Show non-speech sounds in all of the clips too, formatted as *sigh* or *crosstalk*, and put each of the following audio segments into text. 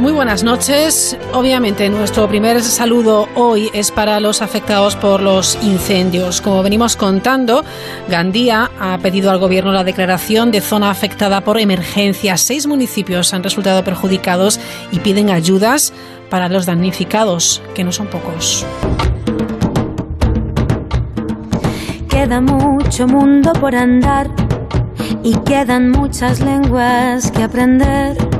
Muy buenas noches. Obviamente nuestro primer saludo hoy es para los afectados por los incendios. Como venimos contando, Gandía ha pedido al gobierno la declaración de zona afectada por emergencia. Seis municipios han resultado perjudicados y piden ayudas para los damnificados, que no son pocos. Queda mucho mundo por andar y quedan muchas lenguas que aprender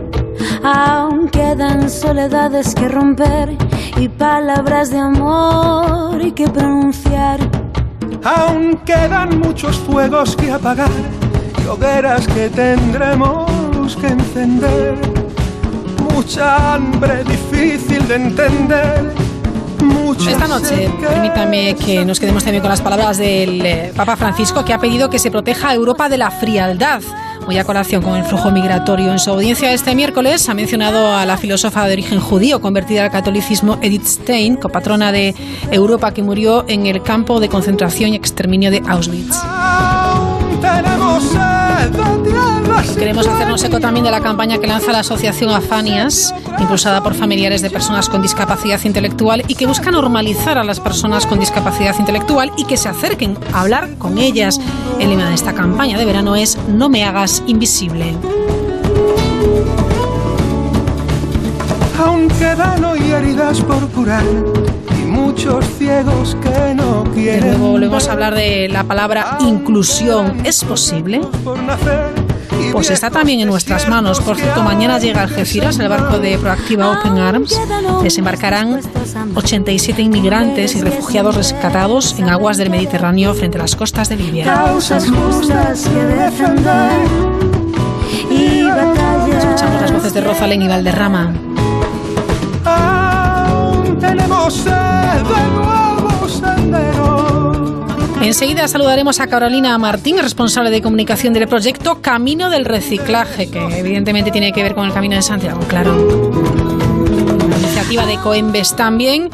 Aún quedan soledades que romper y palabras de amor y que pronunciar. Aún quedan muchos fuegos que apagar y hogueras que tendremos que encender. Mucha hambre difícil de entender. Esta noche, permítame que nos quedemos también con las palabras del eh, Papa Francisco, que ha pedido que se proteja a Europa de la frialdad Muy a colación con el flujo migratorio. En su audiencia este miércoles ha mencionado a la filósofa de origen judío convertida al catolicismo Edith Stein, copatrona de Europa que murió en el campo de concentración y exterminio de Auschwitz. Queremos hacernos eco también de la campaña que lanza la Asociación Afanias, impulsada por familiares de personas con discapacidad intelectual y que busca normalizar a las personas con discapacidad intelectual y que se acerquen a hablar con ellas. El lema de esta campaña de verano es No me hagas invisible. Heridas por curar muchos ciegos que no quieren. De nuevo volvemos a hablar de la palabra inclusión. ¿Es posible? Pues está también en nuestras manos. Por cierto, mañana llega Algeciras, el barco de Proactiva Open Arms. Desembarcarán 87 inmigrantes y refugiados rescatados en aguas del Mediterráneo frente a las costas de Libia. Escuchamos las voces de Rosalén y Valderrama. Enseguida saludaremos a Carolina Martín, responsable de comunicación del proyecto Camino del Reciclaje, que evidentemente tiene que ver con el Camino de Santiago, claro. La iniciativa de Coembes también.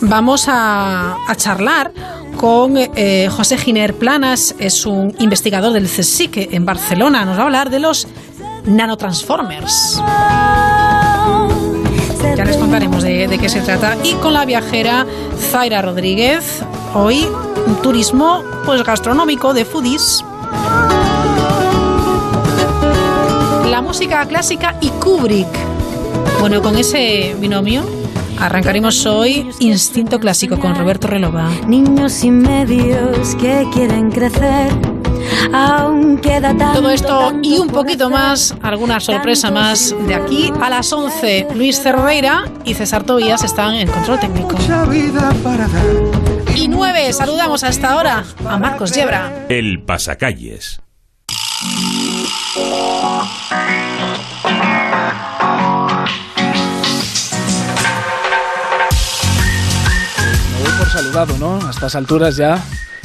Vamos a, charlar con eh, José Giner Planas, es un investigador del CSIC en Barcelona. Nos va a hablar de los nanotransformers. Contaremos de, de qué se trata. Y con la viajera Zaira Rodríguez, hoy un turismo pues gastronómico de foodies. La música clásica y Kubrick. Bueno, con ese binomio arrancaremos hoy Instinto Clásico con Roberto Relova. Niños y medios que quieren crecer. Aún queda Todo esto y un poquito más, alguna sorpresa más de aquí a las 11. Luis Cerreira y César Tobías están en control técnico. vida para dar y 9. Saludamos hasta ahora a Marcos Yebra. El Pasacalles. Me voy por saludado, ¿no? A estas alturas ya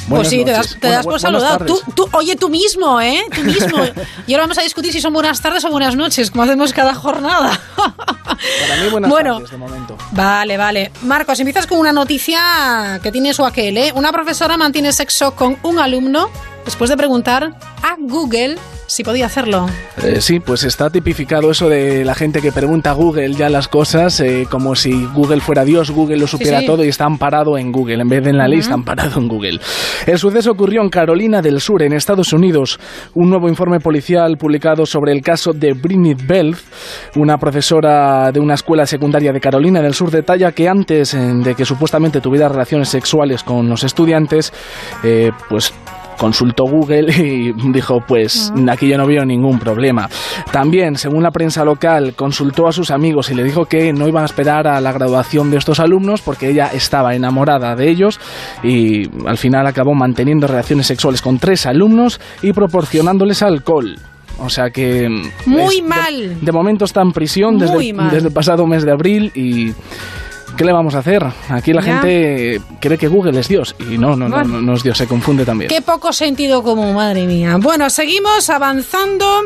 pues sí, te das, por saludado. Tú, oye, tú mismo, ¿eh? Tú mismo. *laughs* y ahora vamos a discutir si son buenas tardes o buenas noches, como hacemos cada jornada. *laughs* Para mí buenas bueno, tardes de momento. Vale, vale. Marcos, empiezas con una noticia que tiene su aquel, ¿eh? Una profesora mantiene sexo con un alumno después de preguntar a Google si podía hacerlo. Eh, sí, pues está tipificado eso de la gente que pregunta a Google ya las cosas eh, como si Google fuera Dios, Google lo supiera todo y está amparado en Google. En vez de en la ley, está amparado en Google. El suceso ocurrió en Carolina del Sur, en Estados Unidos. Un nuevo informe policial publicado sobre el caso de Britney Bell, una profesora de una escuela secundaria de Carolina del Sur, detalla que antes eh, de que supuestamente tuviera relaciones sexuales con los estudiantes, pues consultó Google y *laughs* dijo, pues aquí yo no veo ningún problema. También, según la prensa local, consultó a sus amigos y le dijo que no iban a esperar a la graduación de estos alumnos porque ella estaba enamorada de ellos y al final acabó manteniendo relaciones sexuales con tres alumnos y proporcionándoles alcohol. O sea que... Muy mal. De, momento está en prisión desde, desde el pasado mes de abril y ¿Qué le vamos a hacer? Aquí la gente cree que Google es Dios y no, no, no, no, es Dios, se confunde también. Qué poco sentido común, madre mía. Bueno, seguimos avanzando.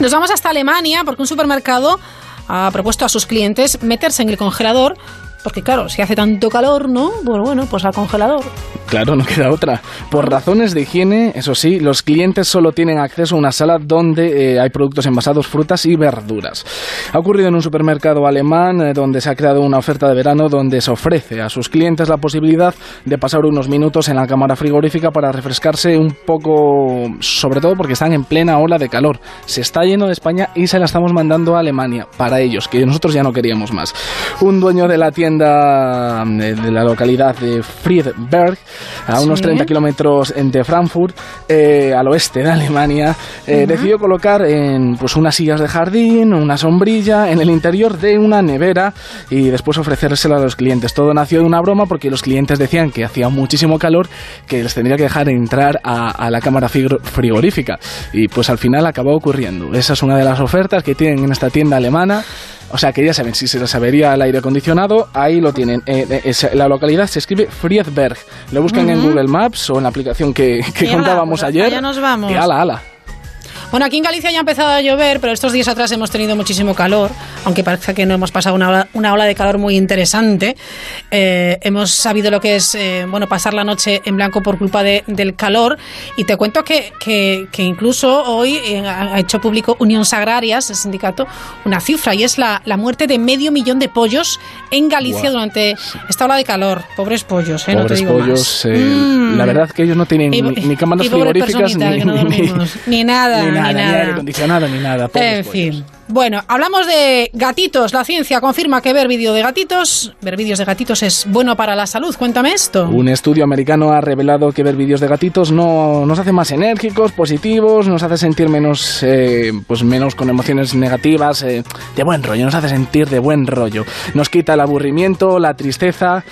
Nos vamos hasta Alemania porque un supermercado ha propuesto a sus clientes meterse en el congelador porque claro, si hace tanto calor, ¿no? Pues bueno, pues al congelador. Claro, no queda otra. Por razones de higiene, eso sí, los clientes solo tienen acceso a una sala donde eh, hay productos envasados, frutas y verduras. Ha ocurrido en un supermercado alemán eh, donde se ha creado una oferta de verano donde se ofrece a sus clientes la posibilidad de pasar unos minutos en la cámara frigorífica para refrescarse un poco, sobre todo porque están en plena ola de calor. Se está lleno de España y se la estamos mandando a Alemania para ellos, que nosotros ya no queríamos más. Un dueño de la tienda eh, de la localidad de Friedberg, a unos 30 kilómetros de Frankfurt, eh, al oeste de Alemania, eh, decidió colocar en, pues, unas sillas de jardín, una sombrilla en el interior de una nevera y después ofrecérsela a los clientes. Todo nació de una broma porque los clientes decían que hacía muchísimo calor, que les tendría que dejar entrar a, a la cámara frigorífica. Y pues al final acabó ocurriendo. Esa es una de las ofertas que tienen en esta tienda alemana. O sea que ya saben, si se les avería el aire acondicionado, ahí lo tienen. Eh, eh, la localidad se escribe Friedberg. Lo buscan en Google Maps o en la aplicación que, contábamos pues ayer. Ya nos vamos. Y ala, ala. Bueno, aquí en Galicia ya ha empezado a llover, pero estos días atrás hemos tenido muchísimo calor, aunque parece que no hemos pasado una ola, una ola de calor muy interesante. Eh, hemos sabido lo que es eh, bueno pasar la noche en blanco por culpa de, del calor. Y te cuento que, que, incluso hoy eh, ha hecho público Unión Sagrarias, el sindicato, una cifra, y es la, la muerte de medio millón de pollos en Galicia durante esta ola de calor. Pobres pollos, ¿eh? Pobres no te digo pollos. Mm. La verdad que ellos no tienen ni, cámaras frigoríficas ni, *laughs* ni, nada ni nada, ni aire acondicionado, ni nada. En fin. Bueno, hablamos de gatitos. La ciencia confirma que ver vídeo de gatitos, ver vídeos de gatitos es bueno para la salud. Cuéntame esto. Un estudio americano ha revelado que ver vídeos de gatitos no nos hace más enérgicos, positivos, nos hace sentir menos, eh, pues menos con emociones negativas, eh, de buen rollo, nos hace sentir de buen rollo. Nos quita el aburrimiento, la tristeza.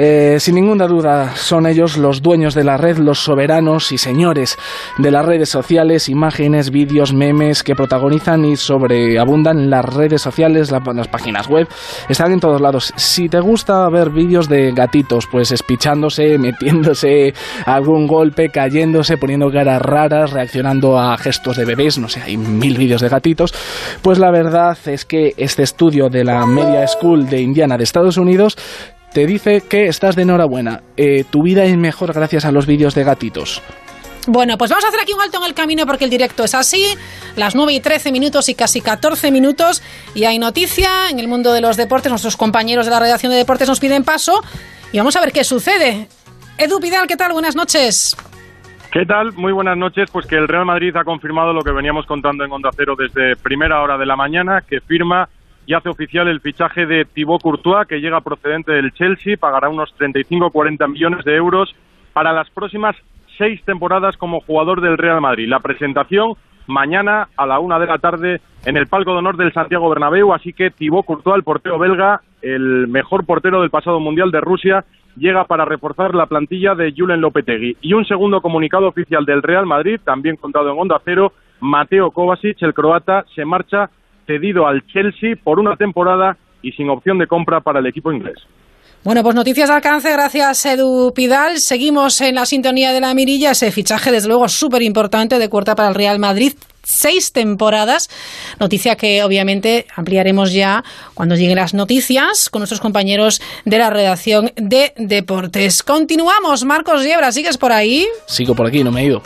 Eh, sin ninguna duda, son ellos los dueños de la red, los soberanos y señores de las redes sociales, imágenes, vídeos, memes que protagonizan y sobreabundan en las redes sociales, las páginas web, están en todos lados. Si te gusta ver vídeos de gatitos, pues espichándose, *laughs* metiéndose algún golpe, cayéndose, poniendo caras raras, reaccionando a gestos de bebés, no sé, hay mil vídeos de gatitos, pues la verdad es que este estudio de la Media School de Indiana de Estados Unidos te dice que estás de enhorabuena. Eh, tu vida es mejor gracias a los vídeos de gatitos. Bueno, pues vamos a hacer aquí un alto en el camino porque el directo es así, las 9 y 13 minutos y casi 14 minutos y hay noticia en el mundo de los deportes, nuestros compañeros de la redacción de deportes nos piden paso y vamos a ver qué sucede. Edu Pidal, ¿qué tal? Buenas noches. ¿Qué tal? Muy buenas noches. Pues que el Real Madrid ha confirmado lo que veníamos contando en Onda Cero desde primera hora de la mañana, que firma y hace oficial el fichaje de Thibaut Courtois, que llega procedente del Chelsea, pagará unos 35-40 millones de euros para las próximas seis temporadas como jugador del Real Madrid. La presentación mañana a la una de la tarde en el palco de honor del Santiago Bernabéu, así que Thibaut Courtois, el portero belga, el mejor portero del pasado Mundial de Rusia, llega para reforzar la plantilla de Julen Lopetegui. Y un segundo comunicado oficial del Real Madrid, también contado en Onda Cero, Mateo Kovacic, el croata, se marcha cedido al Chelsea por una temporada y sin opción de compra para el equipo inglés. Bueno, pues noticias de alcance, gracias Edu Pidal. Seguimos en la sintonía de la mirilla, ese fichaje desde luego súper importante de cuarta para el Real Madrid. Seis temporadas, noticia que obviamente ampliaremos ya cuando lleguen las noticias con nuestros compañeros de la redacción de deportes. Continuamos, Marcos Yebra, ¿sigues por ahí? Sigo por aquí, no me he ido.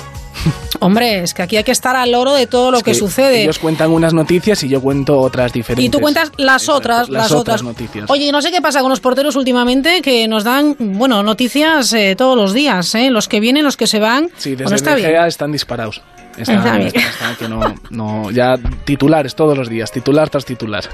Hombre, es que aquí hay que estar al loro de todo lo que, sucede. Ellos cuentan unas noticias y yo cuento otras diferentes. Y tú cuentas las otras, las, otras. noticias. Oye, no sé qué pasa con los porteros últimamente que nos dan, bueno, noticias eh, todos los días, ¿eh? Los que vienen, los que se van. Sí, desde está están disparados. que no, no, ya titulares todos los días, titular tras titular.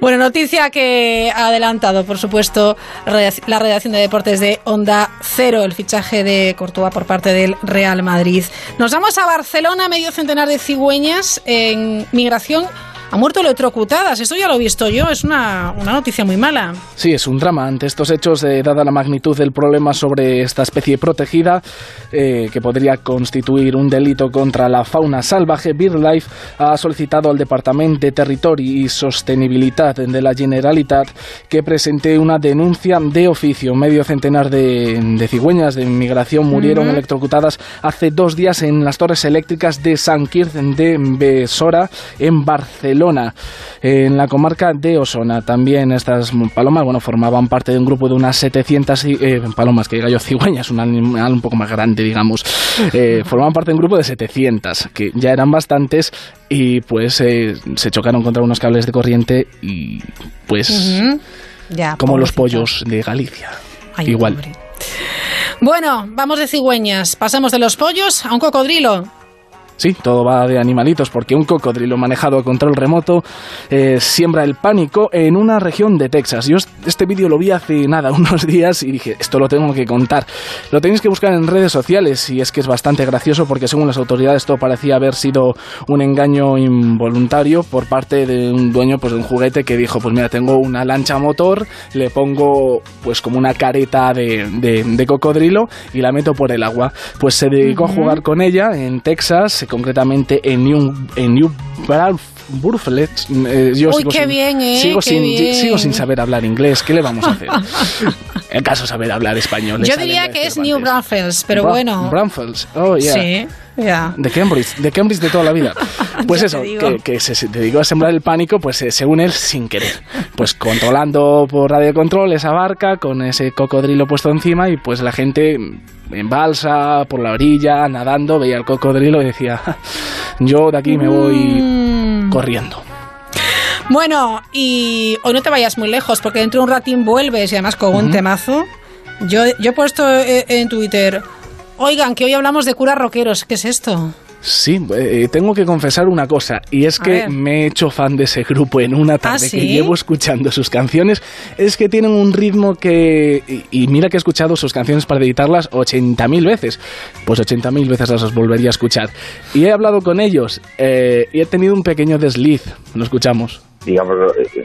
Bueno, noticia que ha adelantado, por supuesto, la redacción de deportes de Onda Cero, el fichaje de Courtois por parte del Real Madrid. Nos vamos a Barcelona, medio centenar de cigüeñas en migración ha muerto electrocutadas. Esto ya lo he visto yo, es una, una noticia muy mala. Sí, es un drama. Ante estos hechos, eh, dada la magnitud del problema sobre esta especie protegida, eh, que podría constituir un delito contra la fauna salvaje, BirdLife ha solicitado al Departamento de Territorio y Sostenibilidad de la Generalitat que presente una denuncia de oficio. Medio centenar de, cigüeñas de inmigración murieron electrocutadas hace dos días en las torres eléctricas de San Quirce de Besora, en Barcelona, en la comarca de Osona. También estas palomas, bueno, formaban parte de un grupo de unas 700 eh, palomas, que diga yo cigüeñas, un animal un poco más grande, digamos. Eh, formaban parte de un grupo de 700, que ya eran bastantes y pues eh, se chocaron contra unos cables de corriente y pues como los pollos de Galicia. Igual. Bueno, vamos de cigüeñas. Pasamos de los pollos a un cocodrilo. Sí, todo va de animalitos, porque un cocodrilo manejado a control remoto eh, siembra el pánico en una región de Texas. Yo este vídeo lo vi hace nada, *laughs* unos días, y dije, esto lo tengo que contar. Lo tenéis que buscar en redes sociales, y es que es bastante gracioso, porque según las autoridades esto parecía haber sido un engaño involuntario por parte de un dueño pues, de un juguete que dijo, pues mira, tengo una lancha motor, le pongo pues como una careta de, de, cocodrilo y la meto por el agua. Pues se dedicó a jugar con ella en Texas, concretamente en New, en New eh, yo Uy, qué bien, ¿eh? Sigo, sin, bien. sigo sin saber hablar inglés. ¿Qué le vamos a hacer? *laughs* El caso saber hablar español. Yo diría que es New Braunfels, pero bueno. Braunfels, oh, yeah. Sí. De Cambridge, de Cambridge de toda la vida. *laughs* Pues eso, que, que, se dedicó a sembrar el pánico, pues eh, según él, sin querer. Pues controlando por radio control esa barca con ese cocodrilo puesto encima y pues la gente en balsa, por la orilla, nadando, veía el cocodrilo y decía, yo de aquí me voy mm. corriendo. Bueno, y hoy no te vayas muy lejos, porque dentro de un ratín vuelves y además con un temazo. Yo, yo he puesto eh, en Twitter, oigan, que hoy hablamos de curas rockeros, ¿qué es esto? Sí, eh, tengo que confesar una cosa, y es que me he hecho fan de ese grupo en una tarde ¿Ah, que llevo escuchando sus canciones. Es que tienen un ritmo que. Y, mira que he escuchado sus canciones para editarlas 80.000 veces. Pues 80.000 veces las volvería a escuchar. Y he hablado con ellos eh, y he tenido un pequeño desliz. Lo escuchamos digamos,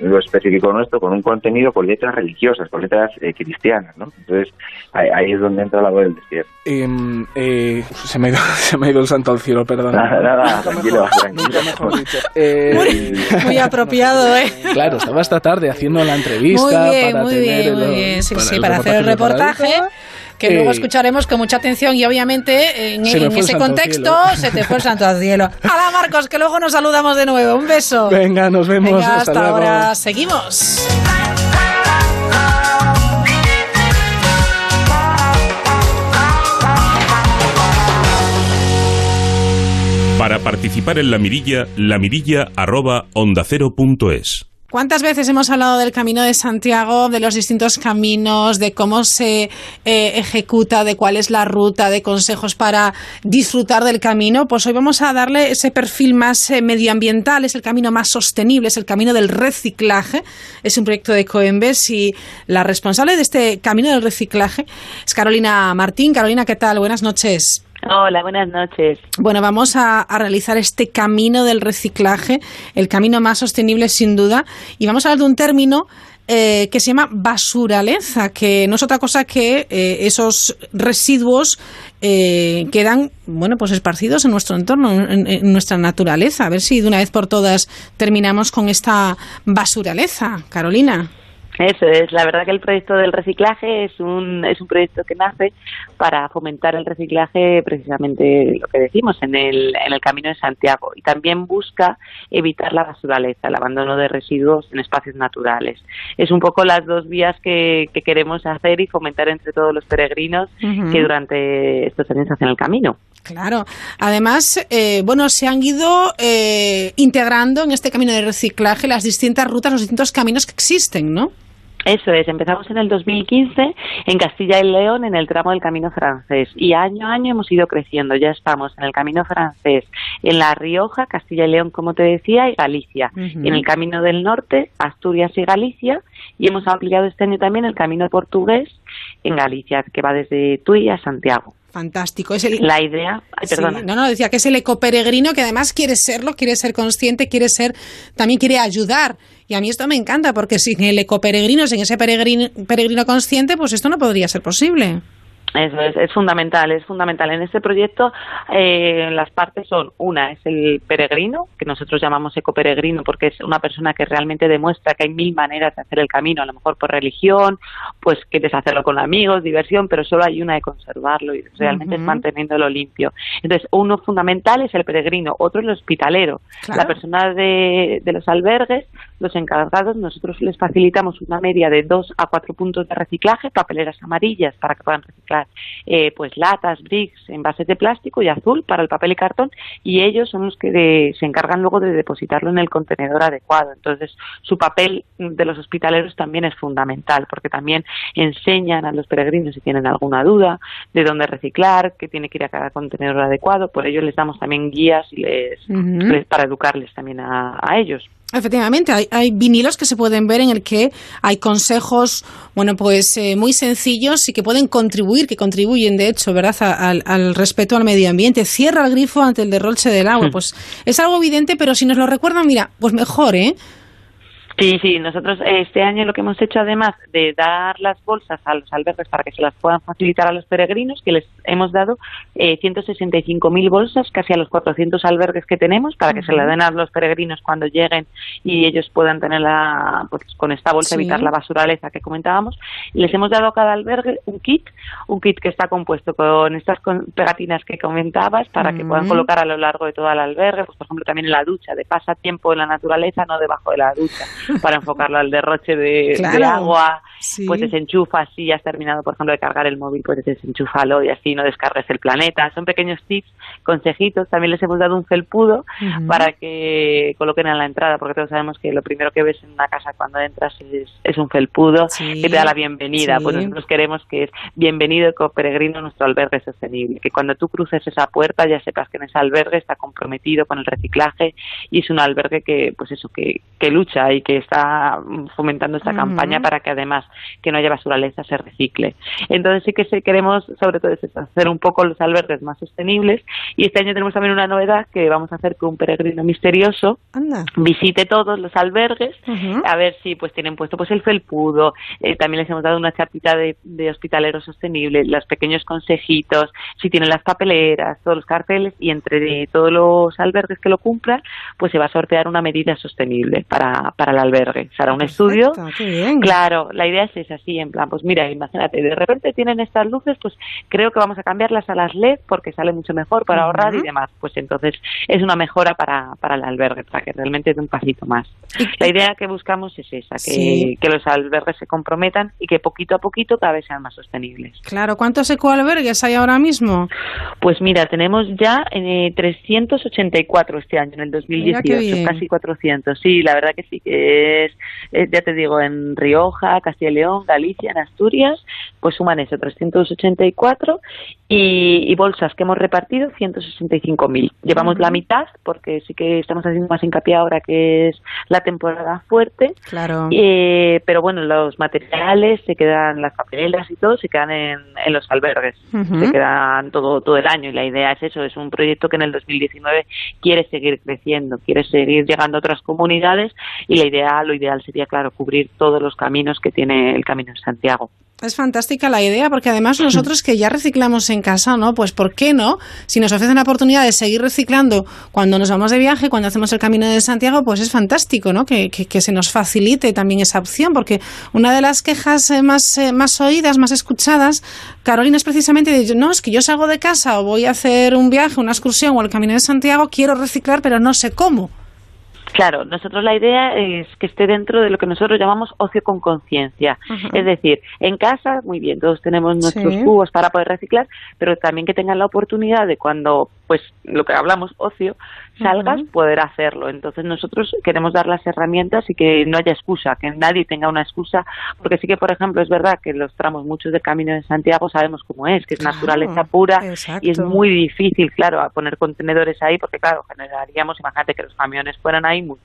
lo, específico nuestro, con un contenido con letras religiosas, con letras eh, cristianas, ¿no? Entonces, ahí, es donde entra la voz del desierto. Em, eh, se, me ha ido, *laughs* se me ha ido el santo al cielo, perdón. Nada, nada, tranquilo, tranquilo. Eh, *laughs* muy, apropiado, ¿eh? Claro, estaba esta tarde haciendo la entrevista muy bien, para muy bien, muy bien. Sí, sí, para hacer el reportaje que luego escucharemos con mucha atención y obviamente en, ese contexto *laughs* se te fue el santo al cielo. Hola Marcos, que luego nos saludamos de nuevo. Un beso. Venga, nos vemos. hasta, ahora. Seguimos. Para participar en la mirilla, la ¿Cuántas veces hemos hablado del Camino de Santiago, de los distintos caminos, de cómo se eh, ejecuta, de cuál es la ruta, de consejos para disfrutar del camino? Pues hoy vamos a darle ese perfil más eh, medioambiental, es el camino más sostenible, es el camino del reciclaje. Es un proyecto de Coembes y la responsable de este camino del reciclaje es Carolina Martín. Carolina, ¿qué tal? Buenas noches. Hola, buenas noches. Bueno, vamos a, realizar este camino del reciclaje, el camino más sostenible sin duda, y vamos a hablar de un término eh, que se llama basuraleza, que no es otra cosa que eh, esos residuos eh, quedan, bueno, pues esparcidos en nuestro entorno, en, nuestra naturaleza. A ver si de una vez por todas terminamos con esta basuraleza, Carolina. Eso es, la verdad que el proyecto del reciclaje es un, es un proyecto que nace para fomentar el reciclaje precisamente lo que decimos en el, en el Camino de Santiago y también busca evitar la basuraleza, el abandono de residuos en espacios naturales. Es un poco las dos vías que, queremos hacer y fomentar entre todos los peregrinos que durante estos años hacen el camino. Claro. Además, eh, bueno, se han ido eh, integrando en este camino de reciclaje las distintas rutas, los distintos caminos que existen, ¿no? Eso es, empezamos en el 2015 en Castilla y León en el tramo del Camino Francés. Y año a año hemos ido creciendo, ya estamos en el Camino Francés, en La Rioja, Castilla y León, como te decía, y Galicia, en el Camino del Norte, Asturias y Galicia y hemos ampliado este año también el Camino Portugués en Galicia, que va desde Tui a Santiago. Fantástico. Es el, la idea. no, no, decía que es el ecoperegrino que además quiere serlo, quiere ser consciente, quiere ser, también quiere ayudar. Y a mí esto me encanta, porque sin el ecoperegrino, sin ese peregrino, peregrino consciente, pues esto no podría ser posible. Eso es, es fundamental, es fundamental. En este proyecto eh, las partes son, una es el peregrino, que nosotros llamamos ecoperegrino porque es una persona que realmente demuestra que hay mil maneras de hacer el camino, a lo mejor por religión, pues quieres hacerlo con amigos, diversión, pero solo hay una de conservarlo y realmente es manteniéndolo limpio. Entonces, uno fundamental es el peregrino, otro es el hospitalero. La persona de, de los albergues, los encargados, nosotros les facilitamos una media de dos a cuatro puntos de reciclaje, papeleras amarillas para que puedan reciclar eh, pues latas, bricks, envases de plástico y azul para el papel y cartón y ellos son los que se encargan luego de depositarlo en el contenedor adecuado. Entonces, su papel de los hospitaleros también es fundamental porque también enseñan a los peregrinos si tienen alguna duda de dónde reciclar, que tiene que ir a cada contenedor adecuado. Por ello les damos también guías y les, para educarles también a ellos. Efectivamente, hay, vinilos que se pueden ver en el que hay consejos, bueno, pues eh, muy sencillos y que pueden contribuir, que contribuyen, de hecho, ¿verdad?, al, al, respeto al medio ambiente. Cierra el grifo ante el derroche del agua. Pues es algo evidente, pero si nos lo recuerdan, mira, pues mejor, ¿eh? Sí, sí, nosotros este año lo que hemos hecho además de dar las bolsas a los albergues para que se las puedan facilitar a los peregrinos, que les hemos dado eh, 165.000 bolsas casi a los 400 albergues que tenemos para que se las den a los peregrinos cuando lleguen y ellos puedan tenerla pues, con esta bolsa, evitar la basuraleza que comentábamos. Y les hemos dado a cada albergue un kit, un kit que está compuesto con estas pegatinas que comentabas para que puedan colocar a lo largo de todo el albergue, pues por ejemplo también en la ducha, de pasatiempo en la naturaleza, no debajo de la ducha para enfocarlo al derroche de, agua, pues desenchufa, si has terminado, por ejemplo, de cargar el móvil, pues desenchúfalo y así no descargues el planeta. Son pequeños tips, consejitos. También les hemos dado un felpudo para que coloquen en la entrada, porque todos sabemos que lo primero que ves en una casa cuando entras es, un felpudo que te da la bienvenida. Pues nosotros queremos que es bienvenido peregrino a nuestro albergue sostenible, que cuando tú cruces esa puerta ya sepas que en ese albergue está comprometido con el reciclaje y es un albergue que, pues eso, que, que lucha y que está fomentando esta campaña para que además que no haya basuraleza se recicle. Entonces sí que queremos sobre todo hacer un poco los albergues más sostenibles. Y este año tenemos también una novedad que vamos a hacer que un peregrino misterioso. Visite todos los albergues a ver si pues tienen puesto pues el felpudo, eh, también les hemos dado una chapita de, de hospitalero sostenible, los pequeños consejitos, si tienen las papeleras, todos los carteles. Y entre todos los albergues que lo cumplan pues se va a sortear una medida sostenible para, para el albergue. Será un estudio. Claro, la idea es así, en plan, pues mira, imagínate, de repente tienen estas luces, pues creo que vamos a cambiarlas a las LED porque sale mucho mejor para ahorrar y demás. Pues entonces es una mejora para, para el albergue, para que realmente dé un pasito más. La idea que buscamos es esa, que, que los albergues se comprometan y que poquito a poquito cada vez sean más sostenibles. Claro, ¿cuántos ecoalbergues hay ahora mismo? Pues mira, tenemos ya eh, 384 este año, en el 2018, casi 400. Sí, la verdad que sí, que es, ya te digo, en Rioja, Castilla y León, Galicia, en Asturias, pues suman eso, 384 y, y bolsas que hemos repartido, 165.000. Llevamos la mitad porque sí que estamos haciendo más hincapié ahora que es la temporada fuerte. Claro. Eh, pero bueno, los materiales se quedan, las papelas y todo, se quedan en, en los albergues. Se quedan todo, todo el año y la idea es eso, es un proyecto que en el 2019 quiere seguir creciendo, quiere seguir llegando a otras comunidades y la idea lo ideal sería, claro, cubrir todos los caminos que tiene el Camino de Santiago. Es fantástica la idea, porque además nosotros que ya reciclamos en casa, ¿no? Pues ¿por qué no? Si nos ofrecen la oportunidad de seguir reciclando cuando nos vamos de viaje, cuando hacemos el Camino de Santiago, pues es fantástico, ¿no? Que, que, se nos facilite también esa opción, porque una de las quejas eh, más, eh, más oídas, más escuchadas, Carolina, es precisamente de, no, es que yo salgo de casa o voy a hacer un viaje, una excursión o el Camino de Santiago, quiero reciclar, pero no sé cómo. Claro, nosotros la idea es que esté dentro de lo que nosotros llamamos ocio con conciencia. Es decir, en casa, muy bien, todos tenemos nuestros cubos para poder reciclar, pero también que tengan la oportunidad de cuando pues lo que hablamos, ocio, salgas, poder hacerlo. Entonces nosotros queremos dar las herramientas y que no haya excusa, que nadie tenga una excusa, porque sí que, por ejemplo, es verdad que los tramos muchos de Camino de Santiago sabemos cómo es, que es naturaleza pura y es muy difícil, claro, a poner contenedores ahí, porque claro, generaríamos, imagínate que los camiones fueran ahí, un,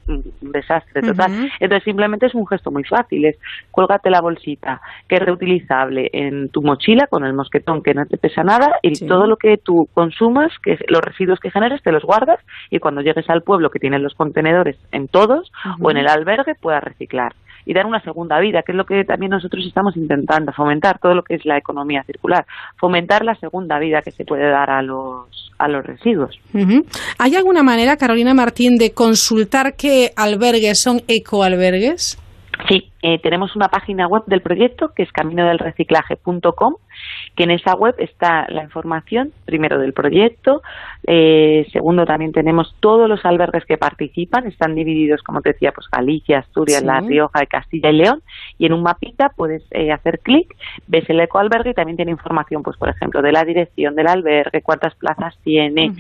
desastre total. Entonces simplemente es un gesto muy fácil, es cuélgate la bolsita, que es reutilizable en tu mochila con el mosquetón que no te pesa nada y todo lo que tú consumas, que los residuos que generes, te los guardas y cuando llegues al pueblo que tienen los contenedores en todos o en el albergue puedas reciclar y dar una segunda vida, que es lo que también nosotros estamos intentando fomentar, todo lo que es la economía circular, fomentar la segunda vida que se puede dar a los, a los residuos. ¿Hay alguna manera, Carolina Martín, de consultar qué albergues son ecoalbergues? Sí, eh, tenemos una página web del proyecto que es caminodelreciclaje.com que en esa web está la información, primero del proyecto, eh, segundo también tenemos todos los albergues que participan, están divididos, como te decía, pues Galicia, Asturias, La Rioja, Castilla y León, y en un mapita puedes eh, hacer clic, ves el ecoalbergue y también tiene información, pues por ejemplo, de la dirección del albergue, cuántas plazas tiene,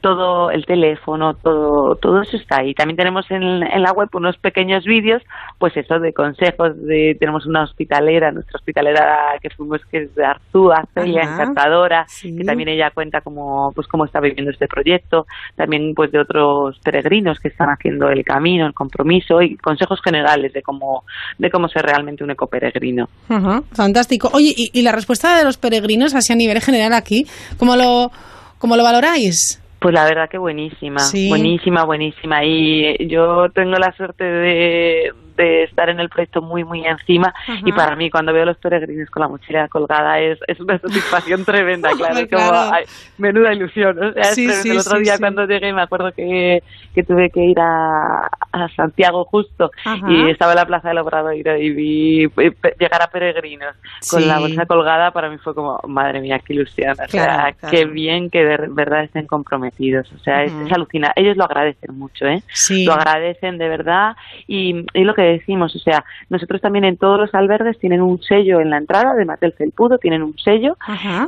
todo el teléfono, todo, todo eso está ahí. También tenemos en, la web unos pequeños vídeos, pues eso de consejos, de, tenemos una hospitalera, nuestra hospitalera que fuimos que es de Arzúa, Celia, encantadora, que también ella cuenta cómo, pues cómo está viviendo este proyecto, también pues de otros peregrinos que están haciendo el camino, el compromiso y consejos generales de cómo, de cómo ser realmente un ecoperegrino. fantástico. Oye, ¿y, la respuesta de los peregrinos así a nivel general aquí, cómo lo, cómo lo valoráis? Pues la verdad que buenísima, buenísima, buenísima. Y yo tengo la suerte de, de estar en el proyecto muy, muy encima. Y para mí, cuando veo a los peregrinos con la mochila colgada, es, es una satisfacción tremenda, *laughs* claro. Como, menuda ilusión. O sea, el otro día cuando llegué, me acuerdo que, que tuve que ir a, a Santiago justo y estaba en la plaza del Obrador y vi llegar a peregrinos con la bolsa colgada. Para mí fue como, madre mía, qué ilusión. O sea, qué bien que de verdad estén comprometidos. O sea, es, alucinante. Ellos lo agradecen mucho, ¿eh? Lo agradecen de verdad. Y, y lo que decimos, o sea, nosotros también en todos los albergues tienen un sello en la entrada, además del felpudo, tienen un sello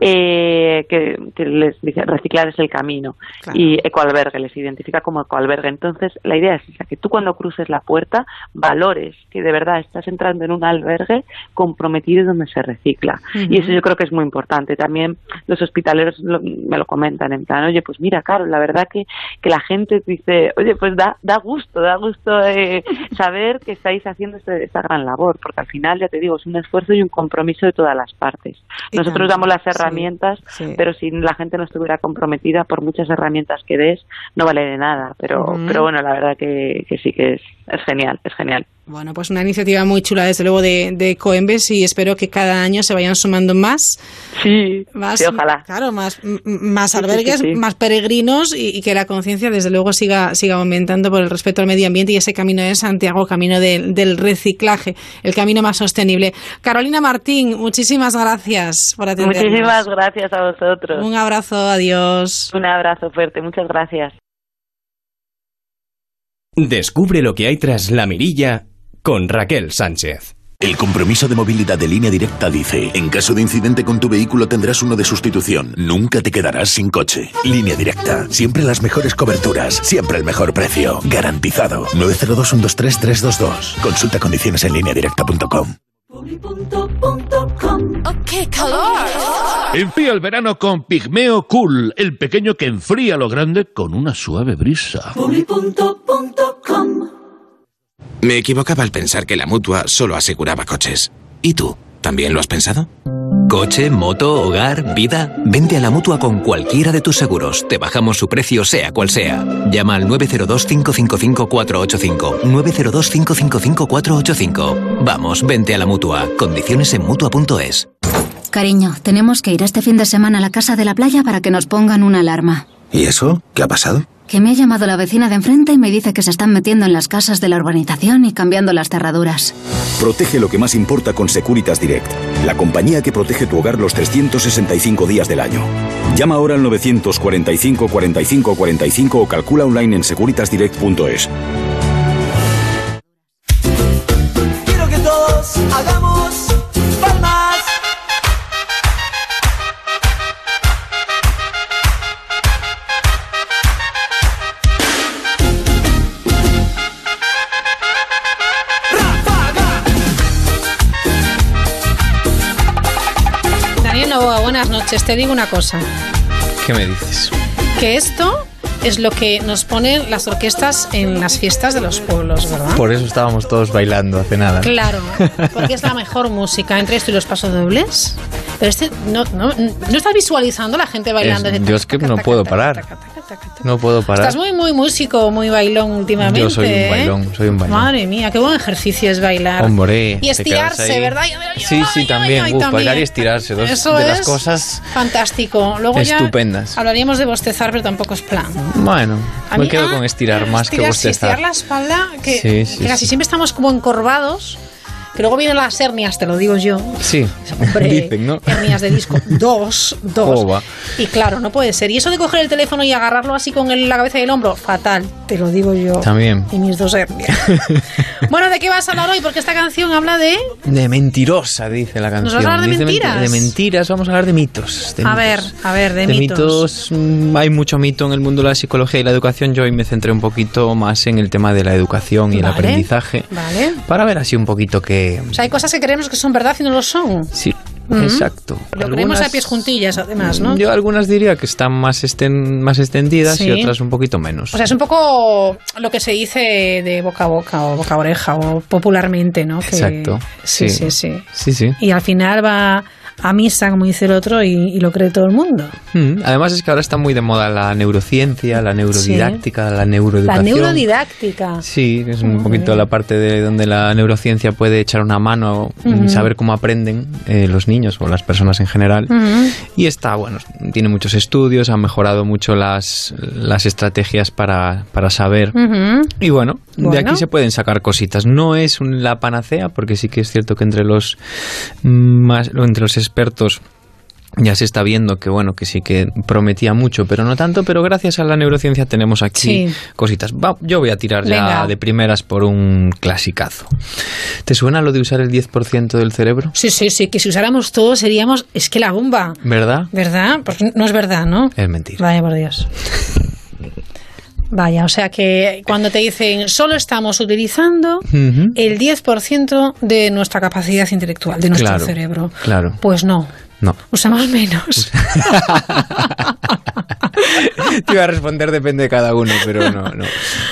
eh, que, les dice reciclar es el camino y ecoalbergue les identifica como ecoalbergue. Entonces, la idea es esa, que tú cuando cruces la puerta valores que de verdad estás entrando en un albergue comprometido donde se recicla. Y eso yo creo que es muy importante. También los hospitaleros me lo comentan en plan, oye, pues mira, Carlos, la verdad que, que la gente dice, oye, pues da, da gusto, da gusto eh, saber que está haciendo este, esta gran labor, porque al final, ya te digo, es un esfuerzo y un compromiso de todas las partes. Nosotros damos las herramientas, pero si la gente no estuviera comprometida, por muchas herramientas que des, no vale de nada. Pero, pero bueno, la verdad que, que sí que es, es genial, es genial. Bueno, pues una iniciativa muy chula, desde luego, de, de Coembes y espero que cada año se vayan sumando más. Sí, más, ojalá. Claro, más, más albergues, más peregrinos y, que la conciencia, desde luego, siga, siga aumentando por el respeto al medio ambiente y ese camino de Santiago, camino del reciclaje, el camino más sostenible. Carolina Martín, muchísimas gracias por atendernos. Muchísimas gracias a vosotros. Un abrazo, adiós. Un abrazo fuerte, muchas gracias. Descubre lo que hay tras la mirilla con Raquel Sánchez. El compromiso de movilidad de línea directa dice, en caso de incidente con tu vehículo tendrás uno de sustitución, nunca te quedarás sin coche. Línea directa, siempre las mejores coberturas, siempre el mejor precio, garantizado. 902-123-322. Consulta condiciones en lineadirecta.com. ¡Qué calor! Enfría el verano con Pigmeo Cool, el pequeño que enfría lo grande con una suave brisa. Me equivocaba al pensar que la mutua solo aseguraba coches. ¿Y tú? ¿También lo has pensado? Coche, moto, hogar, vida. Vente a la mutua con cualquiera de tus seguros. Te bajamos su precio, sea cual sea. Llama al 902-555-485. 902-555-485. Vamos, vente a la mutua. Condiciones en mutua.es. Cariño, tenemos que ir este fin de semana a la casa de la playa para que nos pongan una alarma. ¿Y eso? ¿Qué ha pasado? Que me ha llamado la vecina de enfrente y me dice que se están metiendo en las casas de la urbanización y cambiando las cerraduras. Protege lo que más importa con Securitas Direct, la compañía que protege tu hogar los 365 días del año. Llama ahora al 945 45 45 o calcula online en securitasdirect.es. Noches. Te digo una cosa, ¿Qué me dices? que esto es lo que nos ponen las orquestas en las fiestas de los pueblos, ¿verdad? Por eso estábamos todos bailando hace nada. Claro, *laughs* porque es la mejor música entre esto y los pasodobles. Pero este, no, no, no estás visualizando la gente bailando. Es- yo es que no puedo parar. No puedo parar. Estás muy, muy músico, muy bailón últimamente. Yo soy un ¿eh? bailón, soy un bailón. Madre mía, qué buen ejercicio es bailar. Hombre, Y estirarse. ¿verdad? Sí, sí, también. Uf, también. bailar y estirarse, dos Eso de las es cosas Fantástico. Luego estupendas. ya hablaríamos de bostezar, pero tampoco es plan. Bueno, A me mí, quedo ah, con estirar más que Estirar, sí, bostezar. estirar la espalda, que, Sí, sí, que casi sí. siempre estamos como encorvados. Que luego vienen las hernias, te lo digo yo. Sí, Hombre, dicen, ¿no? Hernias de disco. *laughs* Dos, dos. Jova. Y claro, no puede ser. Y eso de coger el teléfono y agarrarlo así con el- la cabeza y el hombro, fatal, te lo digo yo. También. Y mis dos hernias. *laughs* bueno, ¿de qué vas a hablar hoy? Porque esta canción habla de... De mentirosa, dice la canción. vas a hablar de Dice mentiras? De mentiras, vamos a hablar de mitos. de A mitos. ver, a ver, de, De mitos. mitos, mm, hay mucho mito en el mundo de la psicología y la educación. Yo hoy me centré un poquito más en el tema de la educación y el aprendizaje. Vale. Para ver así un poquito que... O sea, hay cosas que creemos que son verdad y no lo son. Sí, Mm. exacto. Lo creemos a pies juntillas, además, ¿no? Yo algunas diría que están más, esten- más extendidas Sí. y otras un poquito menos. O sea, es un poco lo que se dice de boca a boca o boca a oreja o popularmente, ¿no? Que- Exacto. Sí, sí, sí. Sí, sí. Y al final va a misa, como dice el otro, y, y lo cree todo el mundo. Mm, Además es que ahora está muy de moda la neurociencia, la neurodidáctica, la La neuroeducación. neurodidáctica. Sí, es un Muy poquito bien. la parte de donde la neurociencia puede echar una mano en Ujú. saber cómo aprenden eh, los niños o las personas en general. Ujú. Y está, bueno, tiene muchos estudios, han mejorado mucho las, las estrategias para, para saber. Ujú. Y bueno, de Bueno. aquí se pueden sacar cositas. No es un- la panacea, porque sí que es cierto que entre los mm, más, entre los expertos ya se está viendo que bueno, que sí que prometía mucho, pero no tanto, pero gracias a la neurociencia tenemos aquí Sí. cositas. Va, yo voy a tirar ya de primeras por un clasicazo. ¿Te suena lo de usar el 10% del cerebro? Sí, sí, sí, que si usáramos todo seríamos... Es que la bomba, ¿Verdad? ¿verdad? Pues no es verdad, ¿no? Es mentira. Vaya por Dios. *laughs* Vaya, o sea que cuando te dicen solo estamos utilizando Ujú. el 10% de nuestra capacidad intelectual, de nuestro Claro, cerebro. Claro. Pues no, No. usamos menos. *laughs* Te iba a responder depende de cada uno, pero no, no.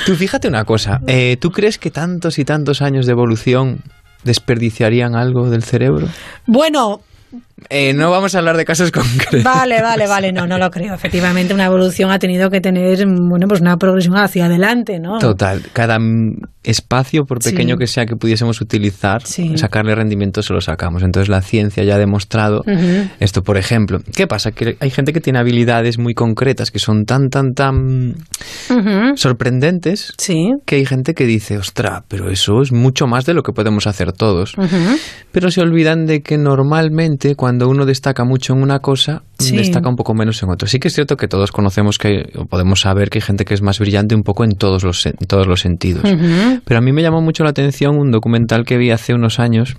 Tú fíjate una cosa, eh, ¿tú crees que tantos y tantos años de evolución desperdiciarían algo del cerebro? Bueno, Eh, no vamos a hablar de casos *laughs* concretos. vale, vale, vale, no, no lo creo. Efectivamente, una evolución ha tenido que tener, bueno, pues una progresión hacia adelante, ¿no? Total, cada espacio, por Sí. pequeño que sea que pudiésemos utilizar, Sí. sacarle rendimiento se lo sacamos. Entonces la ciencia ya ha demostrado Ujú. esto, por ejemplo. ¿Qué pasa? Que hay gente que tiene habilidades muy concretas, que son tan, tan, tan Ujú. sorprendentes, Sí. que hay gente que dice, ostra, pero eso es mucho más de lo que podemos hacer todos. Ujú. Pero se olvidan de que normalmente cuando uno destaca mucho en una cosa, Sí. destaca un poco menos en otra. Sí que es cierto que todos conocemos que, o podemos saber que hay gente que es más brillante un poco en todos los, en todos los sentidos. Pero a mí me llamó mucho la atención un documental que vi hace unos años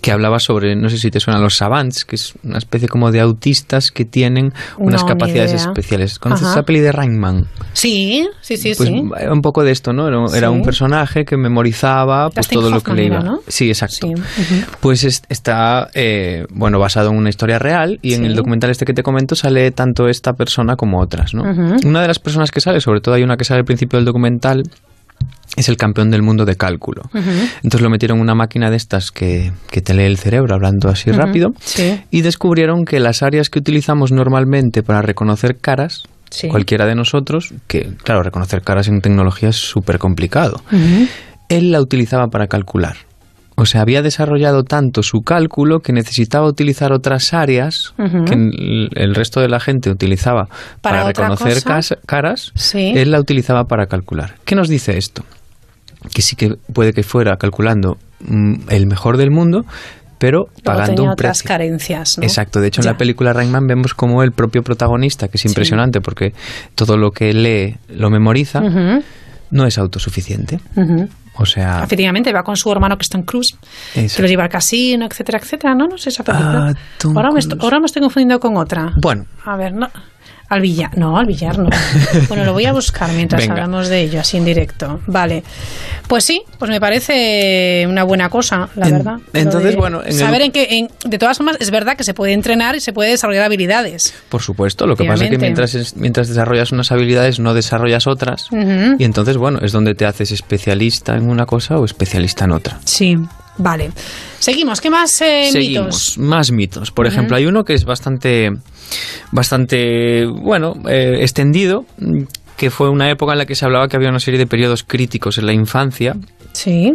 que hablaba sobre, no sé si te suenan los savants, que es una especie como de autistas que tienen unas No, capacidades especiales. ¿Conoces Ajá. la peli de Rainman? Sí, sí, sí, Pues sí. era un poco de esto, ¿no? Era, Sí. un personaje que memorizaba pues, todo lo que le iba. Sí, exacto. Sí. Pues es- está, eh, bueno, basado en una historia real y en el documental este que te comento sale tanto esta persona como otras, ¿no? Una de las personas que sale, sobre todo hay una que sale al principio del documental, es el campeón del mundo de cálculo. Entonces lo metieron en una máquina de estas que, que te lee el cerebro hablando así rápido Sí. y descubrieron que las áreas que utilizamos normalmente para reconocer caras, Sí. cualquiera de nosotros, que claro, reconocer caras en tecnología es súper complicado, él la utilizaba para calcular. O sea, había desarrollado tanto su cálculo que necesitaba utilizar otras áreas que el, resto de la gente utilizaba Para reconocer caras. Sí. Él la utilizaba para calcular. ¿Qué nos dice esto? Que sí que puede que fuera calculando mm, el mejor del mundo, pero Luego pagando tenía un otras precio. carencias, ¿no? Exacto, de hecho en la película Rayman vemos como el propio protagonista, que es impresionante porque todo lo que lee lo memoriza, no es autosuficiente. O sea, Efectivamente, va con su hermano que está en Cruz, Eso. que lo lleva al casino, etcétera, etcétera. No, no sé esa película. Ah, ahora, me ahora me estoy confundiendo con otra. bueno, A ver, no. Al billar, no, al billar no. *laughs* Bueno, lo voy a buscar mientras Venga. hablamos de ello, así en directo. Vale. Pues sí, pues me parece una buena cosa, la En- verdad. Entonces, bueno, en el- saber en qué, en- de todas formas, es verdad que se puede entrenar y se puede desarrollar habilidades. Por supuesto, lo que pasa es que mientras, mientras desarrollas unas habilidades no desarrollas otras. Y entonces, bueno, es donde te haces especialista en una cosa o especialista en otra. Sí, vale. Seguimos, ¿qué más eh, Seguimos, mitos? más mitos. Por ejemplo, hay uno que es bastante, bastante, bueno, eh, extendido, que fue una época en la que se hablaba que había una serie de periodos críticos en la infancia, Sí,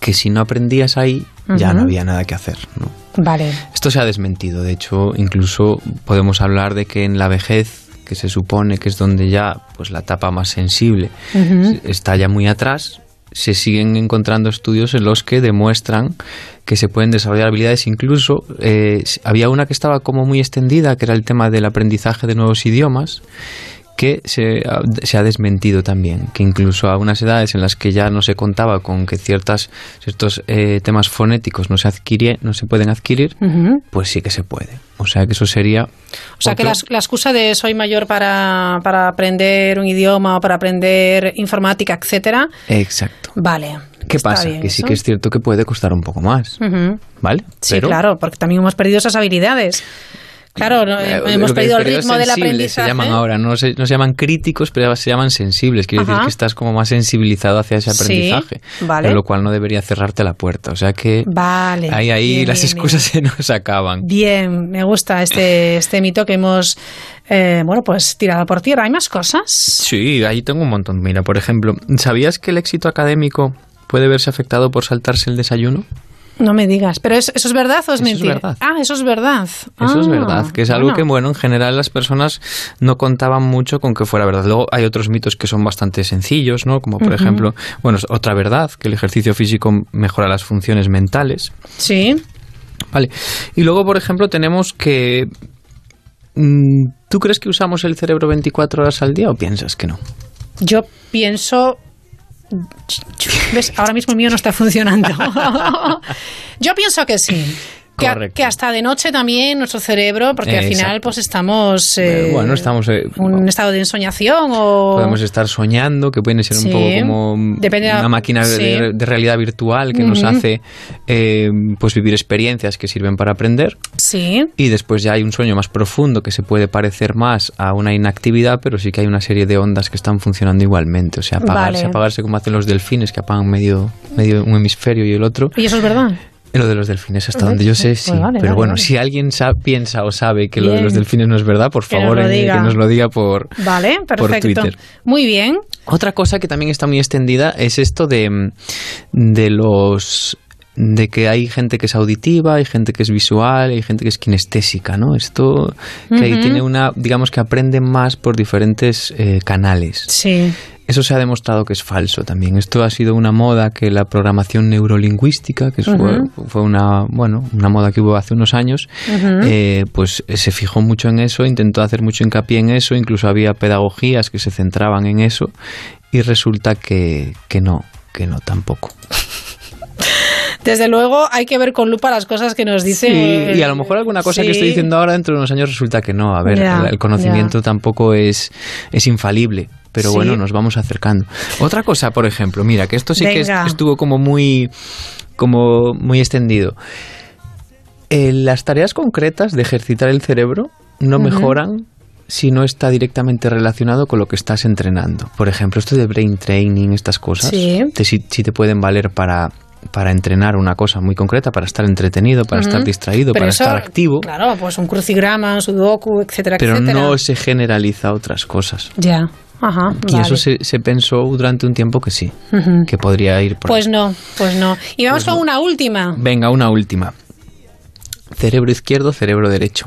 que si no aprendías ahí, ya no había nada que hacer. ¿no? vale. Esto se ha desmentido. De hecho, incluso podemos hablar de que en la vejez, que se supone que es donde ya pues la etapa más sensible está ya muy atrás, se siguen encontrando estudios en los que demuestran que se pueden desarrollar habilidades. Incluso eh, había una que estaba como muy extendida, que era el tema del aprendizaje de nuevos idiomas que se ha, se ha desmentido también, que incluso a unas edades en las que ya no se contaba con que ciertas, ciertos eh, temas fonéticos no se, adquirie, no se pueden adquirir, pues sí que se puede. O sea que eso sería... O sea, que la, la excusa de soy mayor para, para aprender un idioma o para aprender informática, etcétera, Exacto. vale. ¿Qué está pasa? Que sí que es cierto que puede costar un poco más. ¿vale? Sí, claro, porque también hemos perdido esas habilidades. Claro, no- Eh, hemos perdido el ritmo del aprendizaje. Se llaman ahora, no se, no se llaman críticos, pero se llaman sensibles. Quiere decir que estás como más sensibilizado hacia ese Sí, aprendizaje. vale. Pero lo cual no debería cerrarte la puerta. O sea que Vale. ahí, ahí bien, las bien, excusas se nos acaban. Bien, me gusta este, *laughs* este mito que hemos, eh, bueno, pues tirado por tierra. ¿Hay más cosas? Sí, ahí tengo un montón. Mira, por ejemplo, ¿sabías que el éxito académico puede verse afectado por saltarse el desayuno? No me digas. ¿Pero es- eso es verdad o es Eso es verdad. Ah, eso es verdad. Eso es Ah, verdad, que es algo bueno. que, bueno, en general las personas no contaban mucho con que fuera verdad. Luego hay otros mitos que son bastante sencillos, ¿no? Como por ejemplo, bueno, es otra verdad, que el ejercicio físico mejora las funciones mentales. Sí. Vale. Y luego, por ejemplo, tenemos que... mm, ¿Tú crees que usamos el cerebro 24 horas al día o piensas que no? Yo pienso. ¿Ves? Ahora mismo el mío no está funcionando. *laughs* Yo pienso que sí. Que, que hasta de noche también nuestro cerebro, porque al final Exacto. pues estamos eh, Eh, bueno, estamos... eh, en un estado de ensoñación o Podemos estar soñando, que puede ser Sí. un poco como Depende de- una máquina de- sí. de, de realidad virtual que nos Ujú. hace eh, pues vivir experiencias que sirven para aprender. sí. Y después ya hay un sueño más profundo que se puede parecer más a una inactividad, pero sí que hay una serie de ondas que están funcionando igualmente. O sea, apagarse, Vale. apagarse como hacen los delfines, que apagan medio, medio un hemisferio y el otro. Y eso es verdad. Lo de los delfines, hasta Ujú. donde yo sé, Pues sí. vale, pero vale, bueno, vale. si alguien sa- piensa o sabe que lo de los delfines no es verdad, por Que nos favor, lo diga. que nos lo diga por, Vale, por perfecto. Twitter. Muy bien. Otra cosa que también está muy extendida es esto de, mm, de los de que hay gente que es auditiva, hay gente que es visual, hay gente que es kinestésica, ¿no? Esto que ahí Ujú. tiene una, digamos que aprenden más por diferentes eh, canales. Sí. Eso se ha demostrado que es falso también. Esto ha sido una moda que la programación neurolingüística, que fue, una, bueno, una moda que hubo hace unos años, eh, pues eh, se fijó mucho en eso, intentó hacer mucho hincapié en eso, incluso había pedagogías que se centraban en eso y resulta que, que no, que no tampoco. Desde luego hay que ver con lupa las cosas que nos dice. Sí, y a lo mejor alguna cosa Sí. que estoy diciendo ahora dentro de unos años resulta que no. A ver, el- conocimiento tampoco es, es infalible. Pero Sí. bueno, nos vamos acercando. Otra cosa, por ejemplo, mira, que esto sí que estuvo como muy, como muy extendido. Eh, las tareas concretas de ejercitar el cerebro no mejoran si no está directamente relacionado con lo que estás entrenando. Por ejemplo, esto de brain training, estas cosas, Sí. te, sí, sí te pueden valer para, para entrenar una cosa muy concreta, para estar entretenido, para estar distraído, Pero para eso, estar activo, Claro, pues un crucigrama, un sudoku, etcétera, pero etcétera. no se generaliza a otras cosas. Ya. Ajá. Y vale. eso se, se pensó durante un tiempo que sí, que podría ir por Pues no, pues no. Y vamos Pues con una última. Venga, una última. Cerebro izquierdo, cerebro derecho.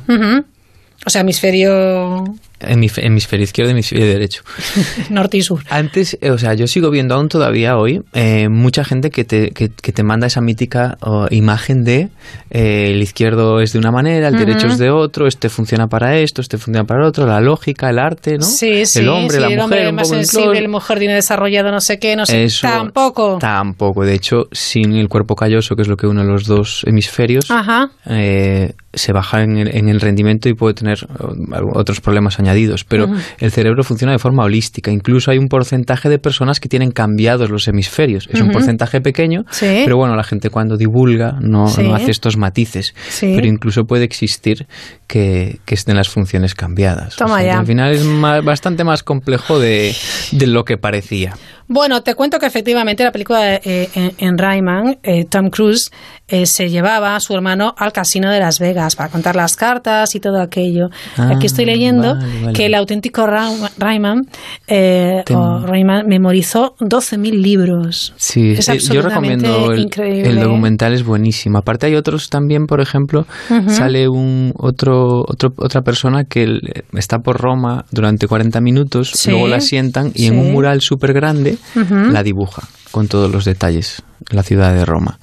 O sea, hemisferio Hemisferio izquierdo, hemisferio derecho. *laughs* norte y sur. Antes, eh, o sea, yo sigo viendo aún todavía hoy eh, mucha gente que te, que, que te manda esa mítica oh, imagen de eh, el izquierdo es de una manera, el derecho es de otro, este funciona para esto, este funciona para el otro, la lógica, el arte, ¿no? Sí, sí, el hombre, sí, la el mujer, hombre un más poco sensible, el mujer tiene desarrollado no sé qué, no sé. Eso Tampoco. Tampoco. De hecho, sin el cuerpo calloso, que es lo que une los dos hemisferios, Ajá. eh, se baja en el, en el rendimiento y puede tener eh, otros problemas añadidos. Pero el cerebro funciona de forma holística. Incluso hay un porcentaje de personas que tienen cambiados los hemisferios. Es un porcentaje pequeño, Sí. pero bueno, la gente cuando divulga no, Sí. no hace estos matices. Sí. Pero incluso puede existir que, que estén las funciones cambiadas. O Toma sea, ya. Al final es ma- bastante más complejo de, de lo que parecía. Bueno, te cuento que efectivamente la película eh, en, en Rayman, eh, Tom Cruise eh, se llevaba a su hermano al casino de Las Vegas para contar las cartas y todo aquello. Ah, Aquí estoy leyendo vale, vale. que el auténtico Ra- Rayman, eh, o Rayman memorizó 12.000 libros. Sí, Es eh, yo absolutamente recomiendo el, increíble. el documental es buenísimo. Aparte hay otros también, por ejemplo, sale un otro, otro otra persona que está por Roma durante 40 minutos, Sí, luego la sientan y en un mural súper grande la dibuja con todos los detalles la ciudad de Roma.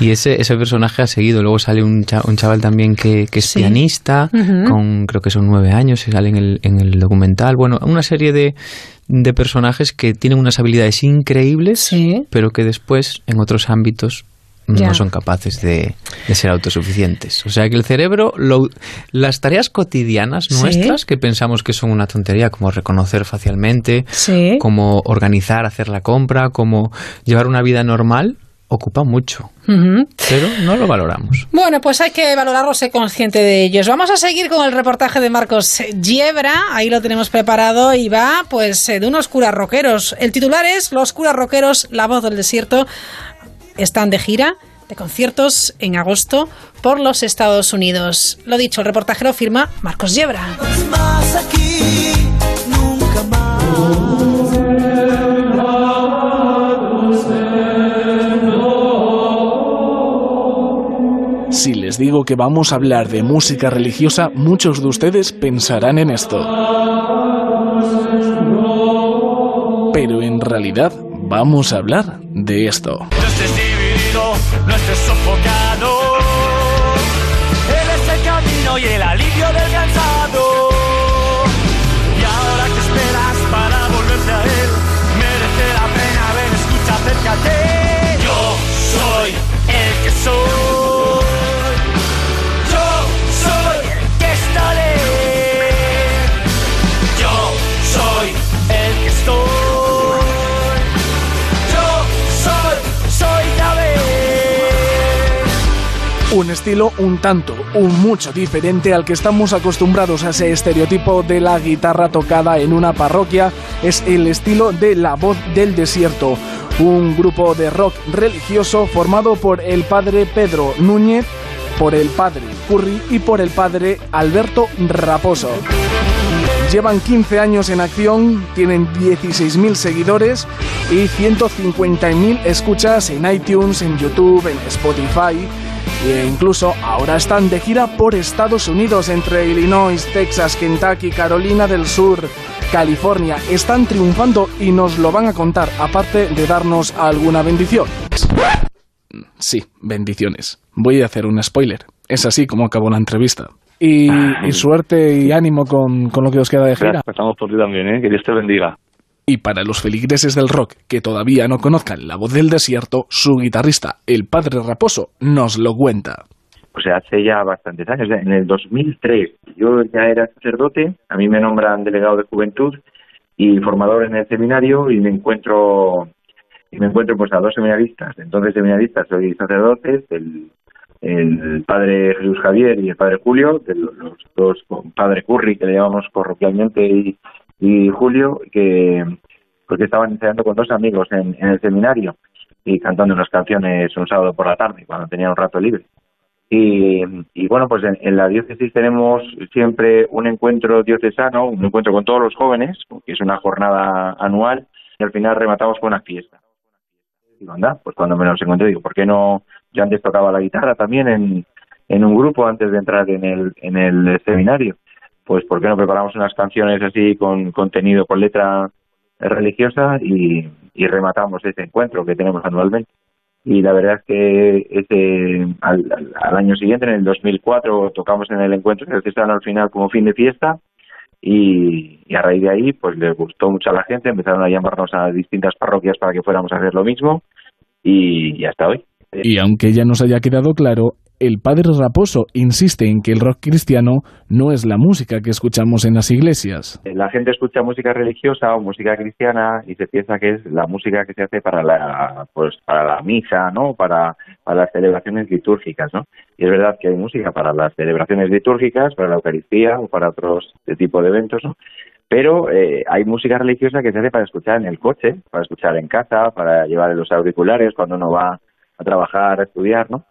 Y ese, ese personaje ha seguido. Luego sale un, cha- un chaval también que, que es Sí. pianista, con creo que son nueve años, y sale en el, en el documental. Bueno, una serie de, de personajes que tienen unas habilidades increíbles, pero que después en otros ámbitos No son capaces de, de ser autosuficientes. O sea que el cerebro, lo- las tareas cotidianas Sí. nuestras, que pensamos que son una tontería, como reconocer facialmente, Sí. como organizar, hacer la compra, como llevar una vida normal, ocupa mucho, pero no lo valoramos. Bueno, pues hay que valorarlo, ser consciente de ellos. Vamos a seguir con el reportaje de Marcos Giebra, ahí lo tenemos preparado y va pues eh, de unos curas rockeros. El titular es Los curas rockeros, la voz del desierto, están de gira de conciertos en agosto por los Estados Unidos. Lo dicho, el reportaje lo firma Marcos nunca Si les digo que vamos a hablar de música religiosa, muchos de ustedes pensarán en esto. Pero en realidad vamos a hablar de esto. No estés sofocado. Él es el camino y el alivio del cansado. Y ahora que esperas para volverte a él, merece la pena ven, escucha, acércate. Yo soy el que soy. Un estilo un tanto, un mucho diferente al que estamos acostumbrados a ese estereotipo de la guitarra tocada en una parroquia, es el estilo de La Voz del Desierto, un grupo de rock religioso formado por el padre Pedro Núñez, por el padre Curry y por el padre Alberto Raposo. Llevan 15 años en acción, tienen 16.000 seguidores y 150.000 escuchas en iTunes, en YouTube, en Spotify e incluso ahora están de gira por Estados Unidos entre Illinois, Texas, Kentucky, Carolina del Sur, California. Están triunfando y nos lo van a contar, aparte de darnos alguna bendición. Sí, bendiciones. Voy a hacer un spoiler. Es así como acabó la entrevista. Y, suerte y ánimo con, con lo que os queda de gira. Estamos por ti también, ¿eh? Que Dios te bendiga. Y para los feligreses del rock que todavía no conozcan la voz del desierto, su guitarrista, el Padre Raposo, nos lo cuenta. Sea, hace ya bastantes años, en el 2003 yo ya era sacerdote, a mí me nombran delegado de juventud y formador en el seminario y me encuentro y me encuentro pues a dos seminaristas, entonces seminaristas soy sacerdotes, el, padre Jesús Javier y el padre Julio, de los, dos con padre Curry que le llamamos corropialmente y, y Julio, que porque estaban ensayando con dos amigos en, en el seminario y cantando unas canciones un sábado por la tarde cuando tenía un rato libre. Y, y bueno, pues en, la diócesis tenemos siempre un encuentro diocesano, un encuentro con todos los jóvenes, que es una jornada anual, y al final rematamos con una fiesta. Anda, pues cuando me los encontré, digo, ¿por qué no? Yo antes tocaba la guitarra también en, un grupo antes de entrar en el seminario. Pues, ¿por qué no preparamos unas canciones así con contenido, con letra religiosa y, rematamos ese encuentro que tenemos anualmente? y la verdad es que al, año siguiente, en el 2004, tocamos en el encuentro diocesano al final como fin de fiesta y, y a raíz de ahí pues les gustó mucho a la gente, empezaron a llamarnos a distintas parroquias para que fuéramos a hacer lo mismo y, y hasta hoy. Y aunque ya nos haya quedado claro, el padre Raposo insiste en que el rock cristiano no es la música que escuchamos en las iglesias. La gente escucha música religiosa o música cristiana y se piensa que es la música que se hace para la, pues, para la misa, ¿no? Para, las celebraciones litúrgicas, ¿no? Y es verdad que hay música para las celebraciones litúrgicas, para la Eucaristía o para otros tipo de eventos, ¿no? Pero eh, hay música religiosa que se hace para escuchar en el coche, para escuchar en casa, para llevar los auriculares cuando uno va a trabajar, a estudiar, ¿no?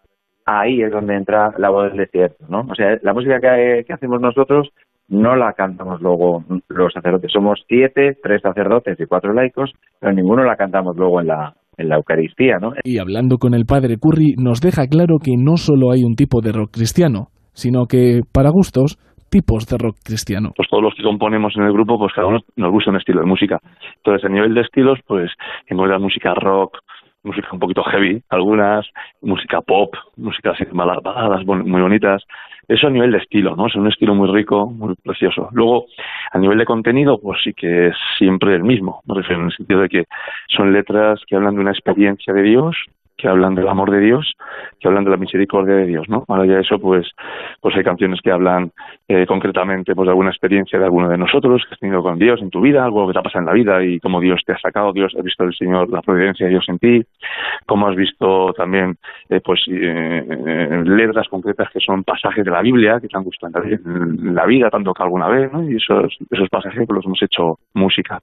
Ahí es donde entra la voz del desierto, ¿no? O sea, la música que, que hacemos nosotros no la cantamos luego los sacerdotes. Somos siete, tres sacerdotes y cuatro laicos, pero ninguno la cantamos luego en la, en la Eucaristía, ¿no? Y hablando con el padre Curry, nos deja claro que no solo hay un tipo de rock cristiano, sino que, para gustos, tipos de rock cristiano. Pues todos los que componemos en el grupo, pues cada uno nos gusta un estilo de música. Entonces, a nivel de estilos, pues la música rock, música un poquito heavy, algunas, música pop, música así, baladas muy bonitas. Eso a nivel de estilo, ¿no? Es un estilo muy rico, muy precioso. Luego, a nivel de contenido, pues sí que es siempre el mismo. Me refiero en el sentido de que son letras que hablan de una experiencia de Dios, que hablan del amor de Dios, que hablan de la misericordia de Dios, ¿no? Ahora ya eso, pues, pues hay canciones que hablan eh, concretamente pues de alguna experiencia de alguno de nosotros que has tenido con Dios en tu vida, algo que te ha pasado en la vida y cómo Dios te ha sacado, Dios, has visto el Señor, la providencia de Dios en ti, cómo has visto también, eh, pues, eh, letras concretas que son pasajes de la Biblia que te han gustado en la vida, tanto que alguna vez, ¿no? Y esos, esos pasajes pues, los hemos hecho música.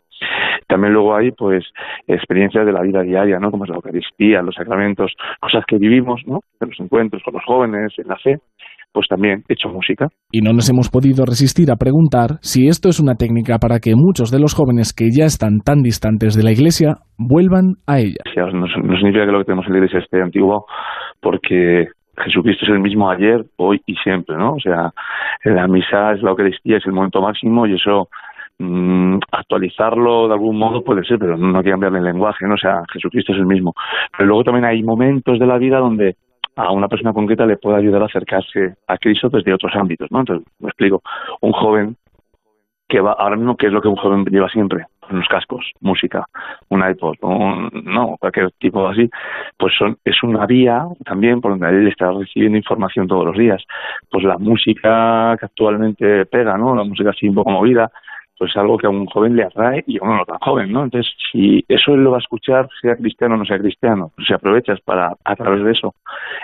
También luego hay, pues, experiencias de la vida diaria, ¿no? Como es la Eucaristía, los sacramentos cosas que vivimos, ¿no? En los encuentros con los jóvenes, en la fe, pues también he hecho música. Y no nos hemos podido resistir a preguntar si esto es una técnica para que muchos de los jóvenes que ya están tan distantes de la iglesia vuelvan a ella. no, significa que lo que tenemos en la iglesia esté antiguo, porque Jesucristo es el mismo ayer, hoy y siempre, ¿no? O sea, la misa es la Eucaristía, es el momento máximo y eso Mm, actualizarlo de algún modo puede ser, pero no hay que cambiarle el lenguaje, ¿no? O sea, Jesucristo es el mismo. Pero luego también hay momentos de la vida donde a una persona concreta le puede ayudar a acercarse a Cristo desde otros ámbitos, ¿no? Entonces, me explico. Un joven que va, ahora mismo, ¿qué es lo que un joven lleva siempre? Unos cascos, música, un iPod, un, no, cualquier tipo así, pues son, es una vía también por donde él está recibiendo información todos los días. Pues la música que actualmente pega, ¿no? La música así un poco movida, pues algo que a un joven le atrae y a uno no tan joven, ¿no? Entonces, si eso él lo va a escuchar, sea cristiano o no sea cristiano, pues si aprovechas para, a través de eso,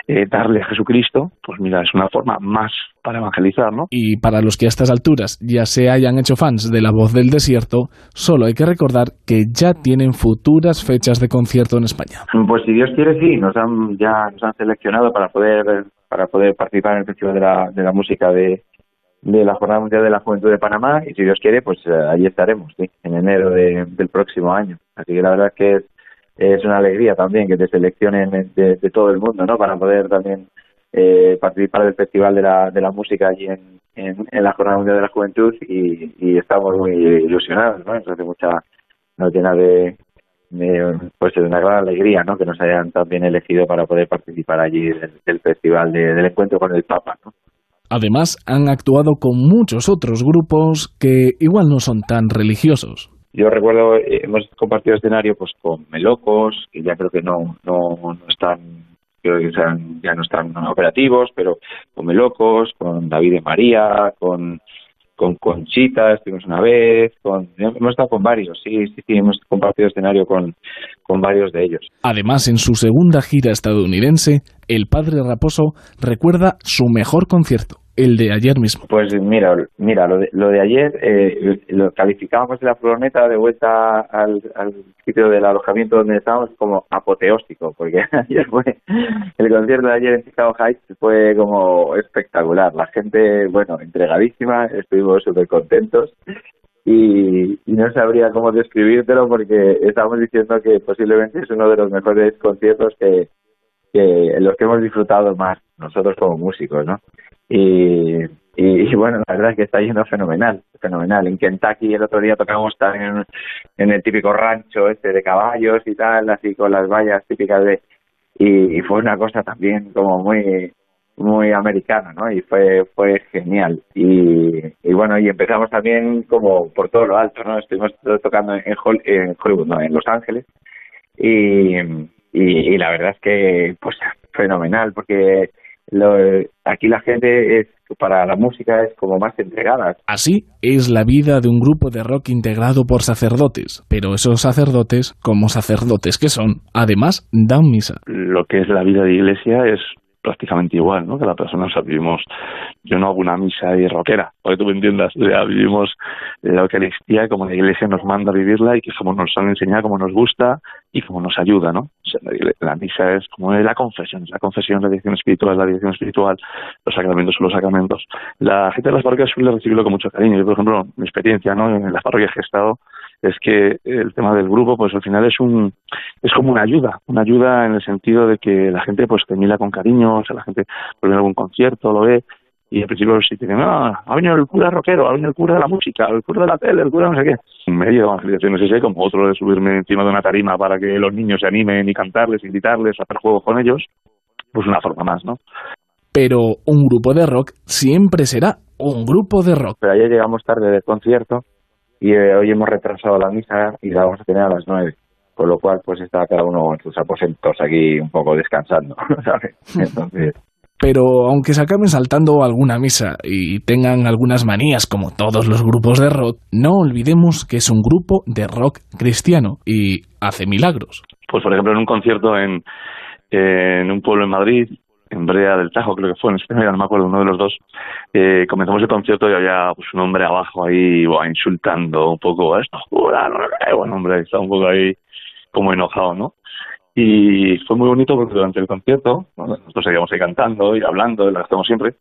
eh, darle a Jesucristo, pues mira, es una forma más para evangelizar, ¿no? Y para los que a estas alturas ya se hayan hecho fans de La Voz del Desierto, solo hay que recordar que ya tienen futuras fechas de concierto en España. Pues si Dios quiere, sí, nos han, ya nos han seleccionado para poder para poder participar en el Festival de la, de la Música de, de la Jornada Mundial de la Juventud de Panamá y si Dios quiere, pues eh, allí estaremos, en enero del próximo año. Así que la verdad es que es, una alegría también que te seleccionen de, todo el mundo, ¿no? Para poder también eh, participar del Festival de la, de la Música allí en, en, la Jornada Mundial de la Juventud y, y estamos muy ilusionados, ¿no? Nos hace mucha, nos llena de, pues de una gran alegría, ¿no? Que nos hayan también elegido para poder participar allí del, festival del encuentro con el Papa, ¿no? Además, han actuado con muchos otros grupos que igual no son tan religiosos. Yo recuerdo, eh, hemos compartido escenario pues con Melocos, que ya creo que no, no, están creo que ya no están operativos, pero con Melocos, con David y María, con, con Conchita, estuvimos una vez, con, hemos estado con varios, sí, sí, sí, hemos compartido escenario con, con varios de ellos. Además, en su segunda gira estadounidense, el padre Raposo recuerda su mejor concierto el de ayer mismo? Pues mira, mira lo de, lo de ayer eh, lo calificábamos de la furgoneta de vuelta al, sitio del alojamiento donde estábamos como apoteósico, porque *laughs* ayer fue el concierto de ayer en Chicago Heights fue como espectacular. La gente, bueno, entregadísima, estuvimos súper contentos. Y, no sabría cómo describírtelo porque estábamos diciendo que posiblemente es uno de los mejores conciertos que, que los que hemos disfrutado más nosotros como músicos, ¿no? Y, y, bueno, la verdad es que está yendo fenomenal, fenomenal. En Kentucky el otro día tocamos también en, el típico rancho este de caballos y tal, así con las vallas típicas de... Y, fue una cosa también como muy muy americana, ¿no? Y fue fue genial. Y, y bueno, y empezamos también como por todo lo alto, ¿no? Estuvimos tocando en, en Hollywood, no, en Los Ángeles. Y, y la verdad es que, pues, fenomenal, porque lo, eh, aquí la gente es para la música es como más entregada. Así es la vida de un grupo de rock integrado por sacerdotes, pero esos sacerdotes, como sacerdotes que son, además dan misa. Lo que es la vida de iglesia es prácticamente igual, ¿no? Que la persona, o sea, vivimos, yo no hago una misa ahí rockera, para que tú me entiendas, vivimos la Eucaristía como la Iglesia nos manda vivirla y que como nos han enseñado, como nos gusta y como nos ayuda, ¿no? O sea, la, misa es como la confesión, la confesión, la dirección espiritual, la dirección espiritual, los sacramentos son los sacramentos. La gente de las parroquias suele recibirlo con mucho cariño. Yo, por ejemplo, mi experiencia, ¿no? En las parroquias que he estado, es que el tema del grupo, pues al final es un es como una ayuda, una ayuda en el sentido de que la gente pues te mira con cariño, o sea, la gente pues, viene a algún concierto, lo ve, y al principio si te dicen, ah, ha venido el cura rockero, ha venido el cura de la música, el cura de la tele, el cura no sé qué. En medio de evangelizaciones ese, como otro de subirme encima de una tarima para que los niños se animen y cantarles, invitarles, hacer juegos con ellos, pues una forma más, ¿no? Pero un grupo de rock siempre será un grupo de rock. Pero ayer llegamos tarde del concierto y eh, hoy hemos retrasado la misa y la vamos a tener a las nueve. Con lo cual, pues está cada uno en sus aposentos aquí un poco descansando, *laughs* ¿sabes? Entonces, pero aunque se acaben saltando alguna misa y tengan algunas manías como todos los grupos de rock, no olvidemos que es un grupo de rock cristiano y hace milagros. Pues por ejemplo en un concierto en, en un pueblo en Madrid, en Brea del Tajo creo que fue, en España, no me acuerdo, uno de los dos, eh, comenzamos el concierto y había pues, un hombre abajo ahí buah, insultando un poco, esto no sé, bueno hombre, estaba un poco ahí como enojado, ¿no? Y fue muy bonito porque durante el concierto, ¿no? nosotros seguíamos ahí cantando y hablando, lo hacemos siempre,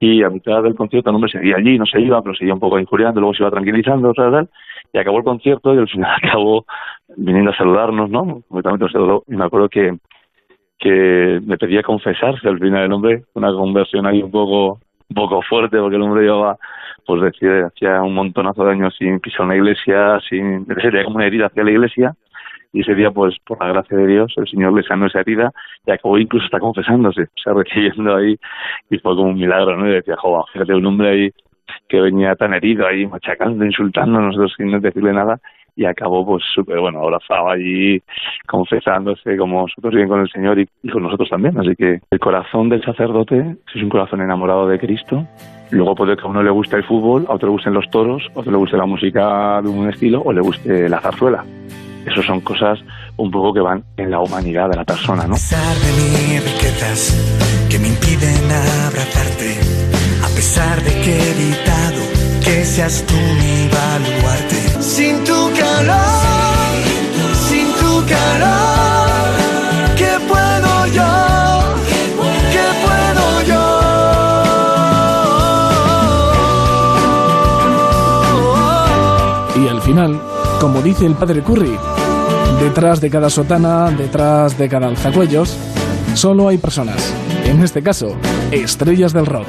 y a mitad del concierto el hombre seguía allí, no se iba, pero seguía un poco injuriando, luego se iba tranquilizando, tal, tal, y acabó el concierto y al final *laughs* acabó viniendo a saludarnos, ¿no? Completamente nos saludó. Y me acuerdo que, que me pedía confesarse al final el hombre, una conversión ahí un poco un poco fuerte porque el hombre llevaba pues decía hacía un montonazo de años sin pisar una iglesia sin tenía como una herida hacia la iglesia y ese día, pues por la gracia de Dios, el Señor le sanó esa herida y acabó incluso está confesándose, o sea, recibiendo ahí y fue como un milagro, ¿no? Y decía, joder, fíjate, un hombre ahí que venía tan herido ahí, machacando, insultando a nosotros sin decirle nada y acabó pues súper bueno, abrazado allí, confesándose como nosotros bien con el Señor y, con nosotros también. Así que el corazón del sacerdote es un corazón enamorado de Cristo. Luego puede que a uno le guste el fútbol, a otro le gusten los toros, a otro le guste la música de un estilo o le guste la zarzuela. Eso son cosas un poco que van en la humanidad de la persona, ¿no? Que me impiden abrazarte, a pesar de que he evitado que seas tú mi baluarte. Sin tu calor, sin tu calor, ¿qué puedo yo? ¿Qué puedo yo? Y al final, como dice el padre Curry, detrás de cada sotana, detrás de cada alzacuellos, solo hay personas. En este caso, estrellas del rock.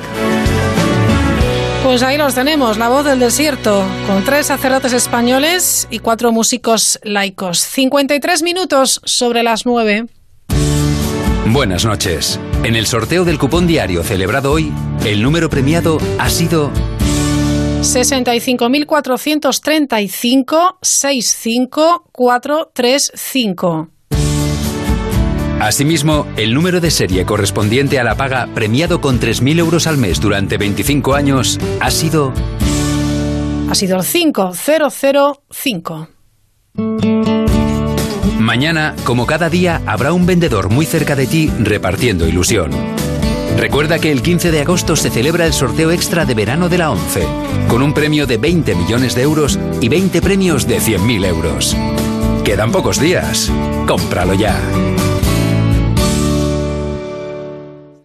Pues ahí los tenemos, la voz del desierto, con tres sacerdotes españoles y cuatro músicos laicos. 53 minutos sobre las 9. Buenas noches. En el sorteo del cupón diario celebrado hoy, el número premiado ha sido 65.435 65435. Asimismo, el número de serie correspondiente a la paga premiado con 3.000 euros al mes durante 25 años ha sido... Ha sido el 5005. Mañana, como cada día, habrá un vendedor muy cerca de ti repartiendo ilusión. Recuerda que el 15 de agosto se celebra el sorteo extra de verano de la 11, con un premio de 20 millones de euros y 20 premios de 100.000 euros. Quedan pocos días. Cómpralo ya.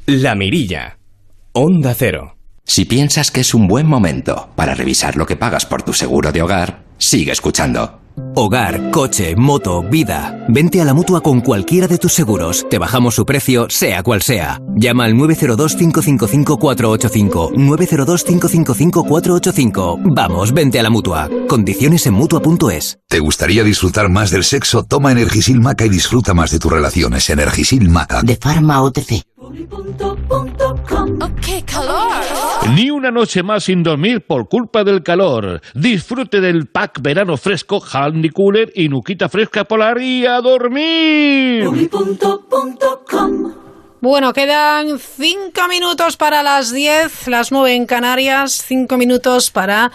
La Mirilla. Onda Cero. Si piensas que es un buen momento para revisar lo que pagas por tu seguro de hogar, sigue escuchando. Hogar, coche, moto, vida. Vente a la mutua con cualquiera de tus seguros. Te bajamos su precio, sea cual sea. Llama al 902-555-485. 902-555-485. Vamos, vente a la mutua. Condiciones en mutua.es. ¿Te gustaría disfrutar más del sexo? Toma Energisil Maca y disfruta más de tus relaciones. Energisil Maca. De Pharma OTC. Ni una noche más sin dormir por culpa del calor. Disfrute del pack verano fresco, Handy Cooler y Nuquita Fresca Polar y a dormir. Bueno, quedan cinco minutos para las 10, las 9 en Canarias, cinco minutos para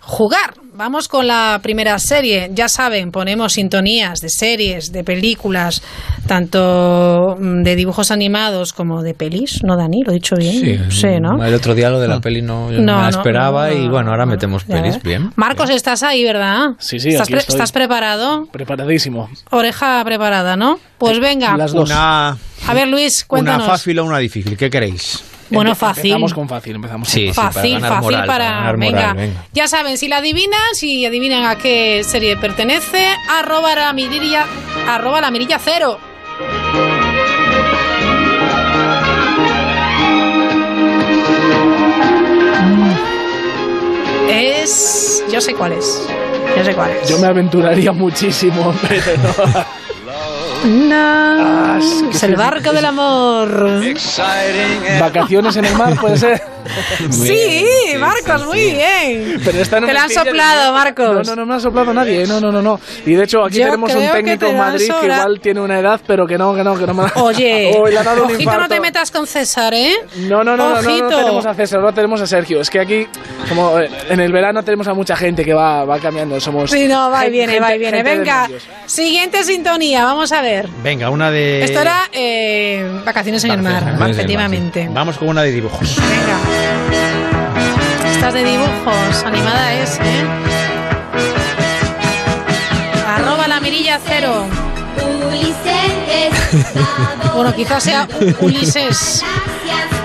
jugar. Vamos con la primera serie. Ya saben, ponemos sintonías de series, de películas, tanto mm, de dibujos animados como de pelis. ¿No, Dani? ¿Lo he dicho bien? Sí, ¿no? El otro día lo de la peli no, yo no No, me la esperaba no, no, y bueno, ahora metemos pelis bien. Marcos, estás ahí, ¿verdad? Sí, sí, ¿Estás, aquí pre- estoy. estás preparado? Preparadísimo. Oreja preparada, ¿no? Pues venga. Una, A ver, Luis, una cuéntanos. fácil o una difícil, ¿qué queréis? Bueno, fácil. Empezamos con fácil, empezamos Sí, con sí, para Fácil, ganar fácil moral, para. para venga. moral, venga. Ya saben, si la adivinan, si adivinan a qué serie pertenece, arroba la mirilla, arroba la mirilla cero. Es. Yo sé cuál es. Yo sé cuál es. Yo me aventuraría muchísimo, pero no. No. Es el barco del amor. Vacaciones en el mar, puede ser. *laughs* Sí, Marcos, muy bien. Pero esta no Te me la han soplado, Marcos. No, no, no me ha soplado nadie. No, no, no, no. Y de hecho, aquí Yo tenemos un técnico en Madrid que igual tiene una edad, pero que no, que no, que no me ha- Oye, *laughs* Oh, le ha dado un ojito no te metas con César, ¿eh? No, no, no, no, no, tenemos a César, no tenemos a Sergio. Es que aquí, como eh, en el verano tenemos a mucha gente que va, va cambiando. Somos. Sí, no, va y viene, gente- va y viene. Venga, siguiente sintonía, vamos a ver. Venga, una de... Esto era eh, Vacaciones en el Mar, el efectivamente. Vamos con una de dibujos. Venga. Estas de dibujos, animada es, ¿eh? Arroba la mirilla cero. *laughs* Bueno, quizás sea Ulises.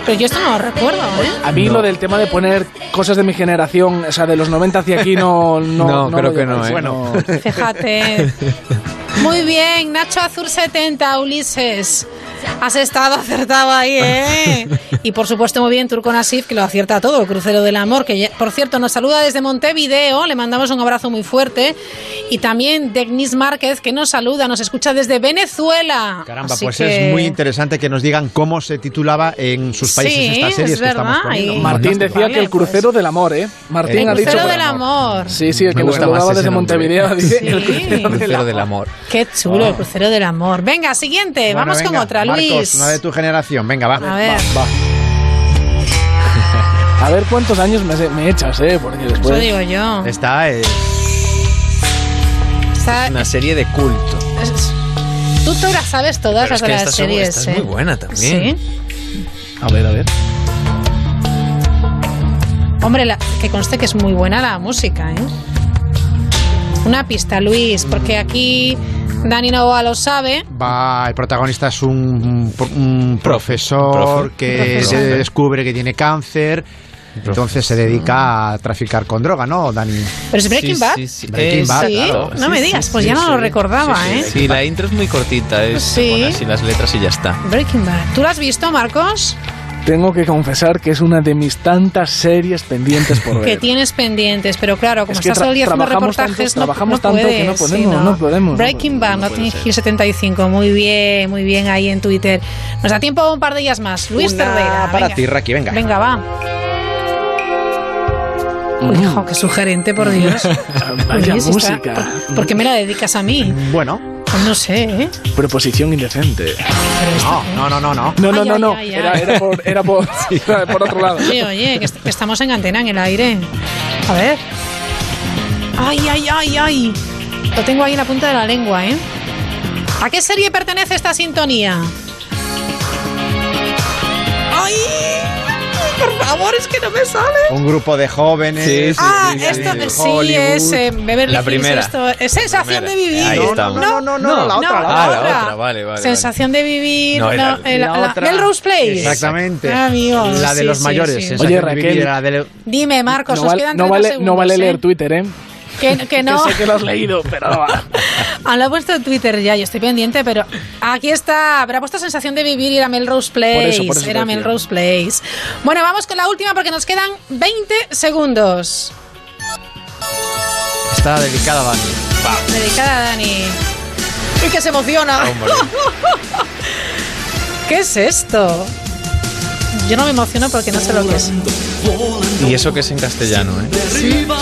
Pero yo esto no lo recuerdo, ¿eh? A mí lo del tema de poner cosas de mi generación, o sea, de los 90 hacia aquí, no. No, No, creo que no. ¿eh? Bueno, Fíjate. *laughs* Muy bien, Nacho Azur 70, Ulises. Has estado acertado ahí, ¿eh? Y por supuesto, muy bien, Turco Nasif, que lo acierta todo, el crucero del amor, que ya- por cierto nos saluda desde Montevideo, le mandamos un abrazo muy fuerte. Y también Degnis Márquez, que nos saluda, nos escucha desde Venezuela. Caramba, Así pues que- es muy interesante que nos digan cómo se titulaba en sus países Sí, esta serie es que estamos poniendo. y- Martín decía que el crucero del amor, ¿eh? Martín El ha dicho. crucero del amor. Sí, sí, el que nos saludaba desde nombre. Montevideo. Dice, Sí. el crucero del Crucero amor. del amor. Qué chulo, Oh. el crucero del amor. Venga, siguiente, Bueno, vamos con otra, Marcos, Luis. una de tu generación, venga, va. A ver. Va. *laughs* A ver cuántos años me, me echas, ¿eh? Porque Eso después. digo yo. Esta es... Está- Una serie de culto. es- tú te las sabes todas Pero las es que de esta las es muy- series. esta es ¿eh? muy buena también. Sí. A ver, a ver. Hombre, la- que conste que es muy buena la música, ¿eh? Una pista, Luis, porque aquí Dani Novoa lo sabe. Va, el protagonista es un, un profesor profe. que Profesor. se descubre que tiene cáncer. Entonces se dedica a traficar con droga, ¿no, Dani? Pero es Breaking Sí, Bad. sí, sí. Breaking Eh, Bad, Sí, claro. no me Sí, digas, sí, pues sí, ya no sí. lo recordaba, Sí, sí, ¿eh? Sí, la intro es muy cortita, es Sí. poner así las letras y ya está. Breaking Bad. ¿Tú lo has visto, Marcos? Tengo que confesar que es una de mis tantas series pendientes por *laughs* ver. Que tienes pendientes, pero claro, como Es que estás todo el día haciendo tanto- reportajes, no, trabajamos no tanto que puedes, no sí, podemos, no podemos, no Breaking Bad, no Hill 75, muy bien, muy bien ahí en Twitter. Nos da tiempo un par de ellas más. Luis Una Cerdeira. para venga. ti, Raki, venga. Venga, va. Uy, jo, qué sugerente, por Dios. *laughs* Vaya Luis, está- música. ¿por, por qué me la dedicas a mí? Bueno, no sé, ¿eh? Preposición indecente. no, no, no, no, no. No, no, Ay, no, ay, no. ay, Era, ay. era por, era por, *laughs* era por otro lado. Oye, oye, que, est- que estamos en antena, en el aire. A ver. Ay, ay, ay, ay. Lo tengo ahí en la punta de la lengua, ¿eh? ¿A qué serie pertenece esta sintonía? ¡Ay! Por favor, es que no me sale. Un grupo de jóvenes. Sí, sí, Ah, sí, esto sí. es eh, Beverly La Hills, primera. esto es sensación primera. de vivir. Ahí No, estamos. no, no, no, no, la otra, la Ah, otra. la otra, vale, vale. Sensación de vivir. No, la- eh, la- la la- otra. Melrose Place. Exactamente. Ah, amigos, La de sí, los sí, mayores. Oye, Raquel. vivir, la de- Dime, Marcos, No, nos vale, quedan no 30 vale, segundos, no vale ¿eh? leer Twitter, ¿eh? Que, que no. Que sé que lo has leído, pero no va. *laughs* Ah, lo he puesto en Twitter ya, yo estoy pendiente, pero aquí está. Habrá puesto sensación de vivir y era Melrose Place. Por eso, por eso era. Melrose Place. Bueno, vamos con la última porque nos quedan 20 segundos. Está dedicada a Dani. Dedicada a Dani. ¡Uy, que se emociona! *laughs* ¿Qué es esto? Yo no me emociono porque no sé lo que es. Y eso que es en castellano, ¿eh?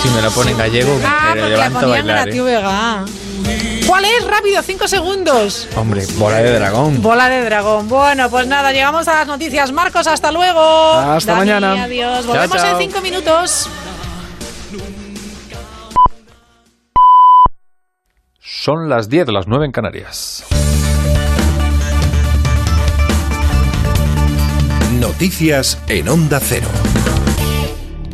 Si me lo pone en gallego, Ah, me la levanto a la bailar. ¿eh? ¿Cuál es? Rápido, cinco segundos. Hombre, bola de dragón. Bola de dragón. Bueno, pues nada, llegamos a las noticias. Marcos, hasta luego. Hasta Dani, mañana. Adiós. Chao, Volvemos chao. en cinco minutos. Son las 10, las 9 en Canarias. Noticias en Onda Cero.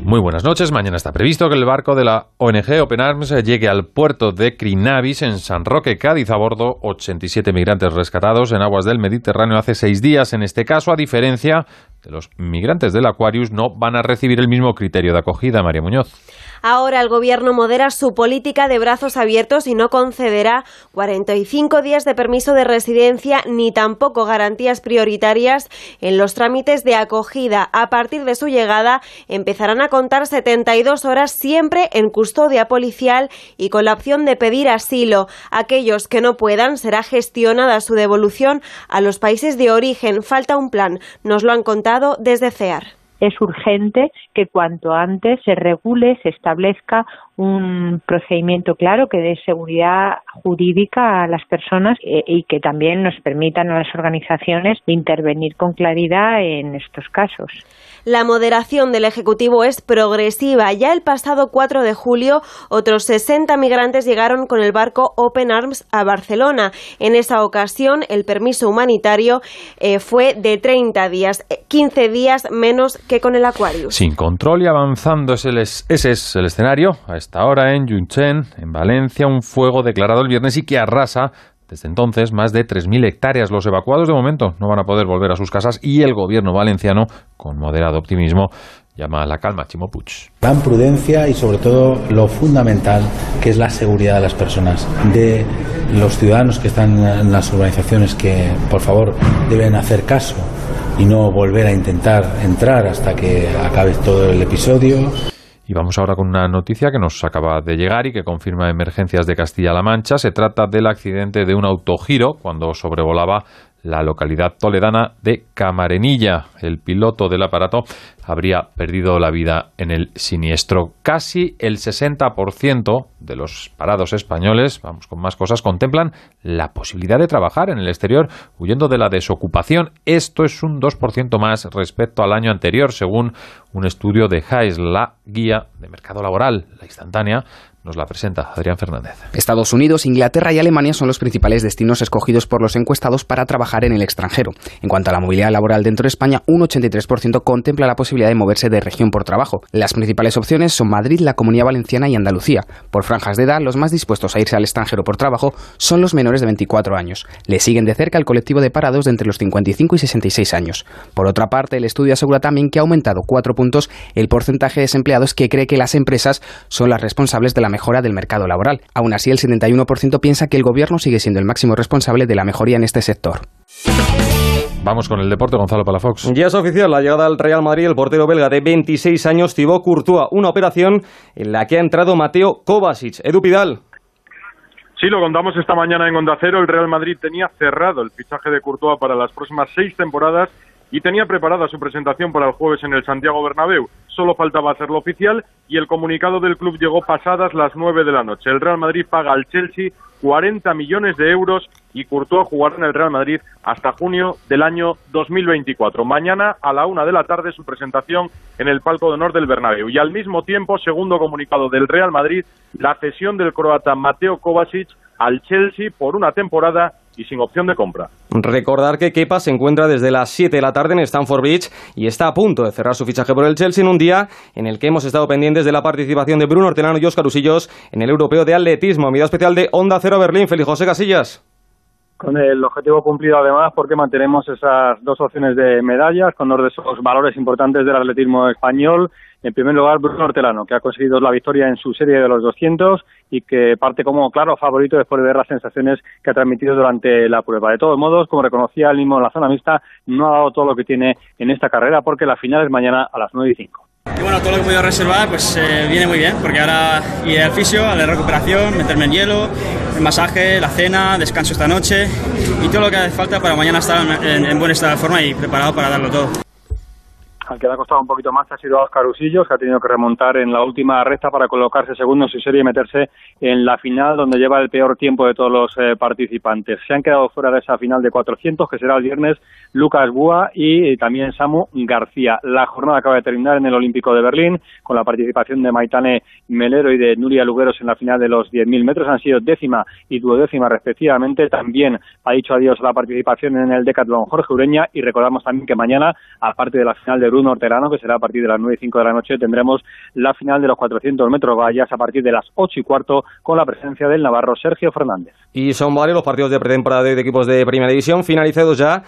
Muy buenas noches. Mañana está previsto que el barco de la ONG Open Arms llegue al puerto de Crinavis en San Roque, Cádiz, a bordo 87 migrantes rescatados en aguas del Mediterráneo hace seis días. En este caso, a diferencia de los migrantes del Aquarius, no van a recibir el mismo criterio de acogida, María Muñoz. Ahora el gobierno modera su política de brazos abiertos y no concederá 45 días de permiso de residencia ni tampoco garantías prioritarias en los trámites de acogida. A partir de su llegada empezarán a contar 72 horas siempre en custodia policial y con la opción de pedir asilo. Aquellos que no puedan será gestionada su devolución a los países de origen. Falta un plan. Nos lo han contado desde CEAR es urgente que cuanto antes se regule, se establezca un procedimiento claro que dé seguridad jurídica a las personas eh, y que también nos permitan a las organizaciones intervenir con claridad en estos casos. La moderación del Ejecutivo es progresiva. Ya el pasado 4 de julio, otros 60 migrantes llegaron con el barco Open Arms a Barcelona. En esa ocasión, el permiso humanitario eh, fue de 30 días, 15 días menos que con el Aquarius. Sin control y avanzando, es, ese es el escenario. A esta hora en Yunchen, en Valencia, un fuego declarado el viernes y que arrasa desde entonces, más de 3.000 hectáreas. Los evacuados de momento no van a poder volver a sus casas y el gobierno valenciano, con moderado optimismo, llama a la calma Chimo Puig. Gran prudencia y sobre todo lo fundamental que es la seguridad de las personas, de los ciudadanos que están en las urbanizaciones que por favor deben hacer caso y no volver a intentar entrar hasta que acabe todo el episodio. Y vamos ahora con una noticia que nos acaba de llegar y que confirma emergencias de Castilla-La Mancha. Se trata del accidente de un autogiro cuando sobrevolaba la localidad toledana de Camarenilla. El piloto del aparato habría perdido la vida en el siniestro. Casi el 60% de los parados españoles, vamos con más cosas, contemplan la posibilidad de trabajar en el exterior huyendo de la desocupación. Esto es un 2% más respecto al año anterior, según un estudio de JAES, la guía de mercado laboral, la instantánea, nos la presenta Adrián Fernández. Estados Unidos, Inglaterra y Alemania son los principales destinos escogidos por los encuestados para trabajar en el extranjero. En cuanto a la movilidad laboral dentro de España, un 83% contempla la posibilidad de moverse de región por trabajo. Las principales opciones son Madrid, la Comunidad Valenciana y Andalucía. Por franjas de edad, los más dispuestos a irse al extranjero por trabajo son los menores de 24 años. Le siguen de cerca el colectivo de parados de entre los 55 y 66 años. Por otra parte, el estudio asegura también que ha aumentado cuatro puntos el porcentaje de desempleados que cree que las empresas son las responsables de la mejora del mercado laboral. Aún así, el 71% piensa que el gobierno sigue siendo el máximo responsable de la mejoría en este sector. Vamos con el deporte, Gonzalo Palafox. Ya es oficial la llegada al Real Madrid el portero belga de 26 años, Thibaut Courtois, una operación en la que ha entrado Mateo Kovacic. Edu Pidal. Sí, lo contamos esta mañana en Onda Cero. El Real Madrid tenía cerrado el fichaje de Courtois para las próximas seis temporadas y tenía preparada su presentación para el jueves en el Santiago Bernabéu. Solo faltaba hacerlo oficial y el comunicado del club llegó pasadas las nueve de la noche. El Real Madrid paga al Chelsea 40 millones de euros y Courtois jugará en el Real Madrid hasta junio del año 2024. Mañana a la una de la tarde su presentación en el palco de honor del Bernabéu. Y al mismo tiempo, segundo comunicado del Real Madrid, la cesión del croata Mateo Kovacic al Chelsea por una temporada y sin opción de compra. Recordar que Kepa se encuentra desde las 7 de la tarde en Stamford Bridge y está a punto de cerrar su fichaje por el Chelsea en un día en el que hemos estado pendientes de la participación de Bruno Hortelano y Óscar Usillos en el Europeo de Atletismo. Medida especial de Onda Cero Berlín. Feliz José Casillas. Con el objetivo cumplido además porque mantenemos esas dos opciones de medallas con dos de esos valores importantes del atletismo español. En primer lugar, Bruno Hortelano, que ha conseguido la victoria en su serie de los 200 y que parte como claro favorito después de ver las sensaciones que ha transmitido durante la prueba. De todos modos, como reconocía él mismo en la zona mixta, no ha dado todo lo que tiene en esta carrera porque la final es mañana a las 9 y 5. Y bueno, todo lo que he podido reservar pues eh, viene muy bien, porque ahora iré al fisio, a la recuperación, meterme en hielo, el masaje, la cena, descanso esta noche y todo lo que hace falta para mañana estar en, en buen estado de forma y preparado para darlo todo. Al que le ha costado un poquito más ha sido a Oscar Usillos, que ha tenido que remontar en la última recta para colocarse segundo en su serie y meterse en la final, donde lleva el peor tiempo de todos los eh, participantes. Se han quedado fuera de esa final de 400, que será el viernes, Lucas Búa y, también Samu García. La jornada acaba de terminar en el Olímpico de Berlín, con la participación de Maitane Melero y de Nuria Lugueros en la final de los 10.000 metros. Han sido décima y duodécima respectivamente. También ha dicho adiós a la participación en el Decathlon Jorge Ureña y recordamos también que mañana, aparte de la final de Bruno Orterano, que será a partir de las 9 y 5 de la noche, tendremos la final de los 400 metros vallas a partir de las 8 y cuarto con la presencia del navarro Sergio Fernández. Y son varios los partidos de pretemporada de equipos de Primera División finalizados ya.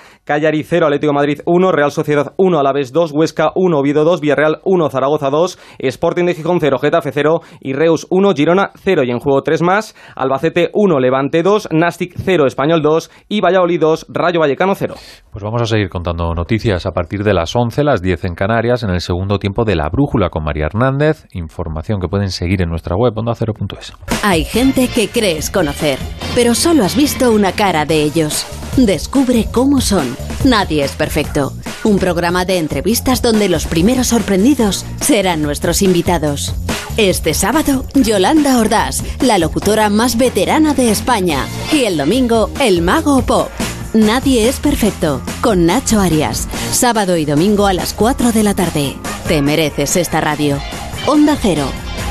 Callari 0, Atlético Madrid 1, Real Sociedad 1, Alavés 2, Huesca 1, Oviedo 2, Villarreal 1, Zaragoza 2, Sporting de Gijón 0, Getafe 0 y Reus 1, Girona 0 y en juego 3 más, Albacete 1, Levante 2, Nastic 0, Español 2 y Valladolid 2, Rayo Vallecano 0. Pues vamos a seguir contando noticias a partir de las 11, las 10 en Canarias, en el segundo tiempo de La Brújula con María Hernández, información que pueden seguir en nuestra web ondacero.es. Hay gente que crees conocer, pero solo has visto una cara de ellos. Descubre cómo son. Nadie es perfecto. Un programa de entrevistas donde los primeros sorprendidos serán nuestros invitados. Este sábado, Yolanda Ordaz, la locutora más veterana de España. Y el domingo, el mago pop. Nadie es perfecto, con Nacho Arias. Sábado y domingo a las 4 de la tarde. Te mereces esta radio. Onda Cero,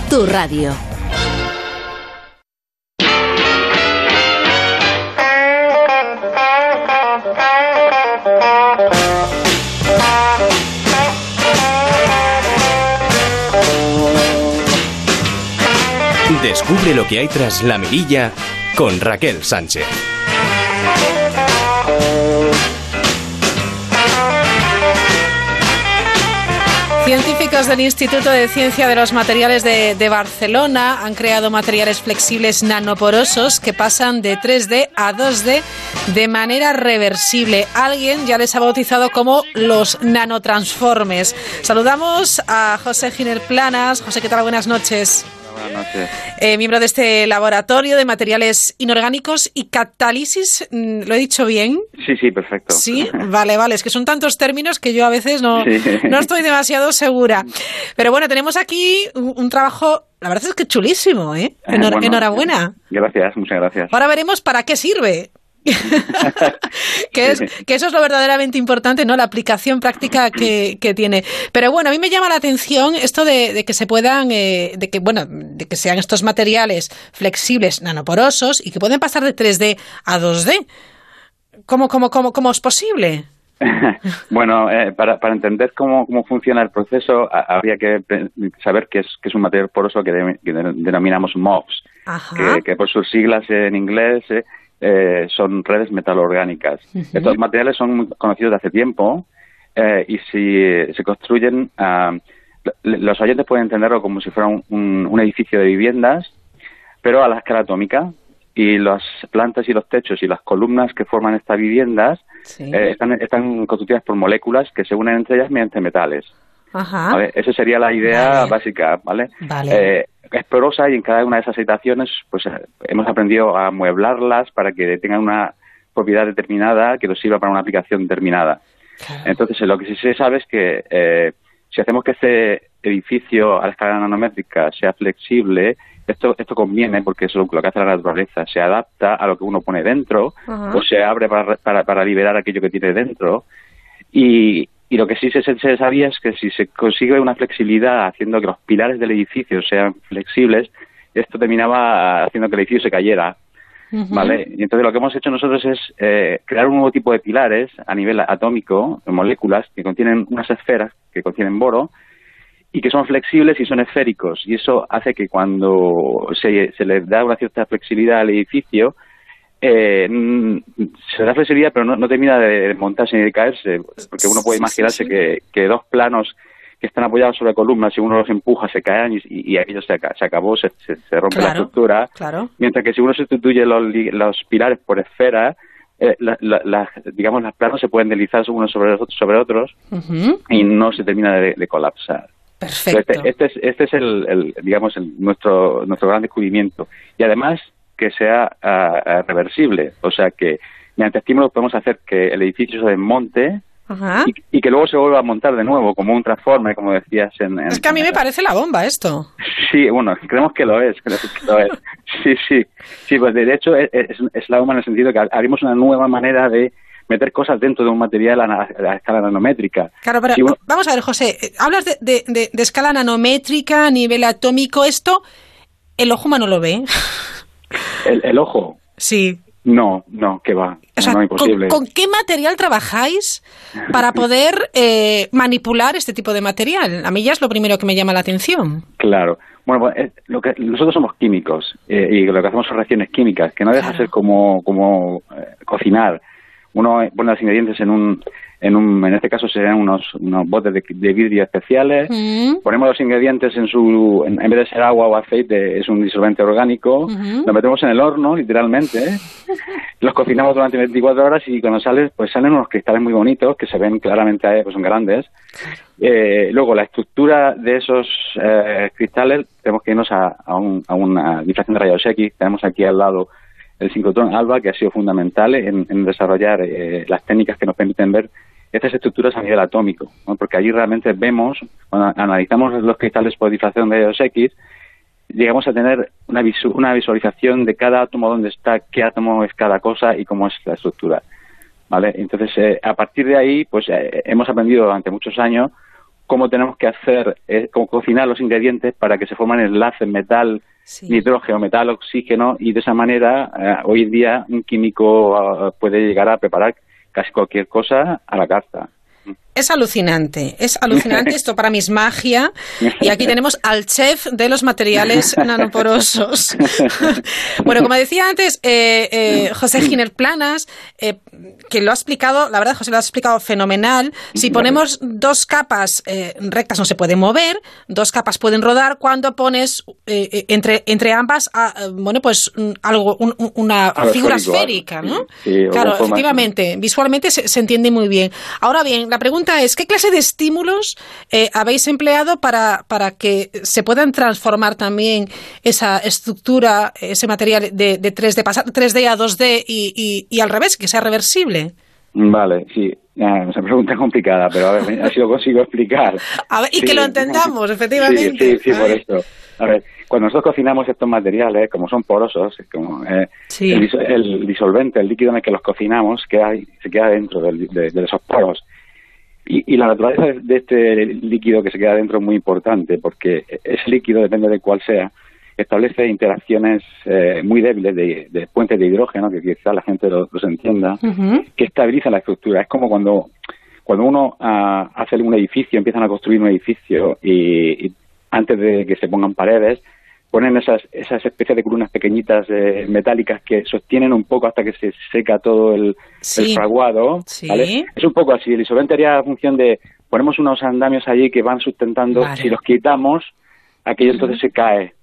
tu radio. Descubre lo que hay tras la mirilla con Raquel Sánchez. Científicos del Instituto de Ciencia de los Materiales de, de, Barcelona han creado materiales flexibles nanoporosos que pasan de 3D a 2D de manera reversible. Alguien ya les ha bautizado como los nanotransformes. Saludamos a José Giner Planas. José, ¿qué tal? Buenas noches. Buenas noches. Eh, miembro de este laboratorio de materiales inorgánicos y catálisis, mm, ¿lo he dicho bien? Sí, sí, perfecto. Sí, vale, vale, es que son tantos términos que yo a veces no, Sí. no estoy demasiado segura. Pero bueno, tenemos aquí un, un trabajo, la verdad es que chulísimo, ¿eh? Eh, bueno, enhorabuena. Gracias, muchas gracias. Ahora veremos para qué sirve. *laughs* que, es, que eso es lo verdaderamente importante, ¿no? La aplicación práctica que, que tiene. Pero bueno, a mí me llama la atención esto de, de que se puedan, eh, de que, bueno, de que sean estos materiales flexibles, nanoporosos y que pueden pasar de 3D a 2D. ¿Cómo, cómo, cómo, cómo es posible? *laughs* bueno, eh, para, para entender cómo, cómo funciona el proceso, a- habría que saber qué es, qué es un material poroso que, de- que de- denominamos MOFs, que, que por sus siglas en inglés eh, eh, son redes metalorgánicas. Ujú. Estos materiales son muy conocidos de hace tiempo eh, y si se construyen, l- los oyentes pueden entenderlo como si fuera un, un- un edificio de viviendas, pero a la escala atómica. Y las plantas y los techos y las columnas que forman estas viviendas eh, están, están constituidas por moléculas que se unen entre ellas mediante metales. Ajá. ¿vale? Esa sería la idea Vale. básica, ¿vale? Vale. Eh, es porosa y en cada una de esas habitaciones pues eh, hemos aprendido a mueblarlas para que tengan una propiedad determinada que nos sirva para una aplicación determinada. Entonces, eh, lo que sí se sabe es que eh, si hacemos que este edificio a la escala nanométrica sea flexible, esto, esto conviene porque es lo que hace la naturaleza, se adapta a lo que uno pone dentro o se abre para, para, para liberar aquello que tiene dentro. Y, y lo que sí se, se sabía es que si se consigue una flexibilidad haciendo que los pilares del edificio sean flexibles, esto terminaba haciendo que el edificio se cayera. ¿Vale? Y entonces lo que hemos hecho nosotros es eh, crear un nuevo tipo de pilares a nivel atómico, de moléculas, que contienen unas esferas que contienen boro y que son flexibles y son esféricos. Y eso hace que cuando se, se le da una cierta flexibilidad al edificio, eh, mm, se da flexibilidad, pero no, no termina de montarse ni de caerse, porque uno puede imaginarse Que, que dos planos que están apoyados sobre columnas, si uno los empuja, se caen y, y aquello se, aca- se acabó, se, se- se rompe la estructura. Claro. Mientras que si uno sustituye los, los pilares por esferas, eh, la- la- las- digamos, los planos se pueden deslizar unos sobre, otros- sobre otros y no se termina de, de colapsar. Perfecto. Este, este es, este es el, el, digamos, el- nuestro, nuestro gran descubrimiento. Y además que sea ah, reversible, o sea que mediante estímulos podemos hacer que el edificio se desmonte y, que luego se vuelva a montar de nuevo como un transforme, como decías. En, es que a mí me parece la bomba esto. Sí, bueno, *laughs* creemos que lo es, que lo es. *laughs* Sí, sí, sí, pues de hecho es, es la bomba en el sentido que abrimos una nueva manera de meter cosas dentro de un material a, escala nanométrica. Claro, pero vamos a ver, José, hablas de, de, escala nanométrica a nivel atómico, esto el ojo humano lo ve. *laughs* ¿El, ojo? Sí. No, no, que va. no, imposible. ¿con, qué material trabajáis para *laughs* poder eh, manipular este tipo de material? A mí ya es lo primero que me llama la atención. Claro. Bueno, pues, eh, lo que, nosotros somos químicos eh, y lo que hacemos son reacciones químicas, que no deja de ser como, como cocinar uno pone los ingredientes en un, en un, en este caso serían unos, unos botes de, vidrio especiales, mm. ponemos los ingredientes en su, en, vez de ser agua o aceite, es un disolvente orgánico, lo metemos en el horno, literalmente, *laughs* los cocinamos durante 24 horas y cuando sale, pues salen unos cristales muy bonitos que se ven claramente, pues son grandes. Eh, luego, la estructura de esos eh, cristales, tenemos que irnos a, a, un, a una difracción de rayos X, tenemos aquí al lado el sincrotrón ALBA, que ha sido fundamental en, desarrollar eh, las técnicas que nos permiten ver estas estructuras a nivel atómico, porque allí realmente vemos, cuando analizamos los cristales por difracción de rayos X, llegamos a tener una, una visualización de cada átomo, dónde está, qué átomo es cada cosa y cómo es la estructura. ¿vale? Entonces, eh, a partir de ahí, pues eh, hemos aprendido durante muchos años cómo tenemos que hacer, cómo cocinar los ingredientes para que se formen enlaces metal nitrógeno, metal, oxígeno y de esa manera eh, hoy en día un químico ah, puede llegar a preparar casi cualquier cosa a la carta. Es alucinante, es alucinante. Esto para mí es magia. Y aquí tenemos al chef de los materiales *laughs* nanoporosos. *laughs* bueno, como decía antes, eh, eh, José Giner Planas, eh, que lo ha explicado, la verdad, José lo ha explicado fenomenal. Si ponemos dos capas rectas no se puede mover, dos capas pueden rodar. Cuando pones entre, entre ambas, ah, bueno, pues algo, una figura esférica, ¿no? claro, efectivamente, visualmente se, se entiende muy bien. Ahora bien, la pregunta es, ¿qué clase de estímulos eh, habéis empleado para, para que se puedan transformar también esa estructura, ese material de, de 3D, pasar 3D a 2D y, y, al revés, que sea reversible? Vale, sí. es una pregunta complicada, pero a ver, así lo consigo explicar. *laughs* A ver, y que lo entendamos, efectivamente. Sí, sí, por esto. A ver, cuando nosotros cocinamos estos materiales, como son porosos, como eh, el, disolvente, el líquido en el que los cocinamos, queda, se queda dentro de, esos poros. Y, la naturaleza de este líquido que se queda dentro es muy importante porque ese líquido, depende de cuál sea, establece interacciones eh, muy débiles de, puentes de hidrógeno, que quizá la gente los, entienda, que estabilizan la estructura. Es como cuando, cuando uno ah, hace un edificio, empiezan a construir un edificio y antes de que se pongan paredes, ponen esas, esas especies de columnas pequeñitas eh, metálicas que sostienen un poco hasta que se seca todo el, fraguado. Es un poco así. El disolvente haría la función de ponemos unos andamios allí que van sustentando. Si los quitamos, aquello entonces se cae.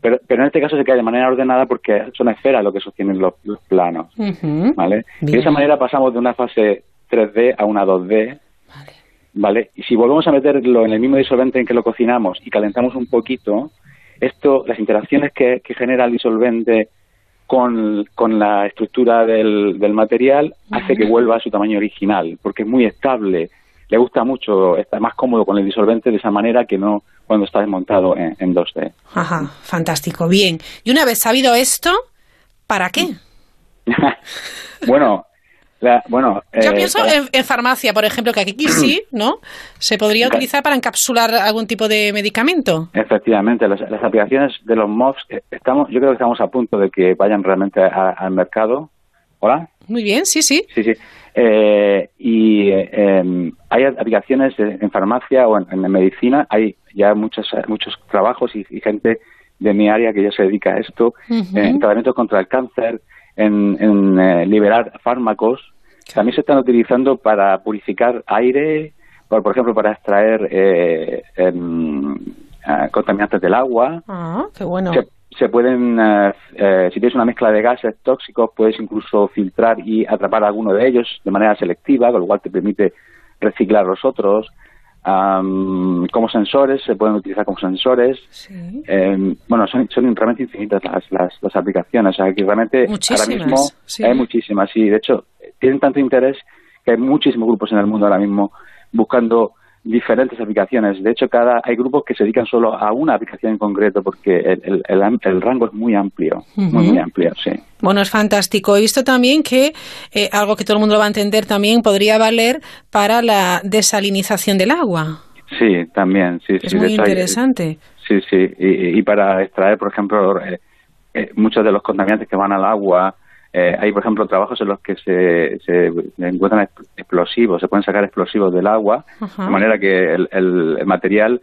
Pero, pero en este caso se cae de manera ordenada porque son esferas lo que sostienen los, planos. ¿vale? Y de esa manera pasamos de una fase 3D a una 2D. Vale. Y si volvemos a meterlo en el mismo disolvente en que lo cocinamos y calentamos un poquito, esto, las interacciones que, genera el disolvente con, la estructura del, material hace que vuelva a su tamaño original, porque es muy estable, le gusta mucho, está más cómodo con el disolvente de esa manera que no cuando está desmontado en, en 2D. Ajá, fantástico, bien. Y una vez sabido esto, ¿para qué? *laughs* bueno, bueno, Yo eh, pienso en, farmacia, por ejemplo, que aquí sí, *clears throat* ¿no? Se podría utilizar para encapsular algún tipo de medicamento. Efectivamente, las, aplicaciones de los MOVs, eh, estamos, yo creo que estamos a punto de que vayan realmente al mercado. ¿Hola? Muy bien, sí, sí. Sí, sí. Eh, y em, hay aplicaciones en farmacia o en, medicina, hay ya muchos, muchos trabajos y, gente de mi área que ya se dedica a esto, en tratamientos contra el cáncer, en, eh, liberar fármacos. También se están utilizando para purificar aire, por, por ejemplo, para extraer eh, em, eh, contaminantes del agua. Ah, qué bueno. Se, pueden, eh, si tienes una mezcla de gases tóxicos, puedes incluso filtrar y atrapar alguno de ellos de manera selectiva, con lo cual te permite reciclar los otros como sensores, se pueden utilizar como sensores. Em, bueno, son, son, realmente infinitas las, las, aplicaciones. O sea, que realmente ahora mismo hay muchísimas. Y de hecho, tienen tanto interés que hay muchísimos grupos en el mundo ahora mismo buscando diferentes aplicaciones. De hecho, cada hay grupos que se dedican solo a una aplicación en concreto porque el, el, el, rango es muy amplio, muy, muy amplio, sí. Bueno, es fantástico. He visto también que eh, algo que todo el mundo lo va a entender también podría valer para la desalinización del agua. Sí, también, sí, es muy interesante. sí, sí, y, y, para extraer, por ejemplo, eh, eh, muchos de los contaminantes que van al agua, eh, hay, por ejemplo, trabajos en los que se, se encuentran explosivos, se pueden sacar explosivos del agua, de manera que el, el, material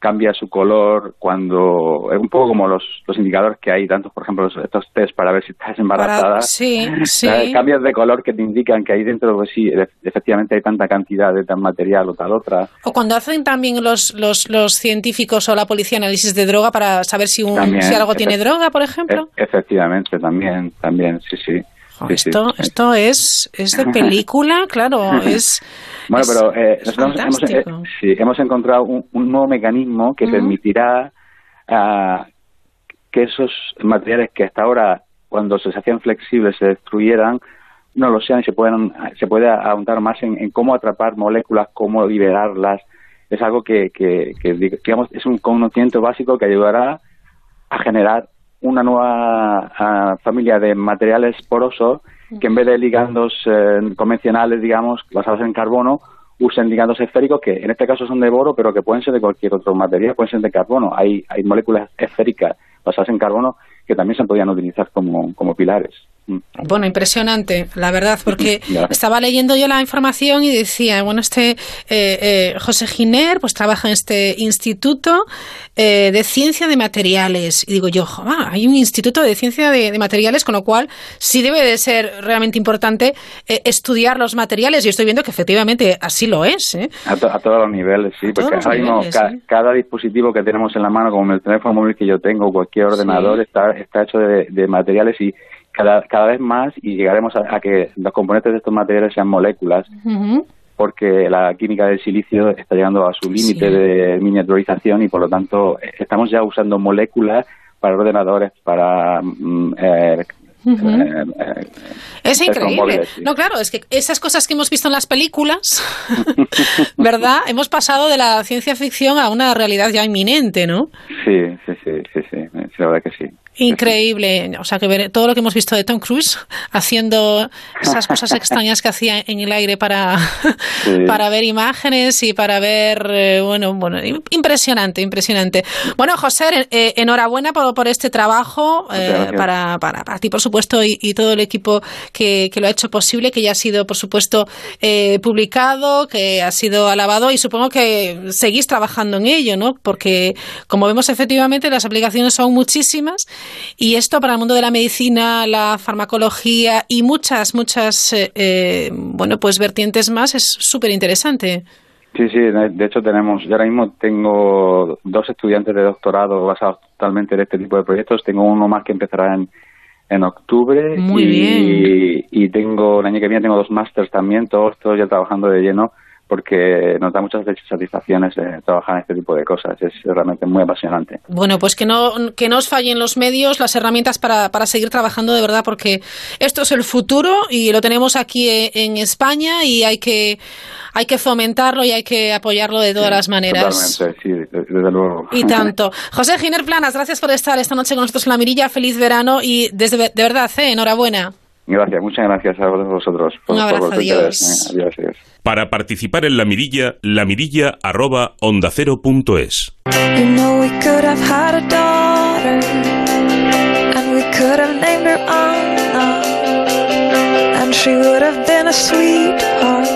cambia su color cuando es un poco como los, los indicadores que hay tantos por ejemplo estos test para ver si estás embarazada. sí, *laughs* sí. cambios de color que te indican que ahí dentro pues sí efectivamente hay tanta cantidad de tal material o tal otra. O cuando hacen también los los, los científicos o la policía análisis de droga para saber si un si algo tiene droga por ejemplo. e, efectivamente también también sí sí esto, esto es, es de película, *laughs* claro, es... Bueno, pero eh, nosotros hemos, eh, sí, hemos encontrado un, un, nuevo mecanismo que permitirá uh, que esos materiales que hasta ahora, cuando se hacían flexibles, se destruyeran, no lo sean y se, puedan, se puede ahondar más en, en, cómo atrapar moléculas, cómo liberarlas. Es algo que, que, que, digamos, es un conocimiento básico que ayudará a generar una nueva uh, familia de materiales porosos que en vez de ligandos eh, convencionales, digamos, basados en carbono, usen ligandos esféricos que en este caso son de boro, pero que pueden ser de cualquier otro material, pueden ser de carbono. Hay, hay moléculas esféricas basadas en carbono que también se podrían utilizar como, como pilares. Bueno, impresionante, la verdad, porque *laughs* estaba leyendo yo la información y decía, bueno, este eh, eh, José Giner, pues trabaja en este instituto eh, de ciencia de materiales. Y digo yo, hay un instituto de ciencia de, materiales, con lo cual sí debe de ser realmente importante estudiar los materiales. Y estoy viendo que efectivamente así lo es. A, todos los niveles, sí, porque cada dispositivo que tenemos en la mano, como el teléfono móvil que yo tengo, cualquier ordenador, está, está hecho de, de materiales y cada, cada vez más y llegaremos a, que los componentes de estos materiales sean moléculas. porque la química del silicio está llegando a su límite de miniaturización y por lo tanto estamos ya usando moléculas para ordenadores, para mm, eh, eh, eh, es increíble. No, claro, es que esas cosas que hemos visto en las películas, *laughs* ¿verdad? hemos pasado de la ciencia ficción a una realidad ya inminente, ¿no? Sí, sí, sí, sí, sí, la verdad que sí. Increíble. O sea, que ver todo lo que hemos visto de Tom Cruise haciendo esas cosas extrañas que hacía en el aire para, para ver imágenes y para ver, eh, bueno, bueno, impresionante, impresionante. Bueno, José, eh, enhorabuena por, por este trabajo, eh, para, para, para, ti, por supuesto, y, y todo el equipo que, que, lo ha hecho posible, que ya ha sido, por supuesto, publicado, que ha sido alabado y supongo que seguís trabajando en ello, ¿no? Porque, como vemos, efectivamente, las aplicaciones son muchísimas y esto para el mundo de la medicina, la farmacología y muchas, muchas, eh, eh, bueno, pues vertientes más es súper interesante. Sí, sí, de hecho tenemos, yo ahora mismo tengo dos estudiantes de doctorado basados totalmente en este tipo de proyectos, tengo uno más que empezará en, en octubre Muy y, bien. y tengo, el año que viene tengo dos másters también, todos, todos ya trabajando de lleno porque nos da muchas satisfacciones de trabajar en este tipo de cosas. Es realmente muy apasionante. Bueno, pues que no, que no os fallen los medios, las herramientas para, para seguir trabajando de verdad, porque esto es el futuro y lo tenemos aquí en España y hay que hay que fomentarlo y hay que apoyarlo de todas las maneras. Totalmente, sí, desde luego. Y *laughs* tanto. José Giner Planas, gracias por estar esta noche con nosotros en La Mirilla. Feliz verano y desde, de verdad, ¿eh? enhorabuena. Gracias, muchas gracias a vosotros. Por, Un abrazo, adiós. adiós, adiós. Para participar en La Mirilla, lamirilla arroba onda cero punto es. You know we could have had a daughter And we could have named her Anna And she would have been a sweetheart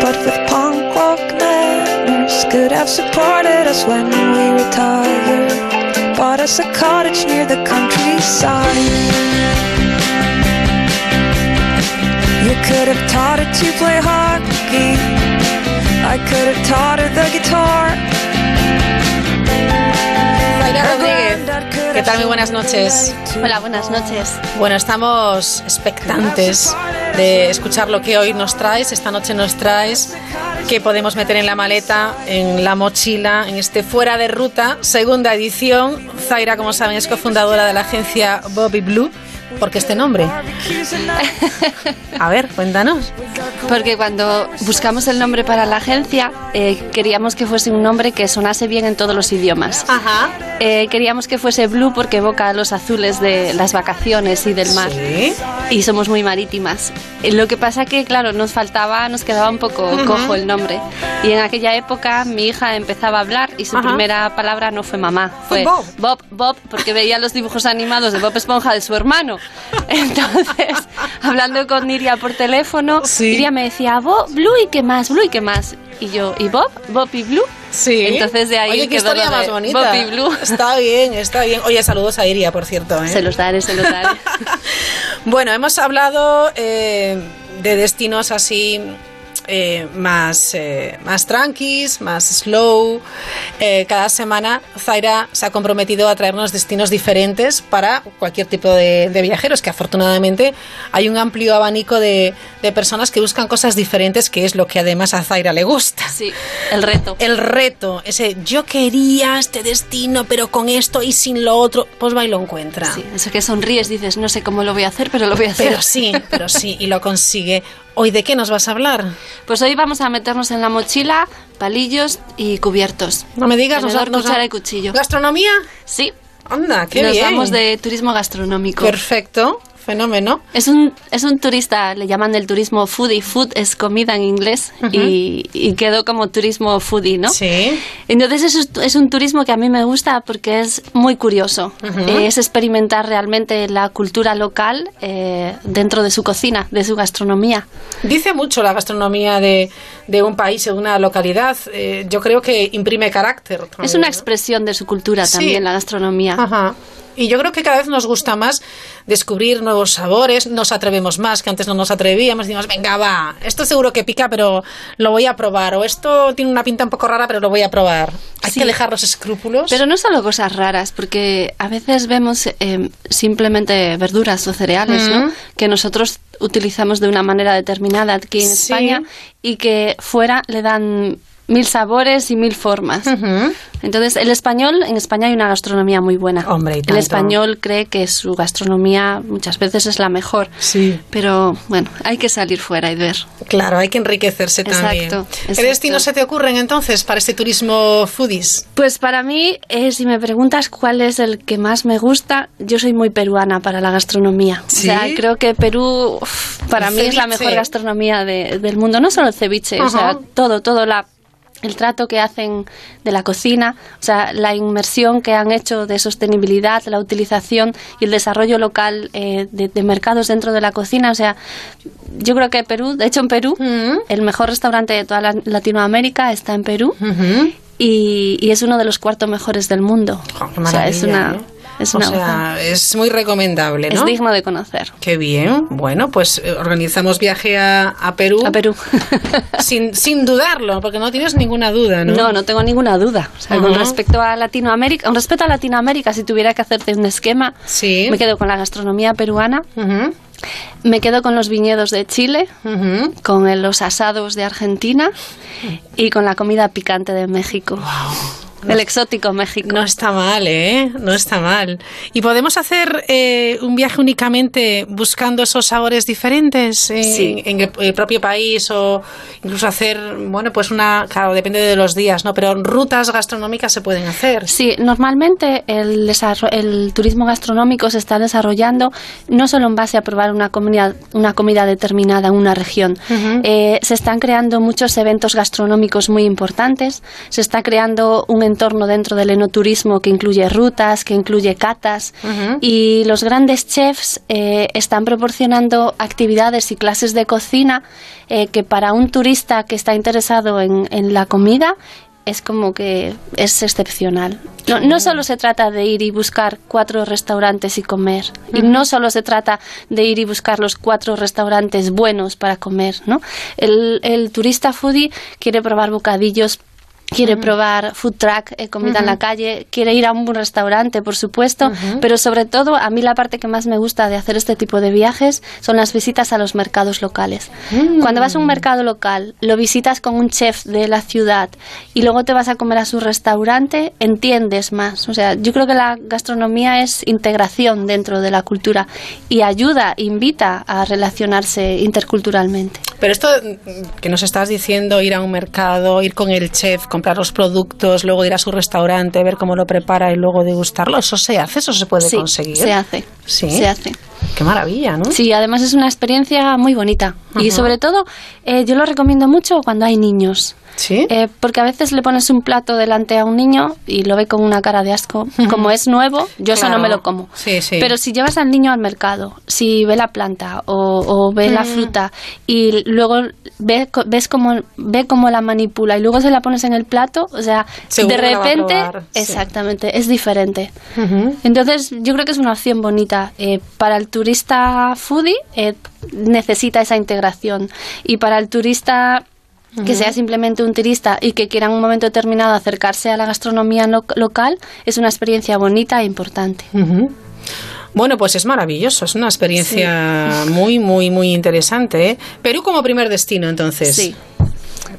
But with punk rock manners Could have supported us when we retired Bought us a cottage near the countryside You could have taught her to play hockey. I could have taught her the guitar. Zaira Rodríguez, ¿qué tal? Muy buenas noches. Hola, buenas noches. Bueno, estamos expectantes de escuchar lo que hoy nos traes, esta noche nos traes, que podemos meter en la maleta, en la mochila, en este Fuera de Ruta, segunda edición. Zaira, como saben, es cofundadora de la agencia Bobby Blue ¿Por qué este nombre? A ver, cuéntanos. Porque cuando buscamos el nombre para la agencia, eh, queríamos que fuese un nombre que sonase bien en todos los idiomas. Ajá. Eh, queríamos que fuese Blue porque evoca los azules de las vacaciones y del mar. Sí. Y somos muy marítimas. Eh, Lo que pasa que, claro, nos faltaba, nos quedaba un poco Ujú. cojo el nombre. Y en aquella época mi hija empezaba a hablar y su Ajá. primera palabra no fue mamá, fue Bob. Bob, Bob, porque veía los dibujos animados de Bob Esponja de su hermano. *laughs* Entonces, hablando con Iria por teléfono, Iria me decía, Bob, Blue y qué más, Blue y qué más. Y yo, ¿y Bob? ¿Bob y Blue? Sí. Entonces de ahí Oye, qué historia más bonita. Bob y Blue. *laughs* Está bien, está bien. Oye, saludos a Iria, por cierto. ¿eh? Se los daré, se los daré. *laughs* Bueno, hemos hablado eh, de destinos así eh, más, eh, más tranquis, más slow. Eh, cada semana Zaira se ha comprometido a traernos destinos diferentes para cualquier tipo de, de viajeros, que afortunadamente hay un amplio abanico de, de personas que buscan cosas diferentes, que es lo que además a Zaira le gusta. Sí, el reto. El reto, ese yo quería este destino, pero con esto y sin lo otro, pues va y lo encuentra. Sí, eso que sonríes, dices, no sé cómo lo voy a hacer, pero lo voy a hacer. Pero sí, pero sí, y lo consigue. ¿Hoy de qué nos vas a hablar? Pues hoy vamos a meternos en la mochila palillos y cubiertos. No me digas, Tenedor, nos- nos- cuchara y cuchillo. ¿Gastronomía? Sí. Anda, qué Nos bien. vamos de turismo gastronómico. Perfecto, fenómeno. Es un, es un turista, le llaman el turismo foodie. Food es comida en inglés y, y quedó como turismo foodie, ¿no? Sí. Entonces es, es un turismo que a mí me gusta porque es muy curioso. Eh, es experimentar realmente la cultura local eh, dentro de su cocina, de su gastronomía. Dice mucho la gastronomía de, de un país o de una localidad. Eh, yo creo que imprime carácter. Es también, una ¿no? expresión de su cultura Sí. también, la gastronomía. Ajá. Y yo creo que cada vez nos gusta más descubrir nuevos sabores, nos atrevemos más, que antes no nos atrevíamos, decimos, venga, va, esto seguro que pica, pero lo voy a probar, o esto tiene una pinta un poco rara, pero lo voy a probar. Hay Sí. que dejar los escrúpulos. Pero no solo cosas raras, porque a veces vemos eh, simplemente verduras o cereales, ¿no? Ujú. Que nosotros utilizamos de una manera determinada aquí en Sí. España y que fuera le dan mil sabores y mil formas. Entonces, el español, en España hay una gastronomía muy buena. Hombre, y el español cree que su gastronomía muchas veces es la mejor. Sí. Pero bueno, hay que salir fuera y ver. Claro, hay que enriquecerse también. Exacto, ¿Qué destinos se te ocurren entonces para este turismo foodies? Pues para mí, eh, si me preguntas cuál es el que más me gusta, yo soy muy peruana para la gastronomía. ¿Sí? O sea, creo que Perú uf, para El mí es la mejor gastronomía de- del mundo. No solo el ceviche, o sea, todo, todo la el trato que hacen de la cocina, o sea, la inmersión que han hecho de sostenibilidad, la utilización y el desarrollo local eh, de, de mercados dentro de la cocina, o sea, yo creo que Perú, de hecho en Perú, el mejor restaurante de toda la- Latinoamérica está en Perú y, y es uno de los cuartos mejores del mundo. o sea, es una, ¿eh? Es o una sea, es muy recomendable, ¿no? es digno de conocer. Qué bien. Bueno, pues eh, organizamos viaje a, a Perú. A Perú. *laughs* sin, sin dudarlo, porque no tienes ninguna duda, ¿no? No, no tengo ninguna duda. O sea, con Ajá. respecto a Latinoamérica, con respecto a Latinoamérica, si tuviera que hacerte un esquema, me quedo con la gastronomía peruana, me quedo con los viñedos de Chile, con el- los asados de Argentina y con la comida picante de México. El exótico México. No está mal, ¿eh? No está mal. ¿Y podemos hacer eh, un viaje únicamente buscando esos sabores diferentes en, Sí. en el, el propio país o incluso hacer, bueno, pues una, claro, depende de los días, ¿no? Pero rutas gastronómicas se pueden hacer. Sí, normalmente el, el turismo gastronómico se está desarrollando no solo en base a probar una comida, una comida determinada en una región. Eh, se están creando muchos eventos gastronómicos muy importantes. Se está creando un entorno dentro del enoturismo que incluye rutas, que incluye catas. Y los grandes chefs eh, están proporcionando actividades y clases de cocina eh, que para un turista que está interesado en, en la comida es como que es excepcional. No, no solo se trata de ir y buscar cuatro restaurantes y comer, y no solo se trata de ir y buscar los cuatro restaurantes buenos para comer, ¿no? El, el turista foodie quiere probar bocadillos quiere probar food truck, eh, comida en la calle, quiere ir a un buen restaurante, por supuesto, pero sobre todo a mí la parte que más me gusta de hacer este tipo de viajes son las visitas a los mercados locales. Mm. Cuando vas a un mercado local, lo visitas con un chef de la ciudad y luego te vas a comer a su restaurante, entiendes más. O sea, yo creo que la gastronomía es integración dentro de la cultura y ayuda, invita a relacionarse interculturalmente. Pero esto que nos estás diciendo, ir a un mercado, ir con el chef, comprar los productos, luego ir a su restaurante, ver cómo lo prepara y luego degustarlo, ¿eso se hace? ¿Eso se puede Sí, conseguir? se hace. Sí. Se hace. Qué maravilla, ¿no? Sí, además es una experiencia muy bonita. Y sobre todo, eh, yo lo recomiendo mucho cuando hay niños. Sí. Eh, porque a veces le pones un plato delante a un niño y lo ve con una cara de asco. Como es nuevo, yo eso no me lo como. Sí, sí. Pero si llevas al niño al mercado, si ve la planta o, o ve la Mm. fruta y luego ve, ves cómo, ve cómo la manipula y luego se la pones en el plato, o sea, Seguro de repente, probar, sí. exactamente, es diferente. Entonces, yo creo que es una opción bonita. Eh, para el turista foodie eh, necesita esa integración. Y para el turista que sea simplemente un turista y que quiera en un momento determinado acercarse a la gastronomía lo- local, es una experiencia bonita e importante. Bueno, pues es maravilloso, es una experiencia muy, muy, muy interesante. ¿eh? Perú como primer destino, entonces. Sí.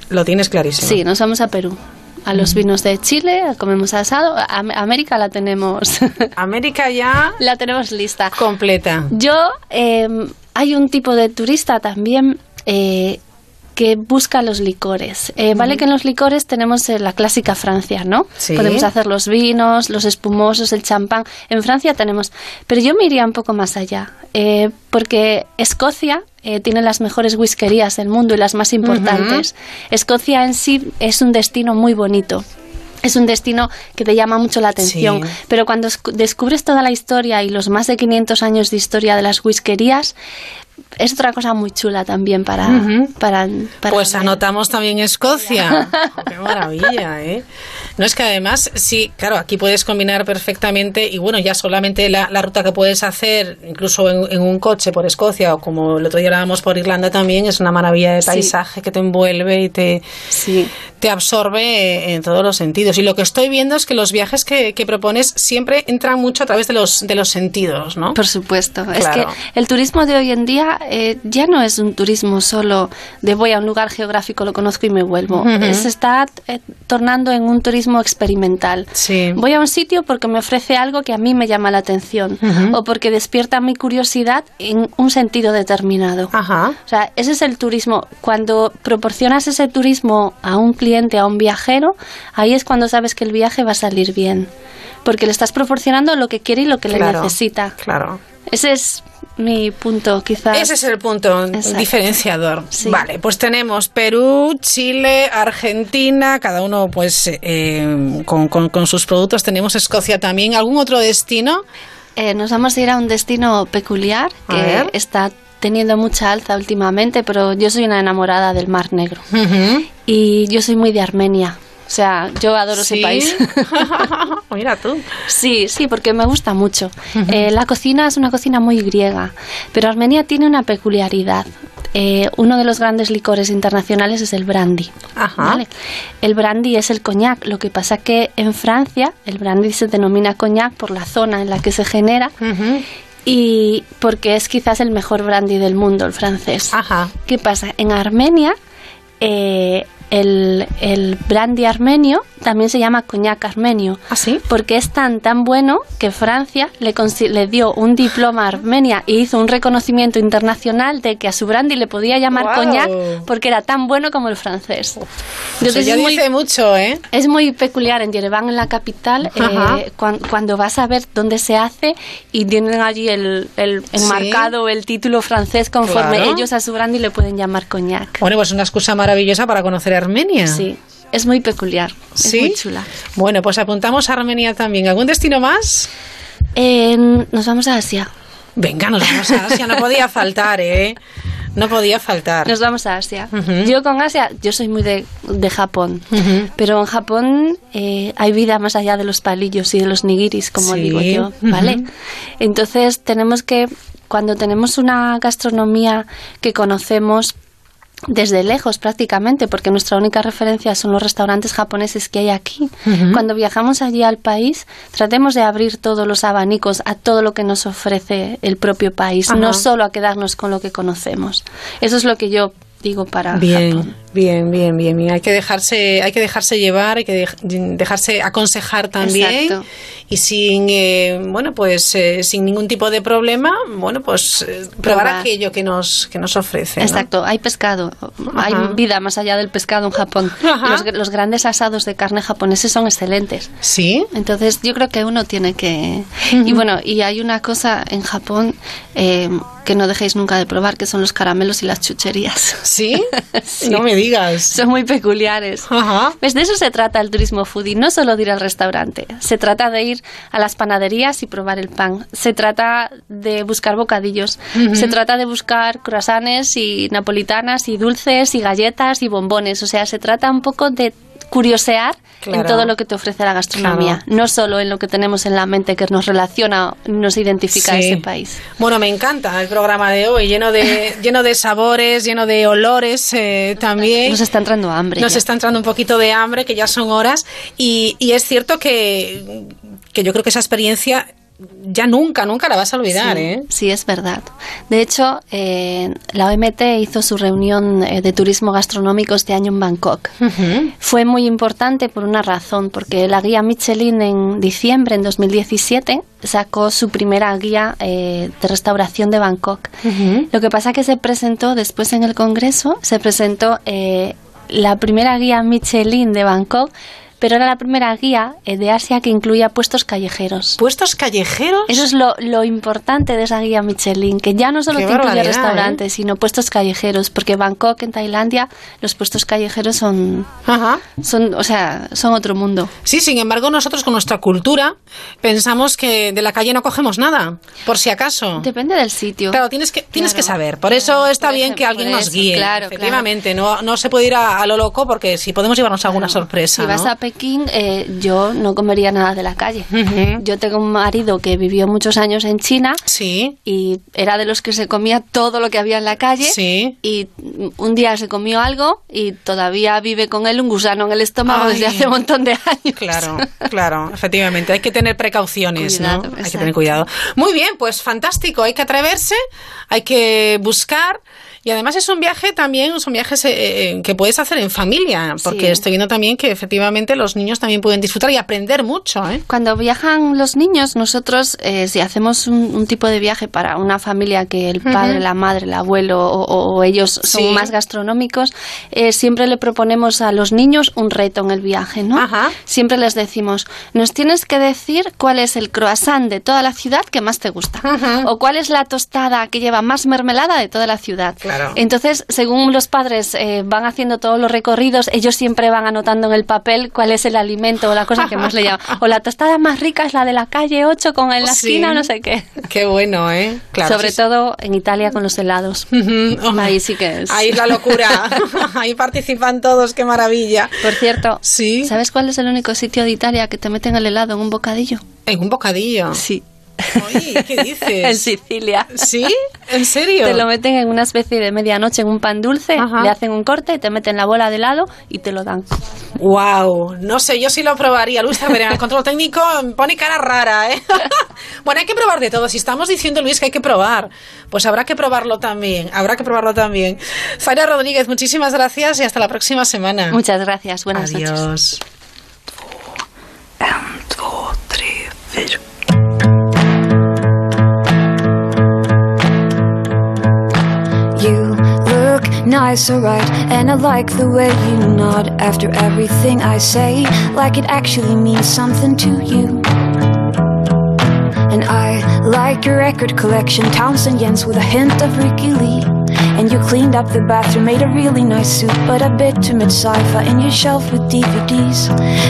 Lo tienes clarísimo. Sí, nos vamos a Perú. A los vinos de Chile, comemos asado. A- América la tenemos. *laughs* América ya. La tenemos lista. Completa. Yo, eh, hay un tipo de turista también eh, que busca los licores. Eh, Vale que en los licores tenemos eh, la clásica Francia, ¿no? Sí. Podemos hacer los vinos, los espumosos, el champán. En Francia tenemos. Pero yo me iría un poco más allá. eh, porque Escocia eh, tiene las mejores whiskerías del mundo y las más importantes. Escocia en sí es un destino muy bonito. Es un destino que te llama mucho la atención, Sí. pero cuando esc- descubres toda la historia y los más de 500 años de historia de las whiskerías, es otra cosa muy chula también para... Para, para Pues anotamos también Escocia. *laughs* Qué maravilla, ¿eh? No es que además, sí, claro, aquí puedes combinar perfectamente y bueno, ya solamente la, la ruta que puedes hacer, incluso en, en un coche por Escocia o como el otro día hablábamos por Irlanda también, es una maravilla de Sí. paisaje que te envuelve y te, te absorbe en todos los sentidos. Y lo que estoy viendo es que los viajes que, que propones siempre entran mucho a través de los, de los sentidos, ¿no? Por supuesto. Es que el turismo de hoy en día eh, ya no es un turismo solo de voy a un lugar geográfico, lo conozco y me vuelvo. Se está eh, tornando en un turismo experimental. Voy a un sitio porque me ofrece algo que a mí me llama la atención o porque despierta mi curiosidad en un sentido determinado. Ajá. O sea, ese es el turismo. Cuando proporcionas ese turismo a un cliente, a un viajero, ahí es cuando sabes que el viaje va a salir bien. Porque le estás proporcionando lo que quiere y lo que Claro, le necesita. Claro. Ese es mi punto, quizás. Ese es el punto Exacto. diferenciador. Sí. Vale, pues tenemos Perú, Chile, Argentina, cada uno pues eh, con, con- con sus productos. Tenemos Escocia también. ¿Algún otro destino? Eh, nos vamos a ir a un destino peculiar que está teniendo mucha alza últimamente, pero yo soy una enamorada del Mar Negro. Y yo soy muy de Armenia. O sea, yo adoro ¿Sí? ese país. *laughs* Mira tú. Sí, sí, porque me gusta mucho. Eh, la cocina es una cocina muy griega, pero Armenia tiene una peculiaridad. Eh, uno de los grandes licores internacionales es el brandy. Ajá. ¿vale? El brandy es el coñac. Lo que pasa que en Francia el brandy se denomina coñac por la zona en la que se genera y porque es quizás el mejor brandy del mundo, el francés. Ajá. ¿Qué pasa? En Armenia eh, el, el brandy armenio también se llama coñac armenio. ¿Ah, sí? Porque es tan tan bueno que Francia le, le dio un diploma a Armenia y hizo un reconocimiento internacional de que a su brandy le podía llamar Guau. coñac porque era tan bueno como el francés. Eso ya es muy- dice mucho, ¿eh? es muy peculiar en Yerevan, en la capital, eh, Ajá. cuan- cuando vas a ver dónde se hace y tienen allí el, el enmarcado, el título francés, conforme Claro. ellos a su brandy le pueden llamar coñac. Bueno, pues una excusa maravillosa para conocer Armenia. Sí, es muy peculiar, ¿Sí? es muy chula. Bueno, pues apuntamos a Armenia también. ¿Algún destino más? En- nos vamos a Asia. Venga, nos vamos a Asia. No podía *laughs* faltar, ¿eh? No podía faltar. Nos vamos a Asia. Yo con Asia, yo soy muy de, de Japón, pero en Japón eh, hay vida más allá de los palillos y de los nigiris, como Sí. digo yo, ¿vale? Entonces tenemos que, cuando tenemos una gastronomía que conocemos, desde lejos prácticamente, porque nuestra única referencia son los restaurantes japoneses que hay aquí. Cuando viajamos allí al país, tratemos de abrir todos los abanicos a todo lo que nos ofrece el propio país, no solo a quedarnos con lo que conocemos. Eso es lo que yo digo para Bien, Japón. Bien, bien, bien, bien. Hay que dejarse, hay que dejarse llevar, hay que dej- dejarse aconsejar también. Exacto. Y sin, eh, bueno, pues eh, sin ningún tipo de problema, bueno, pues eh, probar Probar. aquello que nos, que nos ofrece. ¿no? Exacto, hay pescado, hay vida más allá del pescado en Japón. Los, los grandes asados de carne japoneses son excelentes. Sí. Entonces yo creo que uno tiene que... Y bueno, y hay una cosa en Japón eh, que no dejéis nunca de probar, que son los caramelos y las chucherías. ¿Sí? *laughs* No me digas. Son muy peculiares. ¿Ves? De eso se trata el turismo foodie, no solo de ir al restaurante. Se trata de ir a las panaderías y probar el pan. Se trata de buscar bocadillos. Se trata de buscar croissants y napolitanas y dulces y galletas y bombones. O sea, se trata un poco de curiosear Claro. en todo lo que te ofrece la gastronomía, no solo en lo que tenemos en la mente que nos relaciona, nos identifica a ese país. Bueno, me encanta el programa de hoy, lleno de, *laughs* lleno de sabores, lleno de olores eh, también. Nos está entrando hambre. Nos ya. está entrando un poquito de hambre, que ya son horas, y, y es cierto que, que yo creo que esa experiencia ya nunca, nunca la vas a olvidar, sí, ¿eh? Sí, es verdad. De hecho, eh, la OMT hizo su reunión eh, de turismo gastronómico este año en Bangkok. Fue muy importante por una razón, porque la guía Michelin en diciembre, en 2017, sacó su primera guía eh, de restauración de Bangkok. Lo que pasa que se presentó después en el Congreso, se presentó la primera guía Michelin de Bangkok, pero era la primera guía eh, de Asia que incluía puestos callejeros. ¿Puestos callejeros? Eso es lo, lo importante de esa guía Michelin, que ya no solo Qué te incluye barbaridad, restaurantes, sino puestos callejeros, porque Bangkok, en Tailandia, los puestos callejeros son, son, o sea, son otro mundo. Sí, sin embargo, nosotros con nuestra cultura pensamos que de la calle no cogemos nada, por si acaso. Depende del sitio. Claro, tienes que, tienes que Claro. saber. Por eso está bien que alguien nos guíe. claro, efectivamente, no, no se puede ir a, a lo loco porque si podemos llevarnos alguna sorpresa. Si vas a Pekín, eh, yo no comería nada de la calle. Yo tengo un marido que vivió muchos años en China y era de los que se comía todo lo que había en la calle y un día se comió algo y todavía vive con él un gusano en el estómago Ay. desde hace un montón de años. Claro, claro, efectivamente. Hay que tener precauciones, Cuidado, ¿no? Hay que tener cuidado. Muy bien, pues fantástico. Hay que atreverse, hay que buscar. Y además es un viaje también, son viajes eh, eh, que puedes hacer en familia, porque Sí. estoy viendo también que efectivamente los niños también pueden disfrutar y aprender mucho. ¿eh? Cuando viajan los niños, nosotros, eh, si hacemos un, un tipo de viaje para una familia que el padre, la madre, el abuelo o, o ellos son Sí. más gastronómicos, eh, siempre le proponemos a los niños un reto en el viaje, ¿no? Siempre les decimos, nos tienes que decir cuál es el croissant de toda la ciudad que más te gusta, o cuál es la tostada que lleva más mermelada de toda la ciudad. Claro. Entonces, según los padres eh, van haciendo todos los recorridos, ellos siempre van anotando en el papel cuál es el alimento o la cosa que más le llama. *laughs* O la tostada más rica es la de la calle 8 con en la Sí. esquina no sé qué. Qué bueno, ¿eh? Claro, Sobre sí, todo en Italia con los helados. Ahí sí que es. Ahí es la locura. *laughs* Ahí participan todos, qué maravilla. Por cierto, ¿sabes cuál es el único sitio de Italia que te meten el helado en un bocadillo? ¿En un bocadillo? Sí. Oye, ¿qué dices? *laughs* en Sicilia. ¿Sí? ¿En serio? Te lo meten en una especie de medianoche en un pan dulce, le hacen un corte, te meten la bola de helado y te lo dan. Wow, no sé, yo sí lo probaría. Luis Cerverena, el control técnico me pone cara rara, ¿eh? *laughs* bueno, hay que probar de todo. Si estamos diciendo, Luis, que hay que probar, pues habrá que probarlo también. Habrá que probarlo también. Zaira Rodríguez, muchísimas gracias y hasta la próxima semana. Muchas gracias. Buenas Adiós. noches. You nice, alright, and I like the way you nod after everything I say, like it actually means something to you. And I like your record collection, Townsend Jens with a hint of Ricky Lee. And you cleaned up the bathroom, made a really nice soup, but a bit too much sci-fi in your shelf with DVDs.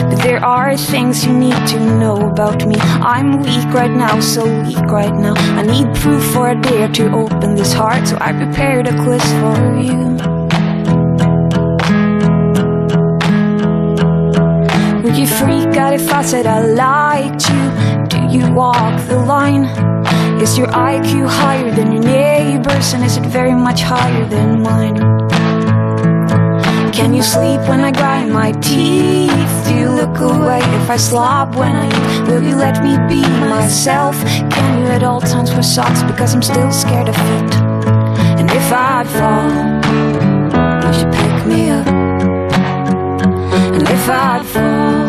But there are things you need to know about me. I'm weak right now, so weak right now. I need proof for I dare to open this heart, so I prepared a quiz for you. Would you freak out if I said I liked you? Do you walk the line? Is your IQ higher than your neighbor's? And is it very much higher than mine? Can you sleep when I grind my teeth? Do you look away if I slob when I eat? Will you let me be myself? Can you at all times wear socks because I'm still scared of feet? And if I fall, would you pick me up? And if I fall,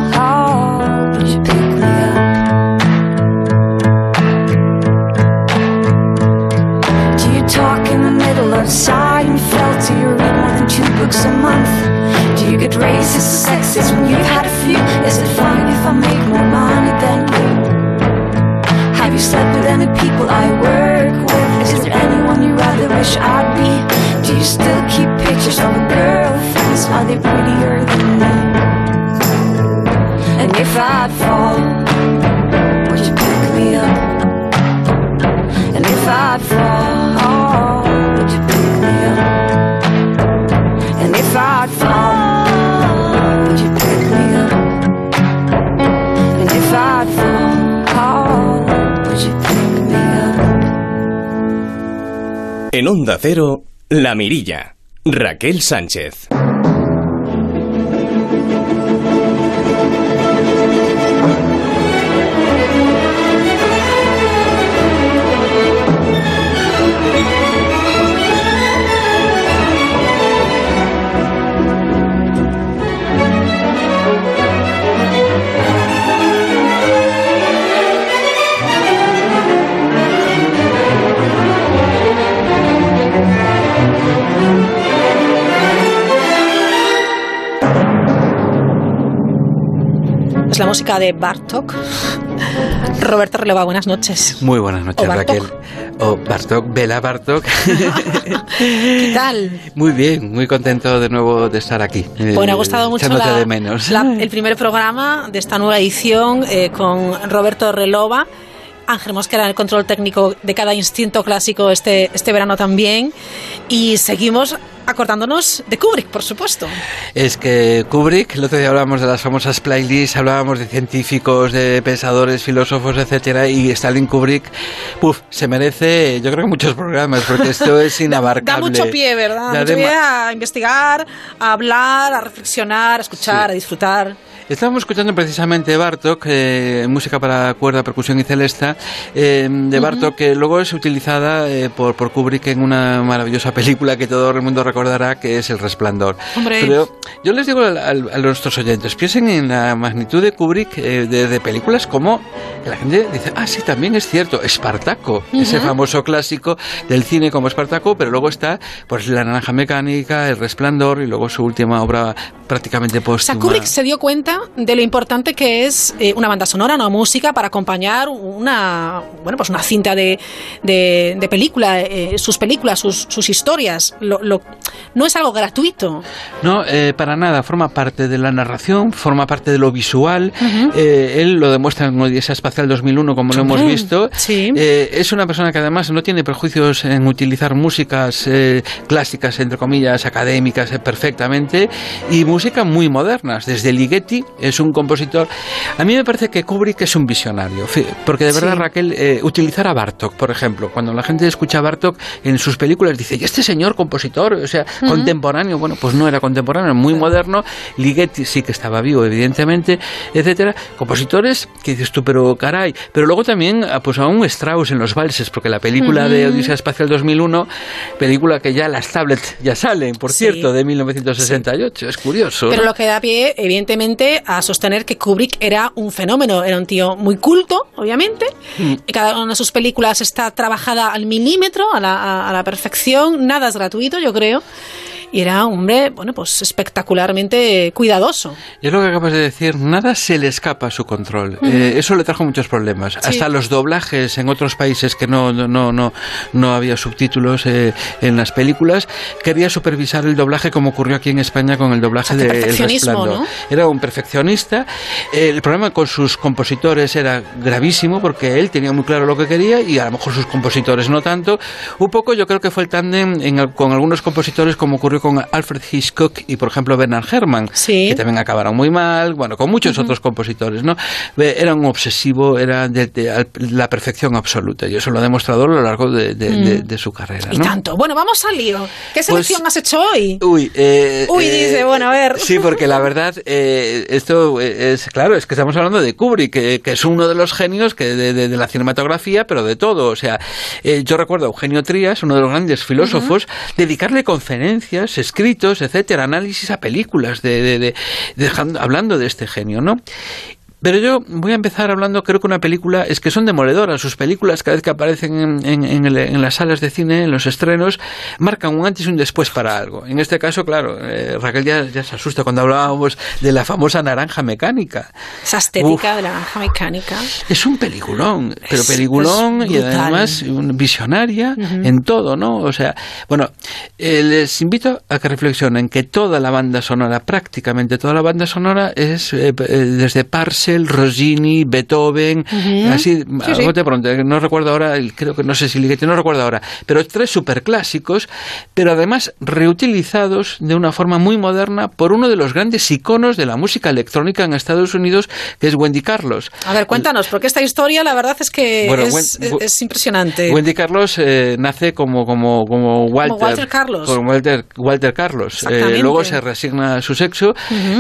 the middle of Seinfeld? Do you read more than two books a month? Do you get racist or sexist when you've had a few? Is it fine if I make more money than you? Have you slept with any people I work with? Is there anyone you rather wish I'd be? Do you still keep pictures of your girlfriends? Are they prettier than me? And if I fall, would you pick me up? And if I fall, Onda Cero, La Mirilla. Raquel Sánchez. Es la música de Bartok. Roberto Releva, buenas noches. Muy buenas noches, O. Raquel. O Bartok, Bela Bartok. *laughs* ¿Qué tal? muy bien, muy contento de nuevo de estar aquí. eh, Bueno, ha gustado mucho echándote la- de menos. la- *laughs* el primer programa de esta nueva edición eh, con Roberto Relova. Ángel Mosquera en el control técnico de cada instinto clásico este, este verano también. Y seguimos acordándonos de Kubrick, por supuesto. Es que Kubrick, el otro día hablábamos de las famosas playlists, hablábamos de científicos, de pensadores, filósofos, etcétera, y Stalin Kubrick, puf, se merece, yo creo que muchos programas, porque esto es *laughs* Da inabarcable. mucho pie, ¿verdad? Da mucho pie a investigar, a hablar, a reflexionar, a escuchar, a disfrutar. Estábamos escuchando precisamente Bartok, eh, música para cuerda, percusión y celesta, eh, de Bartok, que luego es utilizada eh, por, por Kubrick en una maravillosa película que todo el mundo recordará, que es El Resplandor. Hombre. Pero yo les digo al- al- a, nuestros oyentes, piensen en la magnitud de Kubrick eh, de, de películas como la gente dice, ah, sí, también es cierto, Espartaco, ese famoso clásico del cine como Espartaco, pero luego está pues La Naranja Mecánica, El Resplandor y luego su última obra prácticamente O sea, póstuma. Kubrick se dio cuenta de lo importante que es eh, una banda sonora, una música para acompañar una, bueno, pues una cinta de, de, de película, eh, sus películas, sus, sus historias. Lo, lo- no es algo gratuito. No, eh, para nada, forma parte de la narración, forma parte de lo visual. Él lo demuestra en Odisea Espacial 2001, como lo hemos visto. Eh, es una persona que además no tiene prejuicios en utilizar músicas clásicas, entre comillas, académicas perfectamente, y música muy modernas. Desde Ligeti es un compositor. A mí me parece que Kubrick es un visionario, porque de verdad, Sí. Raquel, eh, utilizar a Bartok, por ejemplo, cuando la gente escucha a Bartok en sus películas, dice, ¿y este señor compositor? O sea, contemporáneo. Bueno, pues no era contemporáneo, muy moderno. Ligeti sí que estaba vivo, evidentemente, etcétera. Compositores que dices tú, pero caray. Pero luego también, ah, pues a un Strauss en los valses, porque la película de. Odisea Espacial 2001, película que ya las tablets ya salen, por Sí. cierto, de 1968. Es curioso. Pero ¿no? lo que da pie, evidentemente, a sostener que Kubrick era un fenómeno. Era un tío muy culto, obviamente. Mm. Y cada una de sus películas está trabajada al milímetro, a la, a- a la perfección. Nada es gratuito, yo creo. Y era un hombre, bueno, pues espectacularmente cuidadoso. Y es lo que acabas de decir, nada se le escapa a su control. Ujú. Eh, eso le trajo muchos problemas. Sí. Hasta los doblajes en otros países que no, no, no, no, había subtítulos eh, en las películas, quería supervisar el doblaje como ocurrió aquí en España con el doblaje O sea, de El Resplandor. ¿no? Era un perfeccionista. El problema con sus compositores era gravísimo porque él tenía muy claro lo que quería y a lo mejor sus compositores no tanto. Un poco yo creo que fue el tándem con algunos compositores como ocurrió ocurrió con Alfred Hitchcock y, por ejemplo, Bernard Herrmann, que también acabaron muy mal, bueno, con muchos otros compositores, ¿no? Era un obsesivo, era de, la perfección absoluta, y eso lo ha demostrado a lo largo de, mm. su carrera. Y tanto. Bueno, vamos al lío. ¿Qué pues selección has hecho hoy? Uy, eh, uy, dice, bueno, a ver. Sí, porque la verdad, eh, esto es, claro, es que estamos hablando de Kubrick, que, es uno de los genios que de, la cinematografía, pero de todo. O sea, eh, yo recuerdo a Eugenio Trías, uno de los grandes filósofos, dedicarle conferencias, escritos, etcétera, análisis a películas, de, dejando, hablando de este genio, ¿no? Pero yo voy a empezar hablando, creo que una película, es que son demoledoras. Sus películas, cada vez que aparecen en, las salas de cine, en los estrenos, marcan un antes y un después para algo. En este caso, claro, eh, Raquel ya, se asusta cuando hablábamos de la famosa naranja mecánica. Esa estética de la naranja mecánica. Es un peliculón, pero peliculón y además visionaria en todo, ¿no? O sea, bueno, eh, les invito a que reflexionen que toda la banda sonora, prácticamente toda la banda sonora, es eh, desde Parse Rossini, Beethoven, así, pronto, no recuerdo ahora, creo que no sé si Ligeti, no recuerdo ahora, pero tres superclásicos, pero además reutilizados de una forma muy moderna por uno de los grandes iconos de la música electrónica en Estados Unidos, que es Wendy Carlos. A ver, cuéntanos, porque esta historia la verdad es que es, impresionante. Wendy Carlos eh, nace como, como, como Walter, Carlos. Como Walter, Walter Carlos. Eh, luego se resigna a su sexo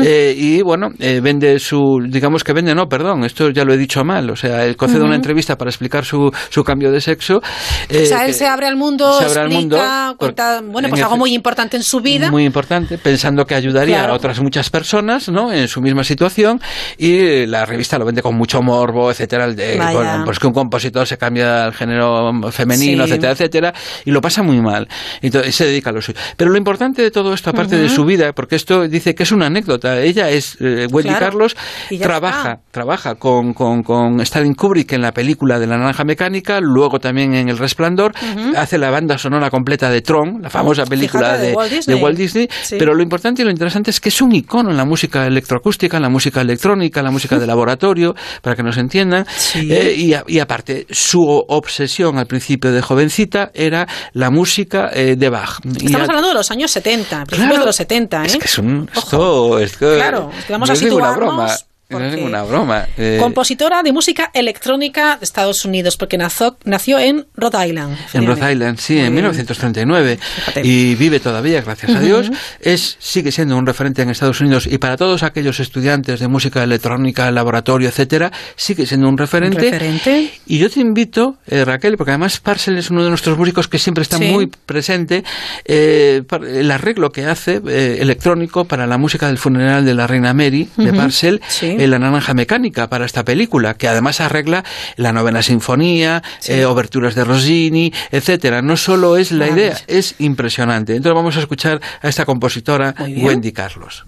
eh, y, bueno, vende su, digamos que no, perdón, esto ya lo he dicho mal. O sea, él concede una entrevista para explicar su, su cambio de sexo. o sea, él se abre al mundo, se abre al mundo, cuenta, bueno, pues algo muy importante en su vida. Muy importante, pensando que ayudaría a otras muchas personas, ¿no? En su misma situación. Y la revista lo vende con mucho morbo, etcétera. De, pues que un compositor se cambia al género femenino, etcétera, etcétera. Y lo pasa muy mal. Y se dedica a lo suyo. Pero lo importante de todo esto, aparte de su vida, porque esto dice que es una anécdota. Ella es, eh, Wendy Carlos, trabaja trabaja, con, con, con, Stalin Kubrick en la película de la naranja mecánica, luego también en El Resplandor, hace la banda sonora completa de Tron, la famosa película de, Walt Disney, pero lo importante y lo interesante es que es un icono en la música electroacústica, en la música electrónica, en la música de *laughs* laboratorio, para que nos entiendan, eh, y, aparte, su obsesión al principio de jovencita era la música eh, de Bach. Estamos hablando de los años 70, principios de los 70, ¿eh? Es que es un... Esto, claro, vamos a situarnos no es ninguna broma. Eh, compositora de música electrónica de Estados Unidos, porque nació, nació en Rhode Island. En Rhode Island, sí, en 1939. Y vive todavía, gracias a Dios. Es, sigue siendo un referente en Estados Unidos y para todos aquellos estudiantes de música electrónica, laboratorio, etcétera, sigue siendo un referente. Y yo te invito, eh, Raquel, porque además Parcel es uno de nuestros músicos que siempre está muy presente, eh, el arreglo que hace electrónico para la música del funeral de la reina Mary, de Parcel. Sí la naranja mecánica para esta película, que además arregla la novena sinfonía, eh, oberturas de Rossini, etcétera. No solo es la idea, es impresionante. Entonces vamos a escuchar a esta compositora, Wendy Carlos.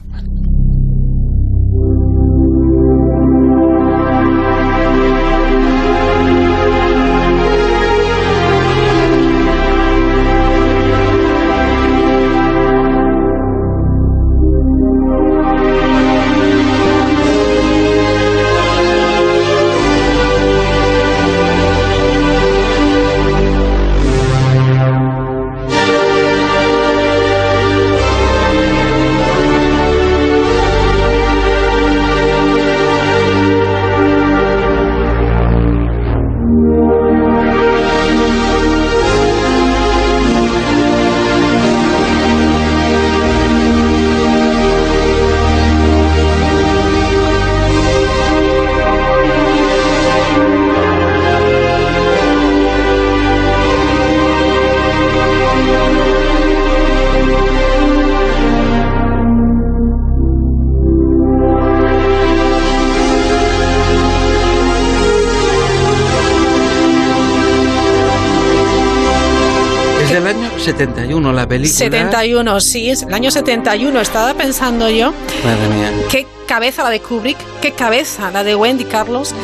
Película. 71, sí, es el año 71. Estaba pensando yo. Madre mía. Qué cabeza la de Kubrick, qué cabeza la de Wendy Carlos.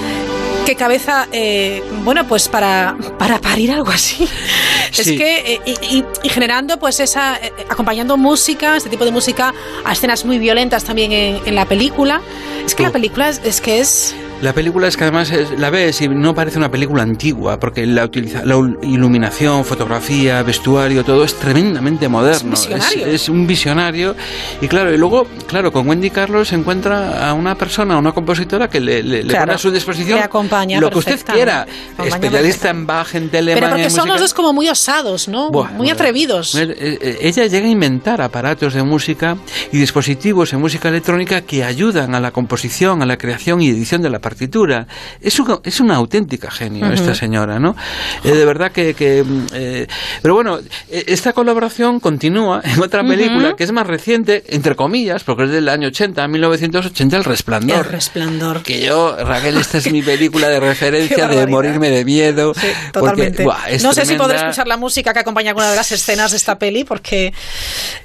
Qué cabeza, eh, bueno, pues para, para parir algo así. *laughs* Es que, eh, y, generando, pues esa, eh, acompañando música, este tipo de música, a escenas muy violentas también en, la película. Es que la película es, que es La película es que además es- la ves y no parece una película antigua, porque la, utiliza, la iluminación, fotografía, vestuario, todo es tremendamente moderno. Es un visionario. es un visionario. Y claro, y luego, claro, con Wendy Carlos se encuentra a una persona, a una compositora que le, le- le Claro, pone a su disposición le acompaña lo que usted quiera. Especialista en Bach, en Telemann, Pero porque son los dos como muy osados, ¿no? Buah, muy atrevidos. Eh, eh, Ella llega a inventar aparatos de música y dispositivos en música electrónica que ayudan a la composición, a la creación y edición de la partitura. Es, un- es una auténtica genio Ujú. esta señora, ¿no? Eh, de verdad que... que, mm, eh, pero bueno, eh, esta colaboración continúa en otra película que es más reciente, entre comillas, porque es del año 80, 1980, El Resplandor. El resplandor. Que yo, Raquel, esta es mi película de *laughs* referencia de morirme de miedo. Totalmente. Porque, buah, no sé si podré escuchar la música que acompaña alguna de las escenas de esta peli porque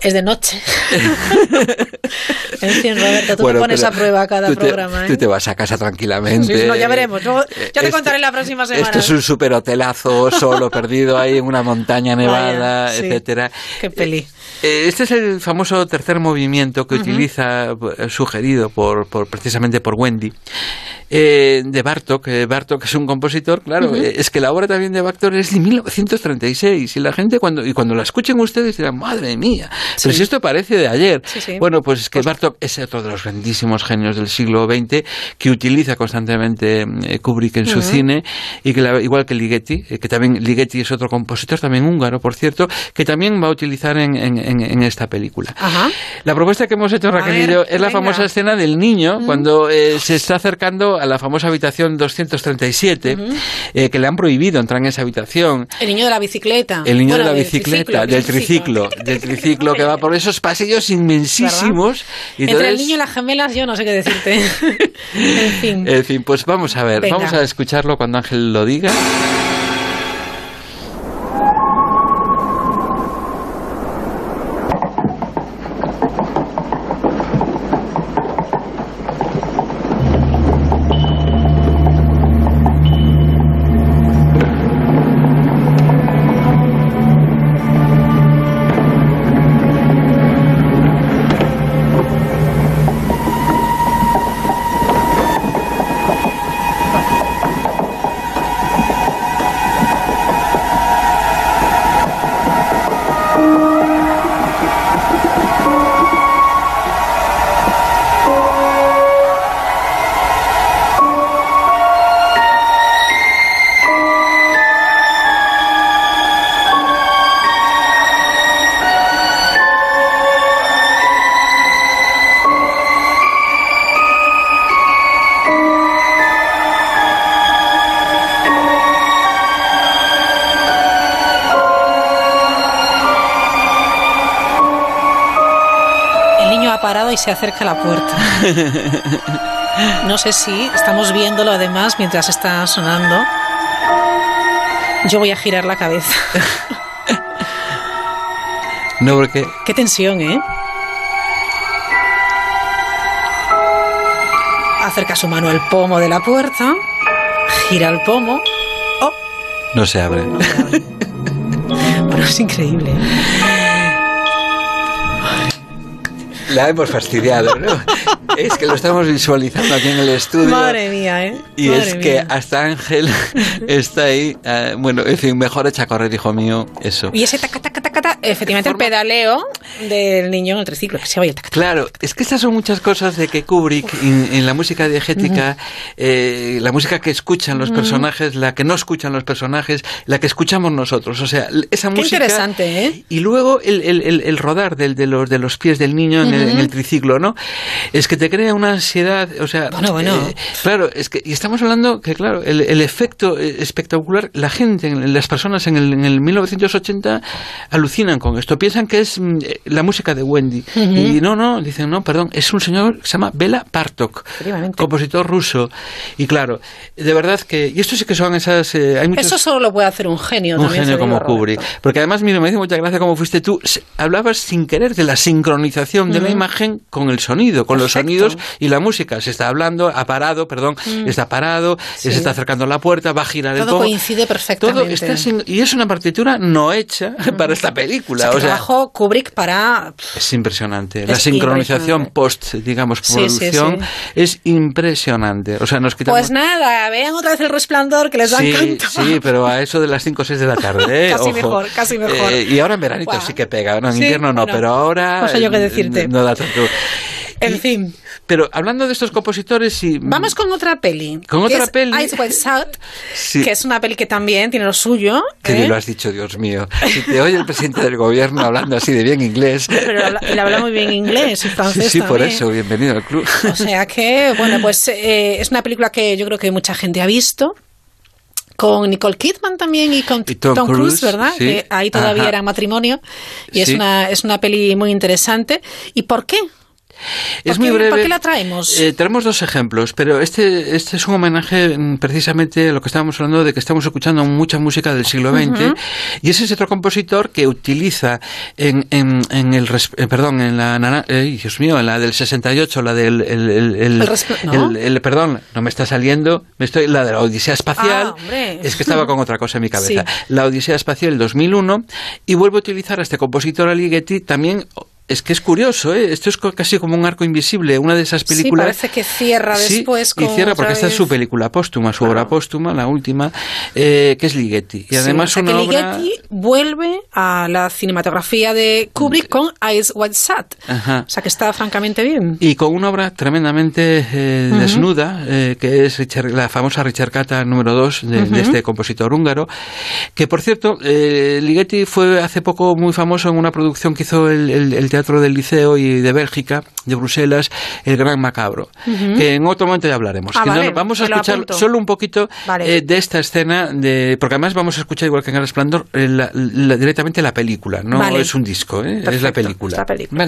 es de noche. *laughs* *laughs* en fin, Roberto, tú Bueno, me pones a prueba cada tú te- programa. ¿eh? Tú te vas a casa tranquilamente. Sí, no, ya veremos. Luego- ya te Este- contaré la próxima semana. Esto es un super hotelazo solo perdido ahí en una montaña nevada, Vaya, sí. etcétera. Qué peli. Eh, Este es el famoso tercer movimiento que Ujú. utiliza, eh, sugerido por, por- precisamente por Wendy, eh, de Bartok. Eh, Bartok es un compositor, claro, eh, es que la obra también de Bartok es de 1936 y la gente cuando y cuando la escuchen ustedes dirán, madre mía, pero si esto parece de ayer. Sí, sí. Bueno, pues es que Bartok es otro de los grandísimos genios del siglo XX que utiliza constantemente eh, Kubrick en su cine y que la- igual que Ligeti, que también Ligeti es otro compositor, también húngaro, por cierto, que también va a utilizar en, en- en- en esta película. Ajá. La propuesta que hemos hecho Raquel y ver, yo es la famosa escena del niño cuando eh, se está acercando a la famosa habitación 237, Ujú. eh, que le han prohibido entrar en esa habitación. El niño de la bicicleta. El niño Bueno, de la bicicleta, triciclo, del triciclo, del triciclo que va por esos pasillos inmensísimos. Y Entre el niño y las gemelas, yo no sé qué decirte. *laughs* en fin. En fin, pues vamos a ver, Venga. vamos a escucharlo cuando Ángel lo diga. Y se acerca a la puerta. *laughs* No sé si estamos viéndolo además mientras está sonando. Yo voy a girar la cabeza. *laughs* No, porque Qué tensión, ¿eh? Acerca su mano al pomo de la puerta, gira el pomo. no se abre. Bueno, *laughs* es increíble. La hemos fastidiado, ¿no? *laughs* Es que lo estamos visualizando aquí en el estudio. Madre mía, ¿eh? Y Madre es que hasta Ángel *laughs* está ahí. eh, bueno, en fin, mejor echa a correr, hijo mío, eso. Y ese taca, taca, taca, taca, efectivamente el pedaleo del niño en el triciclo. que Se el taca, taca. Claro, es que estas son muchas cosas de que Kubrick en, en la música diegética, eh, la música que escuchan los personajes, la que no escuchan los personajes, la que escuchamos nosotros. O sea, esa Qué música. interesante, ¿eh? Y luego el, el- el- el rodar del, de, los, de los pies del niño en, el, en el triciclo, ¿no? Es que te crea una ansiedad, o sea... Bueno, bueno. eh, claro, es que... Y estamos hablando que, claro, el, el efecto eh, espectacular, la gente, en- las personas en el, en el 1980 alucinan con esto, piensan que es mm, la música de Wendy. Y no, no, dicen, no, perdón, es un señor que se llama Bela Bartok, compositor ruso. Y claro, de verdad que... Y esto sí que son esas... eh, hay muchos, Eso solo lo puede hacer un genio. un genio como. Kubrick. Porque además, mira, me dice mucha gracia cómo fuiste tú. Hablabas sin querer de la sincronización de la imagen con el sonido, con los sonidos y la música. Se está hablando, ha parado, perdón, Mm. está parado, Sí. se está acercando a la puerta, va a girar el Todo pomo. coincide perfectamente. Todo está sin- y es una partitura no hecha *laughs* para esta película. O sea, o sea, trabajó Kubrick para... es impresionante. La Es sincronización impresionante. post, digamos, Sí, sí, producción sí. es impresionante. O sea, nos quitamos... Pues nada, vean otra vez el resplandor que les va a Sí, sí, pero a eso de las 5 o 6 de la tarde. ¿eh? *laughs* Casi Ojo. mejor, casi mejor. Eh, y ahora en veranito Buah. sí que pega. No, en Sí, invierno no, bueno. pero ahora. No sé yo qué decirte. No da tanto. En fin. Pero hablando de estos compositores y. Vamos con otra peli. Con otra es peli. Eyes Wide Shut, Sí. que es una peli que también tiene lo suyo. Que ¿eh? lo has dicho, Dios mío. Si te oye el presidente del gobierno hablando así de bien inglés. Pero habla- él habla muy bien inglés y francés Sí, sí, por también. eso, bienvenido al club. O sea que, bueno, pues eh, es una película que yo creo que mucha gente ha visto. Con Nicole Kidman también y con Y Tom Tom, Cruise, Cruise, ¿verdad? sí. Que ahí todavía Ajá. era matrimonio. Y es, Sí. una, es una peli muy interesante. ¿Y por qué? Es ¿Por muy qué- breve. ¿Por qué la traemos? Eh, tenemos dos ejemplos, pero este, este es un homenaje mm, precisamente a lo que estábamos hablando de que estamos escuchando mucha música del siglo XX y ese es otro compositor que utiliza en, en, en el eh, perdón en la eh, Dios mío en la del 68 la del el, el, perdón no me está saliendo me estoy la de la Odisea espacial Ah, es que estaba con otra cosa en mi *laughs* cabeza Sí. la Odisea espacial 2001 y vuelvo a utilizar a este compositor Alighieri también es que es curioso, ¿eh? esto es casi como un arco invisible, una de esas películas. Sí, parece que cierra Sí, después con y cierra porque esta es su película póstuma, su obra póstuma, la última, eh, que es Ligeti. Y además Sí, o sea, una que obra... Ligeti vuelve a la cinematografía de Kubrick con Eyes Wide Shut. O sea que está francamente bien. Y con una obra tremendamente eh, desnuda, eh, que es Richard- la famosa Richard Cata número 2 de, este compositor húngaro, que por cierto, Ligeti fue hace poco muy famoso en una producción que hizo el, el- el Teatro del Liceo y de Bélgica, de Bruselas, El Gran Macabro, que en otro momento ya hablaremos. Ah, Que no- vale, vamos a escuchar solo un poquito Vale. eh, de esta escena, de, porque además vamos a escuchar, igual que en El Resplandor, eh, la- la- directamente la película, no Vale. es un disco, ¿eh? es la película. es la película,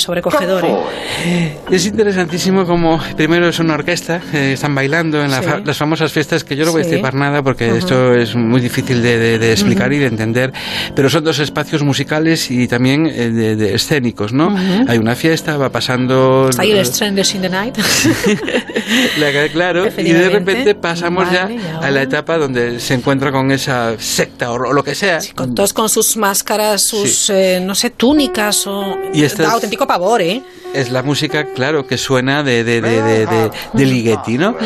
es sobrecogedor. ¿eh? Es interesantísimo como primero es una orquesta, eh, están bailando en la Sí. fa- las famosas fiestas, que yo no voy a Sí. destripar nada porque Ujú. esto es muy difícil de, de- de explicar Ujú. y de entender, pero son dos espacios musicales y también eh, de, de escénicos, ¿no? Ujú. Hay una fiesta, va pasando... Está ahí el Strangers in the Night. *laughs* La- claro, y de repente pasamos Vale, ya a la etapa donde se encuentra con esa secta o, lo que sea. Con todos con sus máscaras, sus, eh, no sé, túnicas o... Y esta da es- auténtico pavor, ¿eh? Es la música, claro, que suena de, de, de, de, Ligeti, ¿no?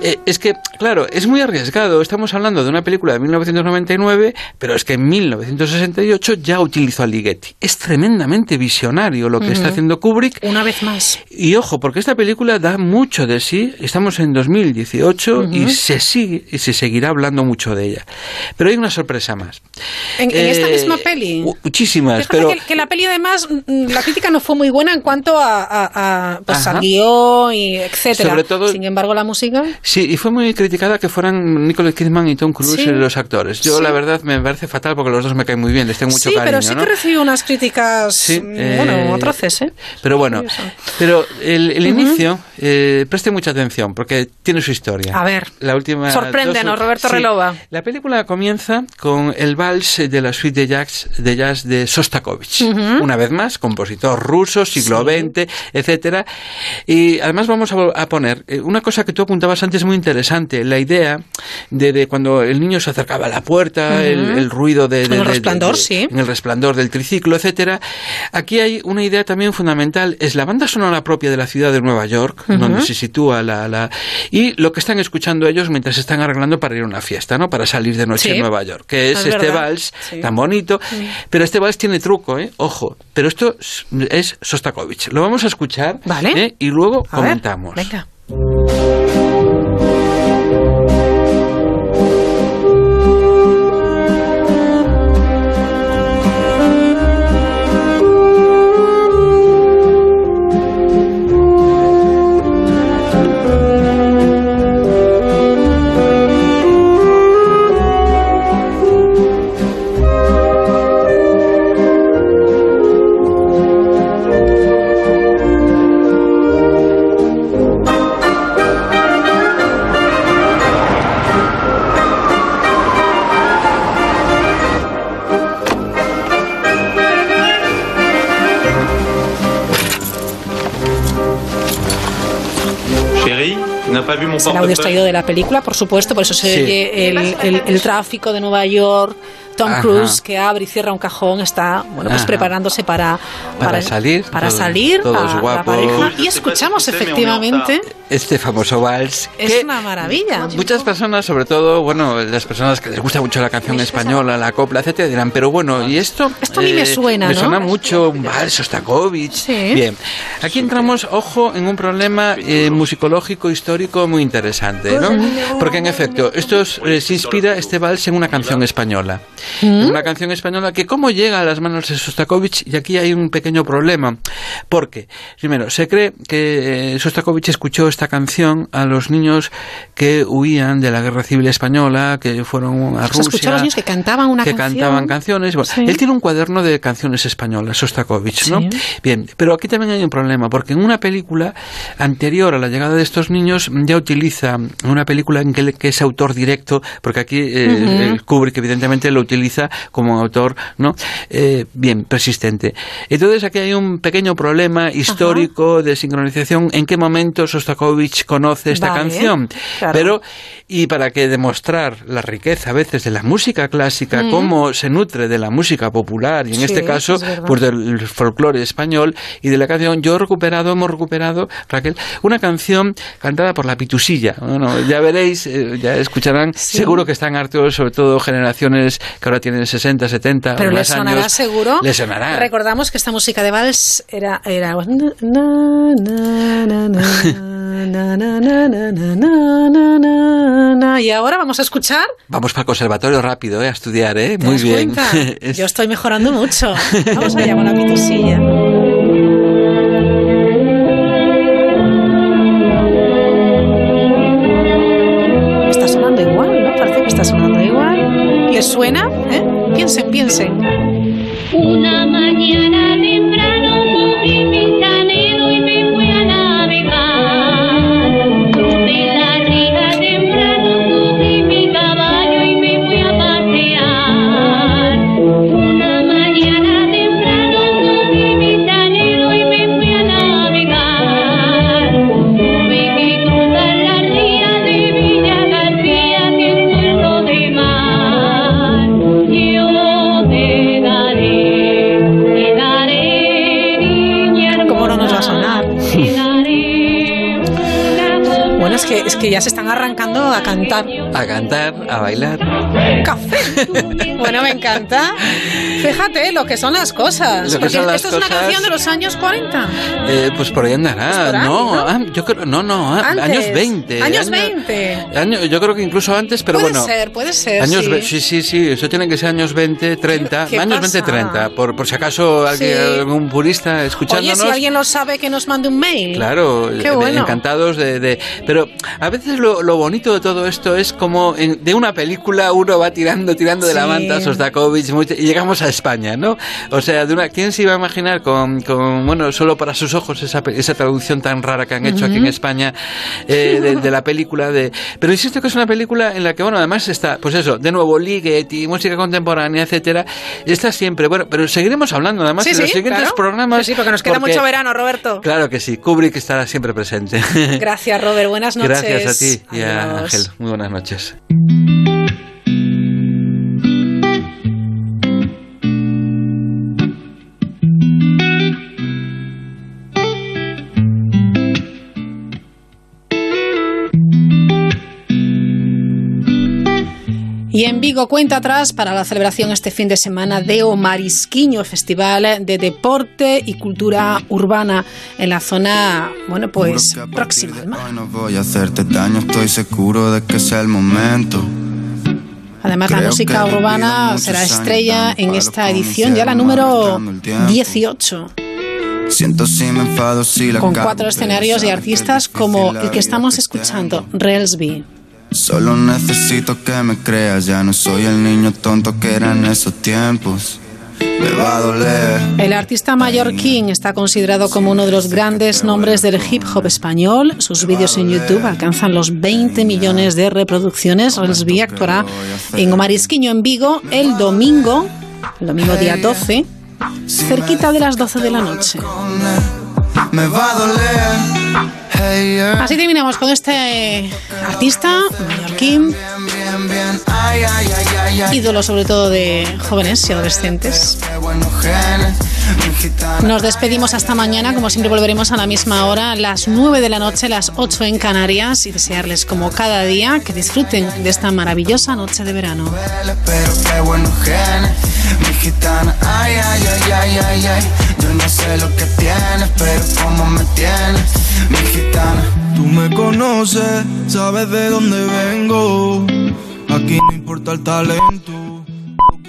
Eh, es que, claro, es muy arriesgado. Estamos hablando de una película de 1999, pero es que en 1968 ya utilizó a Ligeti. Es tremendamente visionario lo que está haciendo Kubrick. Una vez más. Y ojo, porque esta película da mucho de sí. Estamos en 2018 y se sigue y se seguirá hablando mucho de ella. Pero hay una sorpresa más. En, en esta Eh, misma peli. Muchísimas, pero que, que la peli además, mm, la crítica no fue muy buena en cuanto a, a- a, pues, al guion y etcétera. Sobre todo- Sin embargo, la música... Sí, y fue muy criticada que fueran Nicole Kidman y Tom Cruise Sí. los actores. Yo, Sí. la verdad, me parece fatal porque los dos me caen muy bien, les tengo mucho sí, cariño, pero sí ¿no? que recibió unas críticas, Sí, mm, eh, bueno, atroces, ¿eh? Pero bueno, pero el, el Ujú. inicio, eh, preste mucha atención porque tiene su historia. A ver. La última. Sorpréndenos, dos- Roberto sí. Relova. La película comienza con el vals de la suite de jazz de, jazz de Sostakovich. Ujú. Una vez más, compositor ruso, siglo XX, etcétera. Y además vamos a, poner eh, una cosa que tú apuntabas antes muy interesante, la idea de, de cuando el niño se acercaba a la puerta, el, ruido de, el resplandor, sí. en el resplandor del triciclo, etcétera. Aquí hay una idea también fundamental, es la banda sonora propia de la ciudad de Nueva York, donde se sitúa la, la y lo que están escuchando ellos mientras se están arreglando para ir a una fiesta, ¿no? Para salir de noche Sí. en Nueva York, que es, Es este verdad. vals Sí. tan bonito, pero este vals tiene truco, ¿eh? Ojo, pero esto es, es Sostakovich. Lo vamos a escuchar, Vale. ¿eh? Y luego A ver, comentamos. venga. Es el audio extraído de la película, por supuesto, por eso se Sí. oye el, el- el tráfico de Nueva York. Tom Ajá. Cruise que abre y cierra un cajón está bueno pues Ajá. preparándose para Para salir, para todos- salir todos a la pareja y escuchamos efectivamente Este famoso vals. es que una maravilla Muchas personas, sobre todo, bueno, las personas que les gusta mucho la canción española, la copla, etcétera, dirán, pero bueno, ¿y esto? Eh, Esto a mí me suena, Me ¿no? suena mucho un vals, Sostakovich. Bien, aquí entramos, ojo, en un problema eh, musicológico, histórico muy interesante, ¿no? Porque en efecto, esto es- eh, se inspira este vals en una canción española. Una canción española que cómo llega a las manos de Sostakovich, y aquí hay un pequeño problema. Porque, primero, se cree que eh, Sostakovich escuchó esta canción a los niños que huían de la guerra civil española, que fueron a Rusia. escuchó a los niños que cantaban una que canción cantaban canciones. Bueno, Sí. Él tiene un cuaderno de canciones españolas, Sostakovich, ¿no? Sí. Bien, pero aquí también hay un problema, porque en una película anterior a la llegada de estos niños ya utiliza una película en que, es autor directo, porque aquí eh, Ujú. eh, Kubrick evidentemente lo utiliza como autor, ¿no? Eh, bien, persistente. Entonces aquí hay un pequeño problema histórico de sincronización. ¿En qué momento Sostakovich conoce esta Vale, canción? claro. Pero y para que demostrar la riqueza a veces de la música clásica, Mm. cómo se nutre de la música popular y en Sí, este caso es pues del folclore español y de la canción yo he recuperado hemos recuperado Raquel una canción cantada por la Pitusilla bueno ya veréis eh, ya escucharán seguro que están hartos sobre todo generaciones que ahora tienen 60 70 pero o le más sonará años seguro le sonará recordamos que esta música de vals era era na, na, na, y ahora vamos a escuchar. Vamos para el conservatorio rápido, ¿eh? a estudiar, ¿eh? Muy bien. Yo estoy mejorando mucho. Vamos allá con la pitosilla. Está sonando igual, ¿no? Parece que está sonando igual. ¿Les suena? Piensen, piensen. Una mañana. Arrancando a cantar. A cantar a bailar Café. *laughs* Bueno, me encanta. Fíjate lo que son las cosas. Lo que son las esto es una cosas. canción de los años 40. Eh, pues por ahí andará. por ahí, no, ¿no? ah, yo creo, no, no, ah, Antes. años 20. Años año- 20. año- yo creo que incluso antes, pero puede bueno. ser, puede ser. Años sí. ve- sí, sí, sí, eso tiene que ser años 20, 30, ¿Qué años pasa? 20, 30, por, por si acaso alguien- Sí. algún purista Oye, escuchándonos. si alguien lo sabe, que nos mande un mail. Claro, Qué eh, bueno. encantados de, de- Pero A veces lo, lo bonito de todo esto es como en- de una película uno va tirando, tirando de la Sí. manta a Sostakovich mucho- y llegamos a España, ¿no? O sea, de una, ¿quién se iba a imaginar con, con bueno, solo para sus ojos esa, esa traducción tan rara que han hecho aquí en. España eh, de, de la película de... Pero insisto que es una película en la que, bueno, además está, pues eso, de nuevo, Ligeti, música contemporánea, etcétera, está siempre, bueno, pero seguiremos hablando además Sí, en los sí, siguientes claro. programas. Sí, porque nos queda mucho verano, Roberto. Claro que sí, Kubrick estará siempre presente. Gracias, Robert. Buenas noches. *laughs* Gracias a ti y a Adiós. Ángel. Muy buenas noches. noches. Y en Vigo cuenta atrás para la celebración este fin de semana de O Marisquiño, festival de deporte y cultura urbana en la zona, bueno, pues próxima al mar. No voy a hacerte daño, estoy seguro de que sea el momento. Además, la Creo música que he urbana será estrella en esta edición, ya la número malgastando el tiempo. 18, Siento si me enfado si la con cuatro escenarios y artistas como la el que estamos escuchando, Railsby. Solo necesito que me creas, ya no soy el niño tonto que era en esos tiempos. Me va a doler. El artista mallorquín está considerado como uno de los grandes nombres del hip hop español. Sus vídeos en YouTube alcanzan los 20 millones de reproducciones. Relsby actuará en Omarisquiño en Vigo el domingo, el domingo día 12, cerquita de las 12 de la noche. Me va a doler. Hey, yeah. Así terminamos con este artista mallorquín, ídolo sobre todo de jóvenes y adolescentes. Nos despedimos hasta mañana, como siempre volveremos a la misma hora, las 9 de la noche, las 8 en Canarias, y desearles como cada día que disfruten de esta maravillosa noche de verano. duele, pero qué buenos genes. Mi gitana, ay, ay, ay, ay, ay. Yo no sé lo que tienes, pero cómo me tienes. Mi gitana. Tú me conoces, sabes de dónde vengo. Aquí no importa el talento.